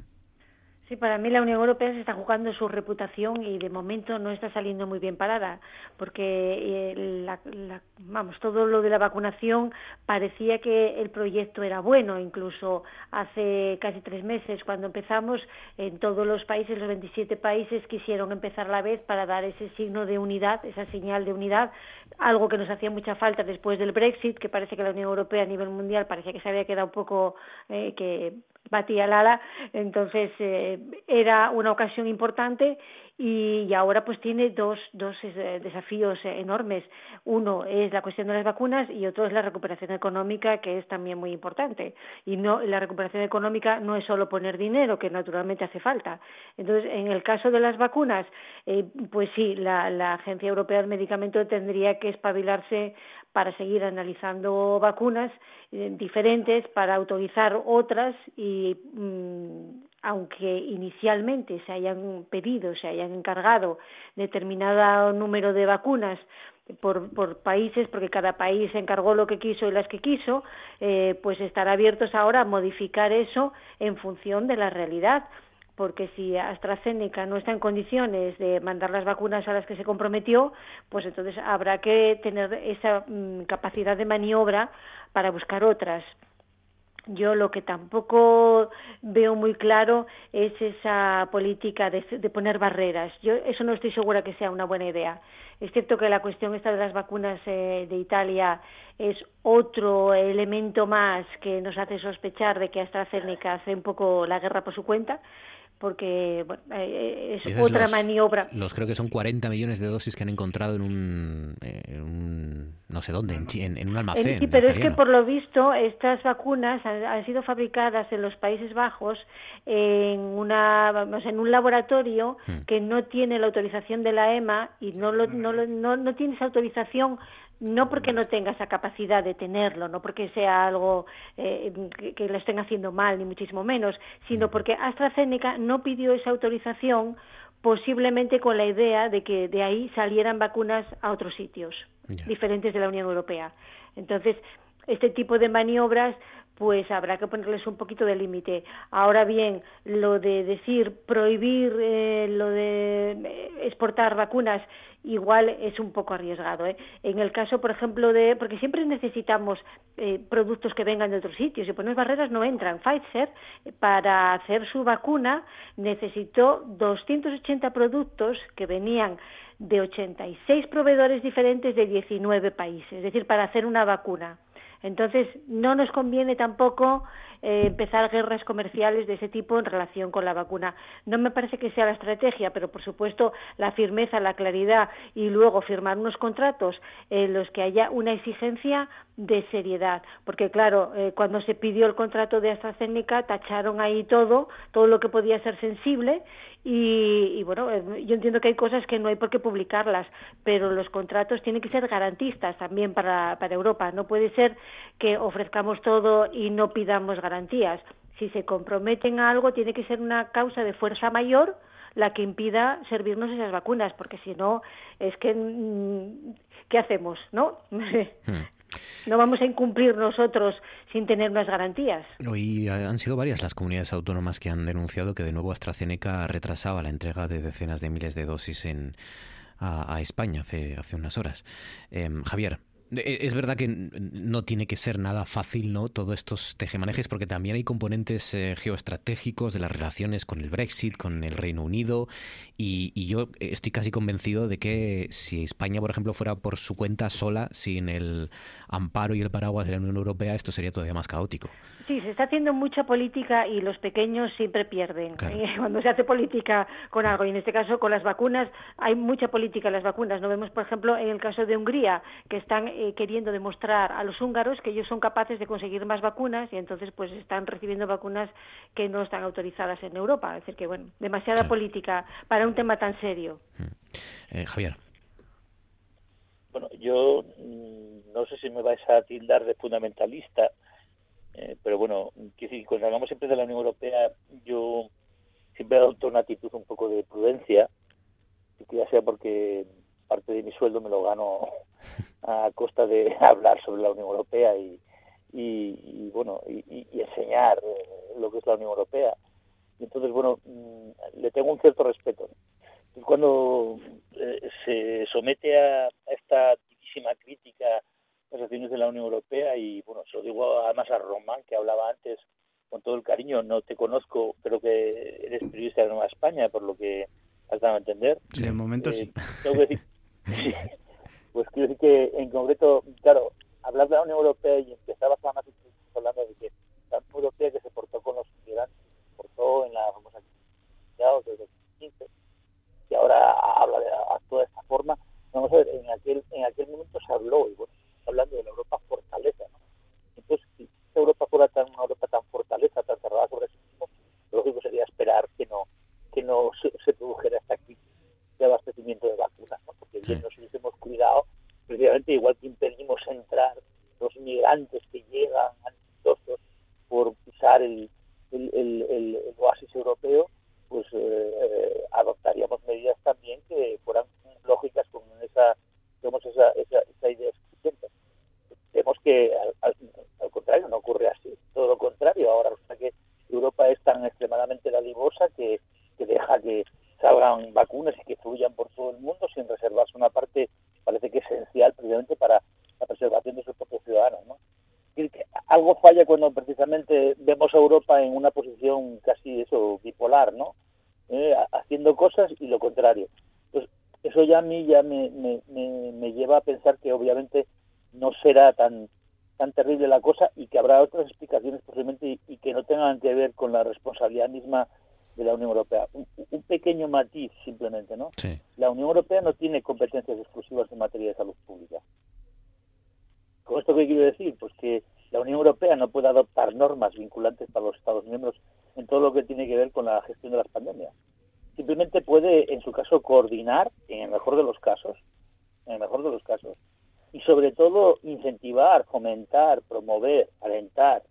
Sí, para mí la Unión Europea se está jugando su reputación y de momento no está saliendo muy bien parada, porque eh, vamos, todo lo de la vacunación parecía que el proyecto era bueno, incluso hace casi tres meses cuando empezamos, en todos los países, los 27 países quisieron empezar a la vez para dar ese signo de unidad, esa señal de unidad, algo que nos hacía mucha falta después del Brexit, que parece que la Unión Europea a nivel mundial parecía que se había quedado un poco eh, que batía el ala, entonces eh, era una ocasión importante y, ahora pues tiene dos, dos eh, desafíos enormes. Uno es la cuestión de las vacunas y otro es la recuperación económica, que es también muy importante. Y no la recuperación económica no es solo poner dinero, que naturalmente hace falta. Entonces, en el caso de las vacunas, eh, pues sí, la, la Agencia Europea del Medicamento tendría que espabilarse para seguir analizando vacunas eh, diferentes, para autorizar otras y mm, aunque inicialmente se hayan pedido, se hayan encargado determinado número de vacunas por, por países, porque cada país encargó lo que quiso y las que quiso, eh, pues estar abiertos ahora a modificar eso en función de la realidad porque si AstraZeneca no está en condiciones de mandar las vacunas a las que se comprometió, pues entonces habrá que tener esa mm, capacidad de maniobra para buscar otras. Yo lo que tampoco veo muy claro es esa política de, poner barreras. Yo eso no estoy segura que sea una buena idea. Es cierto que la cuestión esta de las vacunas eh, de Italia es otro elemento más que nos hace sospechar de que AstraZeneca hace un poco la guerra por su cuenta, porque bueno, eh, es otra maniobra. Los creo que son 40 millones de dosis que han encontrado en un, no sé dónde, en, en un almacén. sí, pero es que por lo visto estas vacunas han, sido fabricadas en los Países Bajos en una vamos, en un laboratorio hmm. que no tiene la autorización de la EMA y no, lo, no, no, no tiene esa autorización no porque no tenga esa capacidad de tenerlo, no porque sea algo eh, que, lo estén haciendo mal, ni muchísimo menos, sino porque AstraZeneca no pidió esa autorización posiblemente con la idea de que de ahí salieran vacunas a otros sitios diferentes de la Unión Europea. Entonces, este tipo de maniobras pues habrá que ponerles un poquito de límite. Ahora bien, lo de decir prohibir eh, lo de eh, exportar vacunas igual es un poco arriesgado. ¿eh? En el caso, por ejemplo, de porque siempre necesitamos eh, productos que vengan de otros sitios. Si pones barreras no entran. Pfizer para hacer su vacuna necesitó 280 productos que venían de 86 proveedores diferentes de 19 países, es decir, para hacer una vacuna. Entonces, no nos conviene tampoco eh, empezar guerras comerciales de ese tipo en relación con la vacuna. No me parece que sea la estrategia, pero por supuesto la firmeza, la claridad y luego firmar unos contratos en los que haya una exigencia de seriedad, porque claro, eh, cuando se pidió el contrato de AstraZeneca tacharon ahí todo, todo lo que podía ser sensible y, bueno, eh, yo entiendo que hay cosas que no hay por qué publicarlas, pero los contratos tienen que ser garantistas también para, para Europa. No puede ser que ofrezcamos todo y no pidamos garantías. Si se comprometen a algo, tiene que ser una causa de fuerza mayor la que impida servirnos esas vacunas, porque si no, es que, mm, ¿qué hacemos? ¿No? (laughs) Hmm. No vamos a incumplir nosotros sin tener unas garantías. Hoy han sido varias las comunidades autónomas que han denunciado que de nuevo AstraZeneca retrasaba la entrega de decenas de miles de dosis en, a, España hace, hace unas horas. Em, Javier, es verdad que no tiene que ser nada fácil, ¿no? Todos estos tejemanejes, porque también hay componentes eh, geoestratégicos de las relaciones con el Brexit, con el Reino Unido, y, yo estoy casi convencido de que si España, por ejemplo, fuera por su cuenta sola, sin el amparo y el paraguas de la Unión Europea, esto sería todavía más caótico. Sí, se está haciendo mucha política y los pequeños siempre pierden. ¿eh? (laughs) Cuando se hace política con algo, y en este caso con las vacunas, hay mucha política en las vacunas. No vemos, por ejemplo, en el caso de Hungría, que están eh, queriendo demostrar a los húngaros que ellos son capaces de conseguir más vacunas y entonces pues están recibiendo vacunas que no están autorizadas en Europa. Es decir, que bueno, demasiada política para un tema tan serio. Eh, Javier. Bueno, yo mm, no sé si me vais a tildar de fundamentalista, eh, pero bueno, cuando hablamos siempre de la Unión Europea, yo siempre adopto una actitud un poco de prudencia, que ya sea porque parte de mi sueldo me lo gano (laughs) a costa de (laughs) hablar sobre la Unión Europea y, y, bueno y, enseñar eh, lo que es la Unión Europea. Entonces, bueno, mm, le tengo un cierto respeto. Cuando eh, se somete a, esta altísima crítica las acciones de la Unión Europea y bueno, se lo digo además a Román que hablaba antes con todo el cariño, no te conozco, creo que eres periodista de Nueva España, por lo que has dado a entender. de momento Eh, sí. tengo que decir, pues quiero decir que en concreto, claro, hablar de la Unión Europea y empezabas además hablando de que la Unión Europea que se portó con los inmigrantes, se portó en la famosa crisis desde 2015, y ahora habla de actúa de esta forma. Vamos a ver, en aquel, en aquel momento se habló, y bueno, hablando de la Europa fortaleza, ¿no? Entonces, si esta Europa fuera tan, una Europa tan fortaleza, tan cerrada sobre sí mismo, lógico sería esperar que no, que no se, se produjera esta crisis de abastecimiento de vacunas, bien nos hubiésemos cuidado, precisamente igual que impedimos entrar los migrantes que llegan ansiosos por pisar el, el, el, el- el oasis europeo, pues eh, adoptaríamos medidas también que fueran lógicas con esa, digamos, esa, esa, esa idea excluyente. Vemos que al, al- al contrario no ocurre así, todo lo contrario. Ahora resulta que Europa es tan extremadamente dadivosa que, que deja que salgan vacunas y que fluyan por todo el mundo sin reservarse una parte, parece que esencial precisamente para la preservación de sus propios ciudadanos. ¿no? Es decir, que algo falla cuando precisamente vemos a Europa en una posición casi eso bipolar, ¿no? Eh, ha- haciendo cosas y lo contrario. Pues eso ya a mí ya me, me, me, me lleva a pensar que obviamente no será tan tan terrible la cosa y que habrá otras explicaciones posiblemente y, y que no tengan que ver con la responsabilidad misma de la Unión Europea. Un, un pequeño matiz simplemente, ¿no? Sí. La Unión Europea no tiene competencias exclusivas en materia de salud pública. ¿Con esto qué quiero decir? Pues que la Unión Europea no puede adoptar normas vinculantes para los Estados miembros en todo lo que tiene que ver con la gestión de las pandemias. Simplemente puede, en su caso, coordinar, en el mejor de los casos, en el mejor de los casos, y sobre todo incentivar, fomentar, promover, alentar.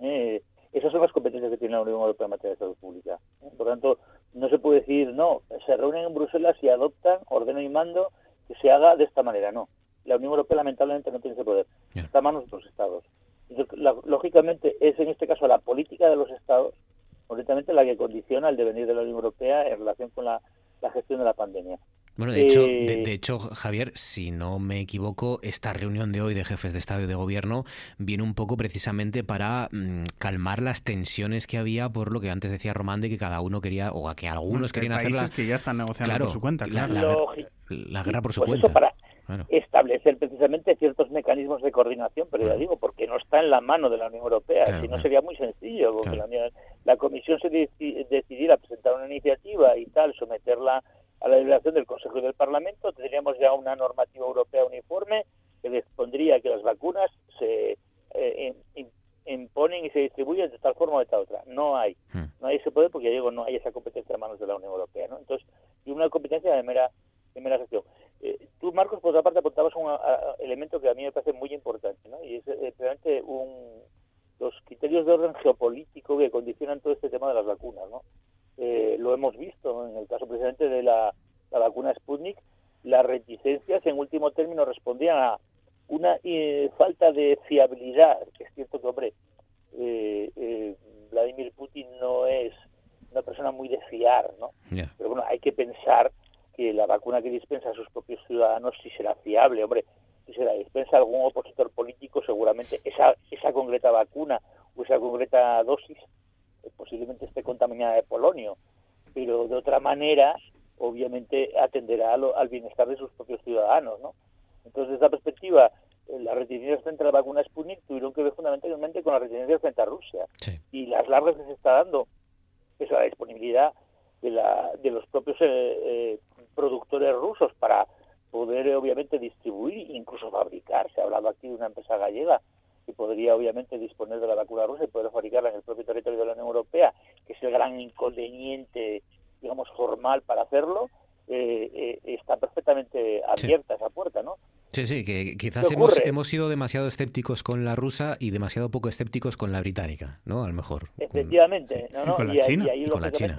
eh, esas son las competencias que tiene la Unión Europea en materia de salud pública. ¿eh? Por tanto, no se puede decir, no, se reúnen en Bruselas y adoptan, ordenan y mando que se haga de esta manera. No, la Unión Europea lamentablemente no tiene ese poder. Está en manos de los Estados. Entonces, la- lógicamente es en este caso la política de los Estados, concretamente la que condiciona el devenir de la Unión Europea en relación con la, la gestión de la pandemia. Bueno, de hecho, Eh, de, de hecho, Javier, si no me equivoco, esta reunión de hoy de jefes de Estado y de Gobierno viene un poco precisamente para mm, calmar las tensiones que había por lo que antes decía Román de que cada uno quería, o a que algunos querían hacer la, países que ya están negociando claro, por su cuenta, la- claro. la, la guerra por su Pues cuenta. eso para Claro. establecer precisamente ciertos mecanismos de coordinación, pero ya digo, porque no está en la mano de la Unión Europea, Claro, si no claro. sería muy sencillo, porque Claro. la, Unión- la Comisión se deci- decidiera presentar una iniciativa y tal, someterla a la deliberación del Consejo y del Parlamento, tendríamos ya una normativa europea uniforme que dispondría que las vacunas se eh, im- im- imponen y se distribuyen de tal forma o de tal otra. No hay. No hay ese poder porque, ya digo, no hay esa competencia en manos de la Unión Europea. ¿no? Entonces, y una competencia de mera, de mera gestión. Eh, tú, Marcos, por otra parte, apuntabas un a- a- elemento que a mí me parece muy importante, ¿no? y es eh, precisamente un, los criterios de orden geopolítico que condicionan todo este tema de las vacunas. ¿no? Eh, lo hemos visto en el caso precisamente de la, la vacuna Sputnik, las reticencias en último término respondían a una eh, falta de fiabilidad. Es cierto que, hombre, eh, eh, Vladimir Putin no es una persona muy de fiar, ¿no? Ya. Pero bueno, hay que pensar que la vacuna que dispensa a sus propios ciudadanos sí será fiable, hombre. Si se la dispensa a algún opositor político, seguramente esa, esa concreta vacuna o esa concreta dosis eh, posiblemente esté contaminada de polonio. Pero de otra manera, obviamente atenderá a lo- al bienestar de sus propios ciudadanos, ¿no? Entonces, desde esa perspectiva, eh, las reticencias frente a la vacuna Sputnik tuvieron que ver fundamentalmente con las reticencias frente a Rusia. Y las largas que se está dando es la disponibilidad de, la, de los propios eh, eh, productores rusos para poder eh, obviamente distribuir, incluso fabricar. Se ha hablado aquí de una empresa gallega que podría obviamente disponer de la vacuna rusa y poder fabricarla en el propio territorio de la Unión Europea, que es el gran inconveniente, digamos, formal para hacerlo, eh, eh, está abierta esa puerta, ¿no? Sí, sí, que quizás hemos, hemos sido demasiado escépticos con la rusa y demasiado poco escépticos con la británica, ¿no? A lo mejor. Efectivamente, no, no, ¿Y con la y, ahí- China? y ahí, Y con la China.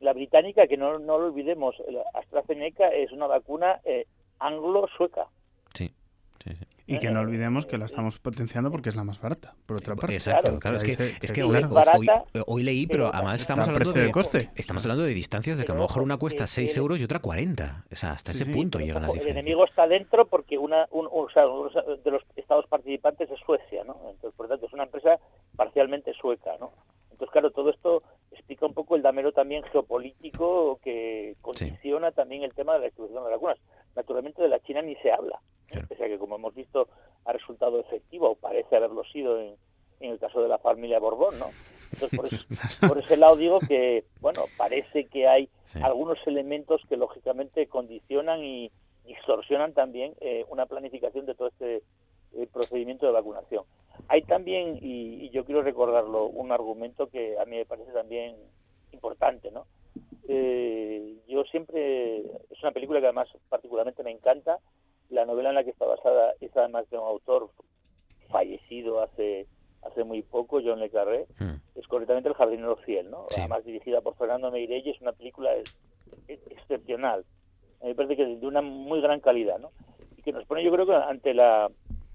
la británica, que no, no lo olvidemos, la AstraZeneca es una vacuna eh, anglo-sueca. Y que no olvidemos que la estamos potenciando porque es la más barata, por otra parte. Exacto, claro, es que, se- es que hoy, leí, pero además estamos hablando precio de, de coste. estamos hablando de distancias de que a lo mejor una cuesta 6 euros y otra 40. O sea, hasta ese punto llegan las El diferencias. enemigo está dentro porque una, un, o sea, uno de los estados participantes es Suecia, ¿no? Entonces, por lo tanto, es una empresa parcialmente sueca, ¿no? Entonces, claro, todo esto explica un poco el damero también geopolítico que condiciona también el tema de la distribución de las vacunas. Naturalmente, de la China ni se habla, ¿no? pese a que, como hemos visto, ha resultado efectivo, o parece haberlo sido en, en el caso de la familia Borbón, ¿no? Entonces, por, eso- (laughs) por ese lado digo que, bueno, parece que hay algunos elementos que lógicamente condicionan y distorsionan también eh, una planificación de todo este eh, procedimiento de vacunación. Hay también, y, y yo quiero recordarlo, un argumento que a mí me parece también importante, ¿no? Eh, yo siempre, es una película que además particularmente me encanta, la novela en la que está basada es además de un autor fallecido hace hace muy poco, John Le Carré, es correctamente El jardinero fiel, ¿no? Además dirigida por Fernando Meirelles, es una película es- es- excepcional. A mí me parece que es de una muy gran calidad, ¿no? Y que nos pone, yo creo que ante la,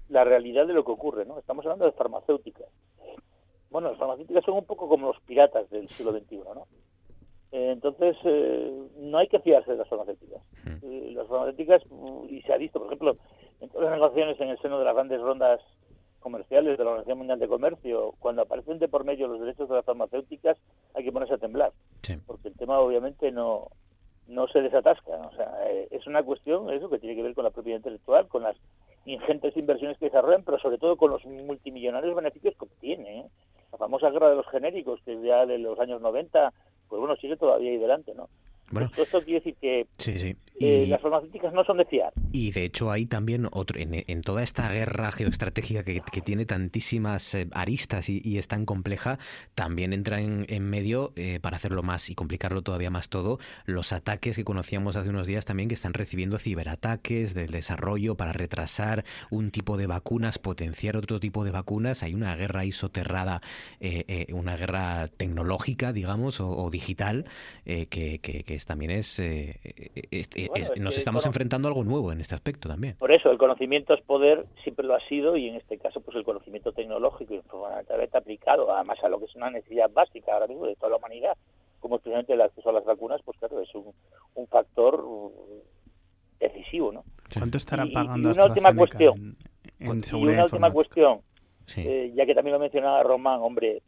la realidad de lo que ocurre, ¿no? Estamos hablando de farmacéuticas. Bueno, las farmacéuticas son un poco como los piratas del siglo XXI, ¿no? Eh, entonces, eh, no hay que fiarse de las farmacéuticas. Eh, las farmacéuticas, mm, y se ha visto, por ejemplo, en todas las negociaciones en el seno de las grandes rondas comerciales de la Organización Mundial de Comercio, cuando aparecen de por medio los derechos de las farmacéuticas, hay que ponerse a temblar. Porque el tema, obviamente, no no se desatasca. O sea, eh, es una cuestión, eso, que tiene que ver con la propiedad intelectual, con las ingentes inversiones que desarrollan, pero sobre todo con los multimillonarios beneficios que obtienen. La famosa guerra de los genéricos, que ya de los años 90, pues bueno, sigue todavía ahí delante, ¿no? Bueno. Todo esto quiere decir que Sí, sí. Eh, Y- las farmacéuticas no son de fiar. Y de hecho hay también otro, en, en toda esta guerra geoestratégica que, que tiene tantísimas eh, aristas y, y es tan compleja, también entra en, en medio, eh, para hacerlo más y complicarlo todavía más todo, los ataques que conocíamos hace unos días también que están recibiendo ciberataques del desarrollo para retrasar un tipo de vacunas, potenciar otro tipo de vacunas. Hay una guerra ahí soterrada, eh, eh, una guerra tecnológica, digamos, o, o digital, que, que- que es- también es- Bueno, es nos estamos enfrentando a algo nuevo en este aspecto también. Por eso, el conocimiento es poder, siempre lo ha sido, y en este caso, pues el conocimiento tecnológico y fundamentalmente aplicado, además a lo que es una necesidad básica ahora mismo de toda la humanidad, como es precisamente el acceso a las vacunas, pues claro, es un, un factor uh, decisivo, ¿no? ¿Cuánto estará Y- y pagando una última cuestión. en, en Y una última cuestión, eh, ya que también lo mencionaba Román, hombre,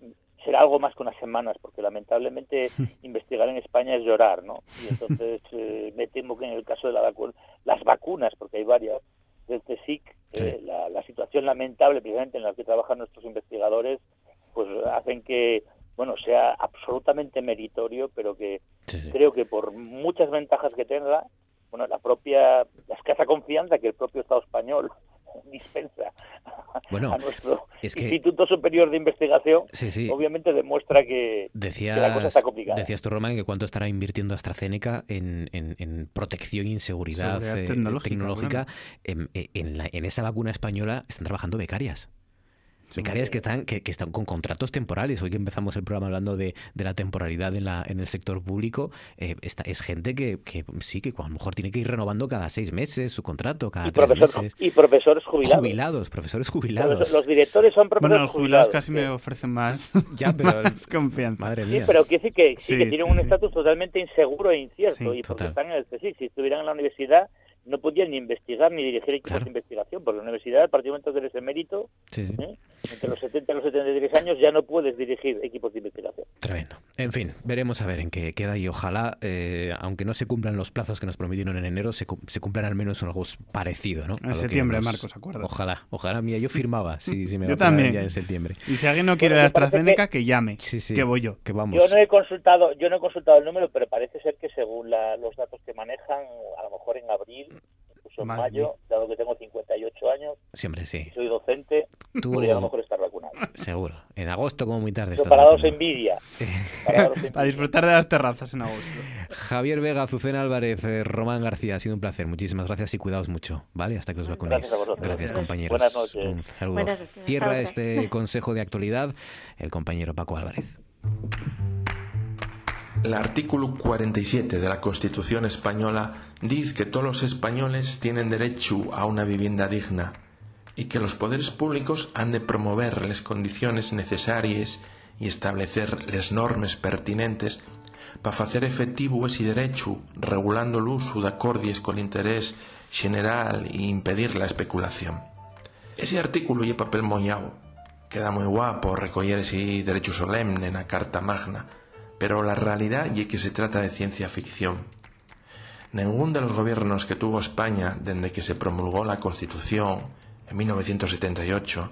será algo más que unas semanas, porque lamentablemente (laughs) investigar en España es llorar, ¿no? Y entonces (laughs) eh, me temo que en el caso de la vacuna, las vacunas, porque hay varias, del CSIC, eh, la, la situación lamentable precisamente en la que trabajan nuestros investigadores, pues hacen que, bueno, sea absolutamente meritorio, pero que creo que por muchas ventajas que tenga, bueno, la propia, la escasa confianza que el propio Estado español (laughs) dispensa Bueno, a nuestro es que- Instituto Superior de Investigación, Sí, sí. obviamente demuestra que, que la cosa Decías, está complicada. decías tú, Román, que cuánto estará invirtiendo AstraZeneca en, en- en protección y en seguridad, Seguridad eh, tecnológica, tecnológica. En, en la- en esa vacuna española están trabajando becarias. Becarias que están, que, que están con contratos temporales. Hoy que empezamos el programa hablando de, de la temporalidad en, la, en el sector público, eh, esta, es gente que, que sí, que a lo mejor tiene que ir renovando cada seis meses su contrato, cada y, tres profesor- meses. y profesores jubilados. Jubilados, profesores jubilados. Profesor- Los directores son profesores Bueno, los jubilados jubilados. casi me ofrecen más, Ya, (laughs) pero- más confianza. Madre Sí, pero quiere decir que, sí, Sí, que tienen sí, un sí. estatus totalmente inseguro e incierto. Sí, y porque están en el CSIC. Si estuvieran en la universidad, no podían ni investigar ni dirigir equipos de investigación, porque la universidad, al partir del momento que eres emérito, Sí, sí. ¿eh? Entre los 70 y los 73 años ya no puedes dirigir equipos de investigación. Tremendo. En fin, veremos a ver en qué queda y ojalá, eh, aunque no se cumplan los plazos que nos prometieron en enero, se, cumplan al menos algo parecido, ¿no? En septiembre, Marcos, acuerda. Ojalá, ojalá, mía, yo firmaba, si, si me (laughs) yo también. ya en septiembre. Y si alguien no quiere la AstraZeneca, que... llame, sí, sí, que voy yo. Que vamos. Yo no he consultado, yo no he consultado el número, pero parece ser que según los datos que manejan, a lo mejor en abril en mayo, dado que tengo 58 años. Siempre sí. Soy docente, Tú... podría a lo mejor estar vacunado. Seguro. En agosto como muy tarde. para daros envidia. (laughs) Para, (laughs) disfrutar de las terrazas en agosto. Javier Vega, Azucena Álvarez, eh, Román García, ha sido un placer. Muchísimas gracias y cuidaos mucho, ¿vale? Hasta que os vacunéis. Gracias, gracias compañeros. Buenas noches. Un saludo. Cierra este (laughs) consejo de actualidad el compañero Paco Álvarez. El artículo 47 de la Constitución española dice que todos los españoles tienen derecho a una vivienda digna y que los poderes públicos han de promover las condiciones necesarias y establecer las normas pertinentes para hacer efectivo ese derecho, regulando el uso de acordes con el interés general e impedir la especulación. Ese artículo y papel mollado. Queda muy guapo recoger ese derecho solemne en la Carta Magna, pero la realidad es que se trata de ciencia ficción. Ningún de los gobiernos que tuvo España desde que se promulgó la Constitución en 1978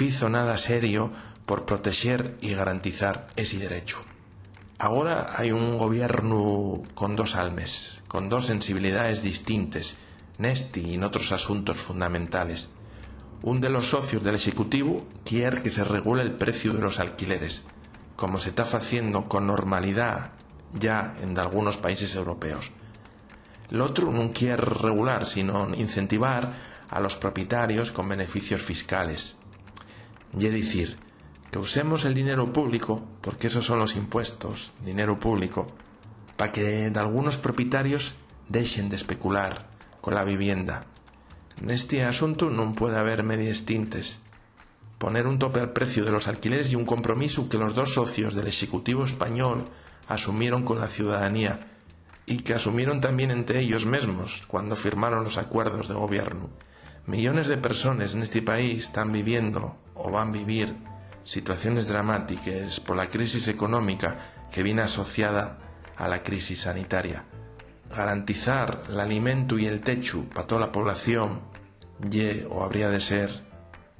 hizo nada serio por proteger y garantizar ese derecho. Ahora hay un gobierno con dos almas, con dos sensibilidades distintas, este y en otros asuntos fundamentales. Un de los socios del Ejecutivo quiere que se regule el precio de los alquileres, como se está haciendo con normalidad ya en algunos países europeos. El otro no quiere regular, sino incentivar a los propietarios con beneficios fiscales. Y es decir, que usemos el dinero público, porque esos son los impuestos, dinero público, para que algunos propietarios dejen de especular con la vivienda. En este asunto no puede haber medias tintes poner un tope al precio de los alquileres y un compromiso que los dos socios del Ejecutivo español asumieron con la ciudadanía y que asumieron también entre ellos mismos cuando firmaron los acuerdos de gobierno. Millones de personas en este país están viviendo o van a vivir situaciones dramáticas por la crisis económica que viene asociada a la crisis sanitaria. Garantizar el alimento y el techo para toda la población y o habría de ser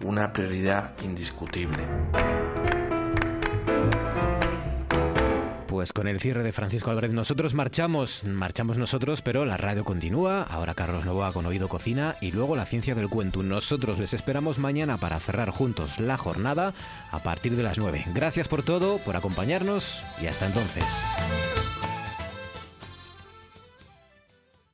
una prioridad indiscutible. Pues con el cierre de Francisco Álvarez nosotros marchamos, marchamos nosotros, pero la radio continúa. Ahora Carlos Novoa con Oído Cocina y luego la ciencia del cuento. Nosotros les esperamos mañana para cerrar juntos la jornada a partir de las 9. Gracias por todo, por acompañarnos y hasta entonces.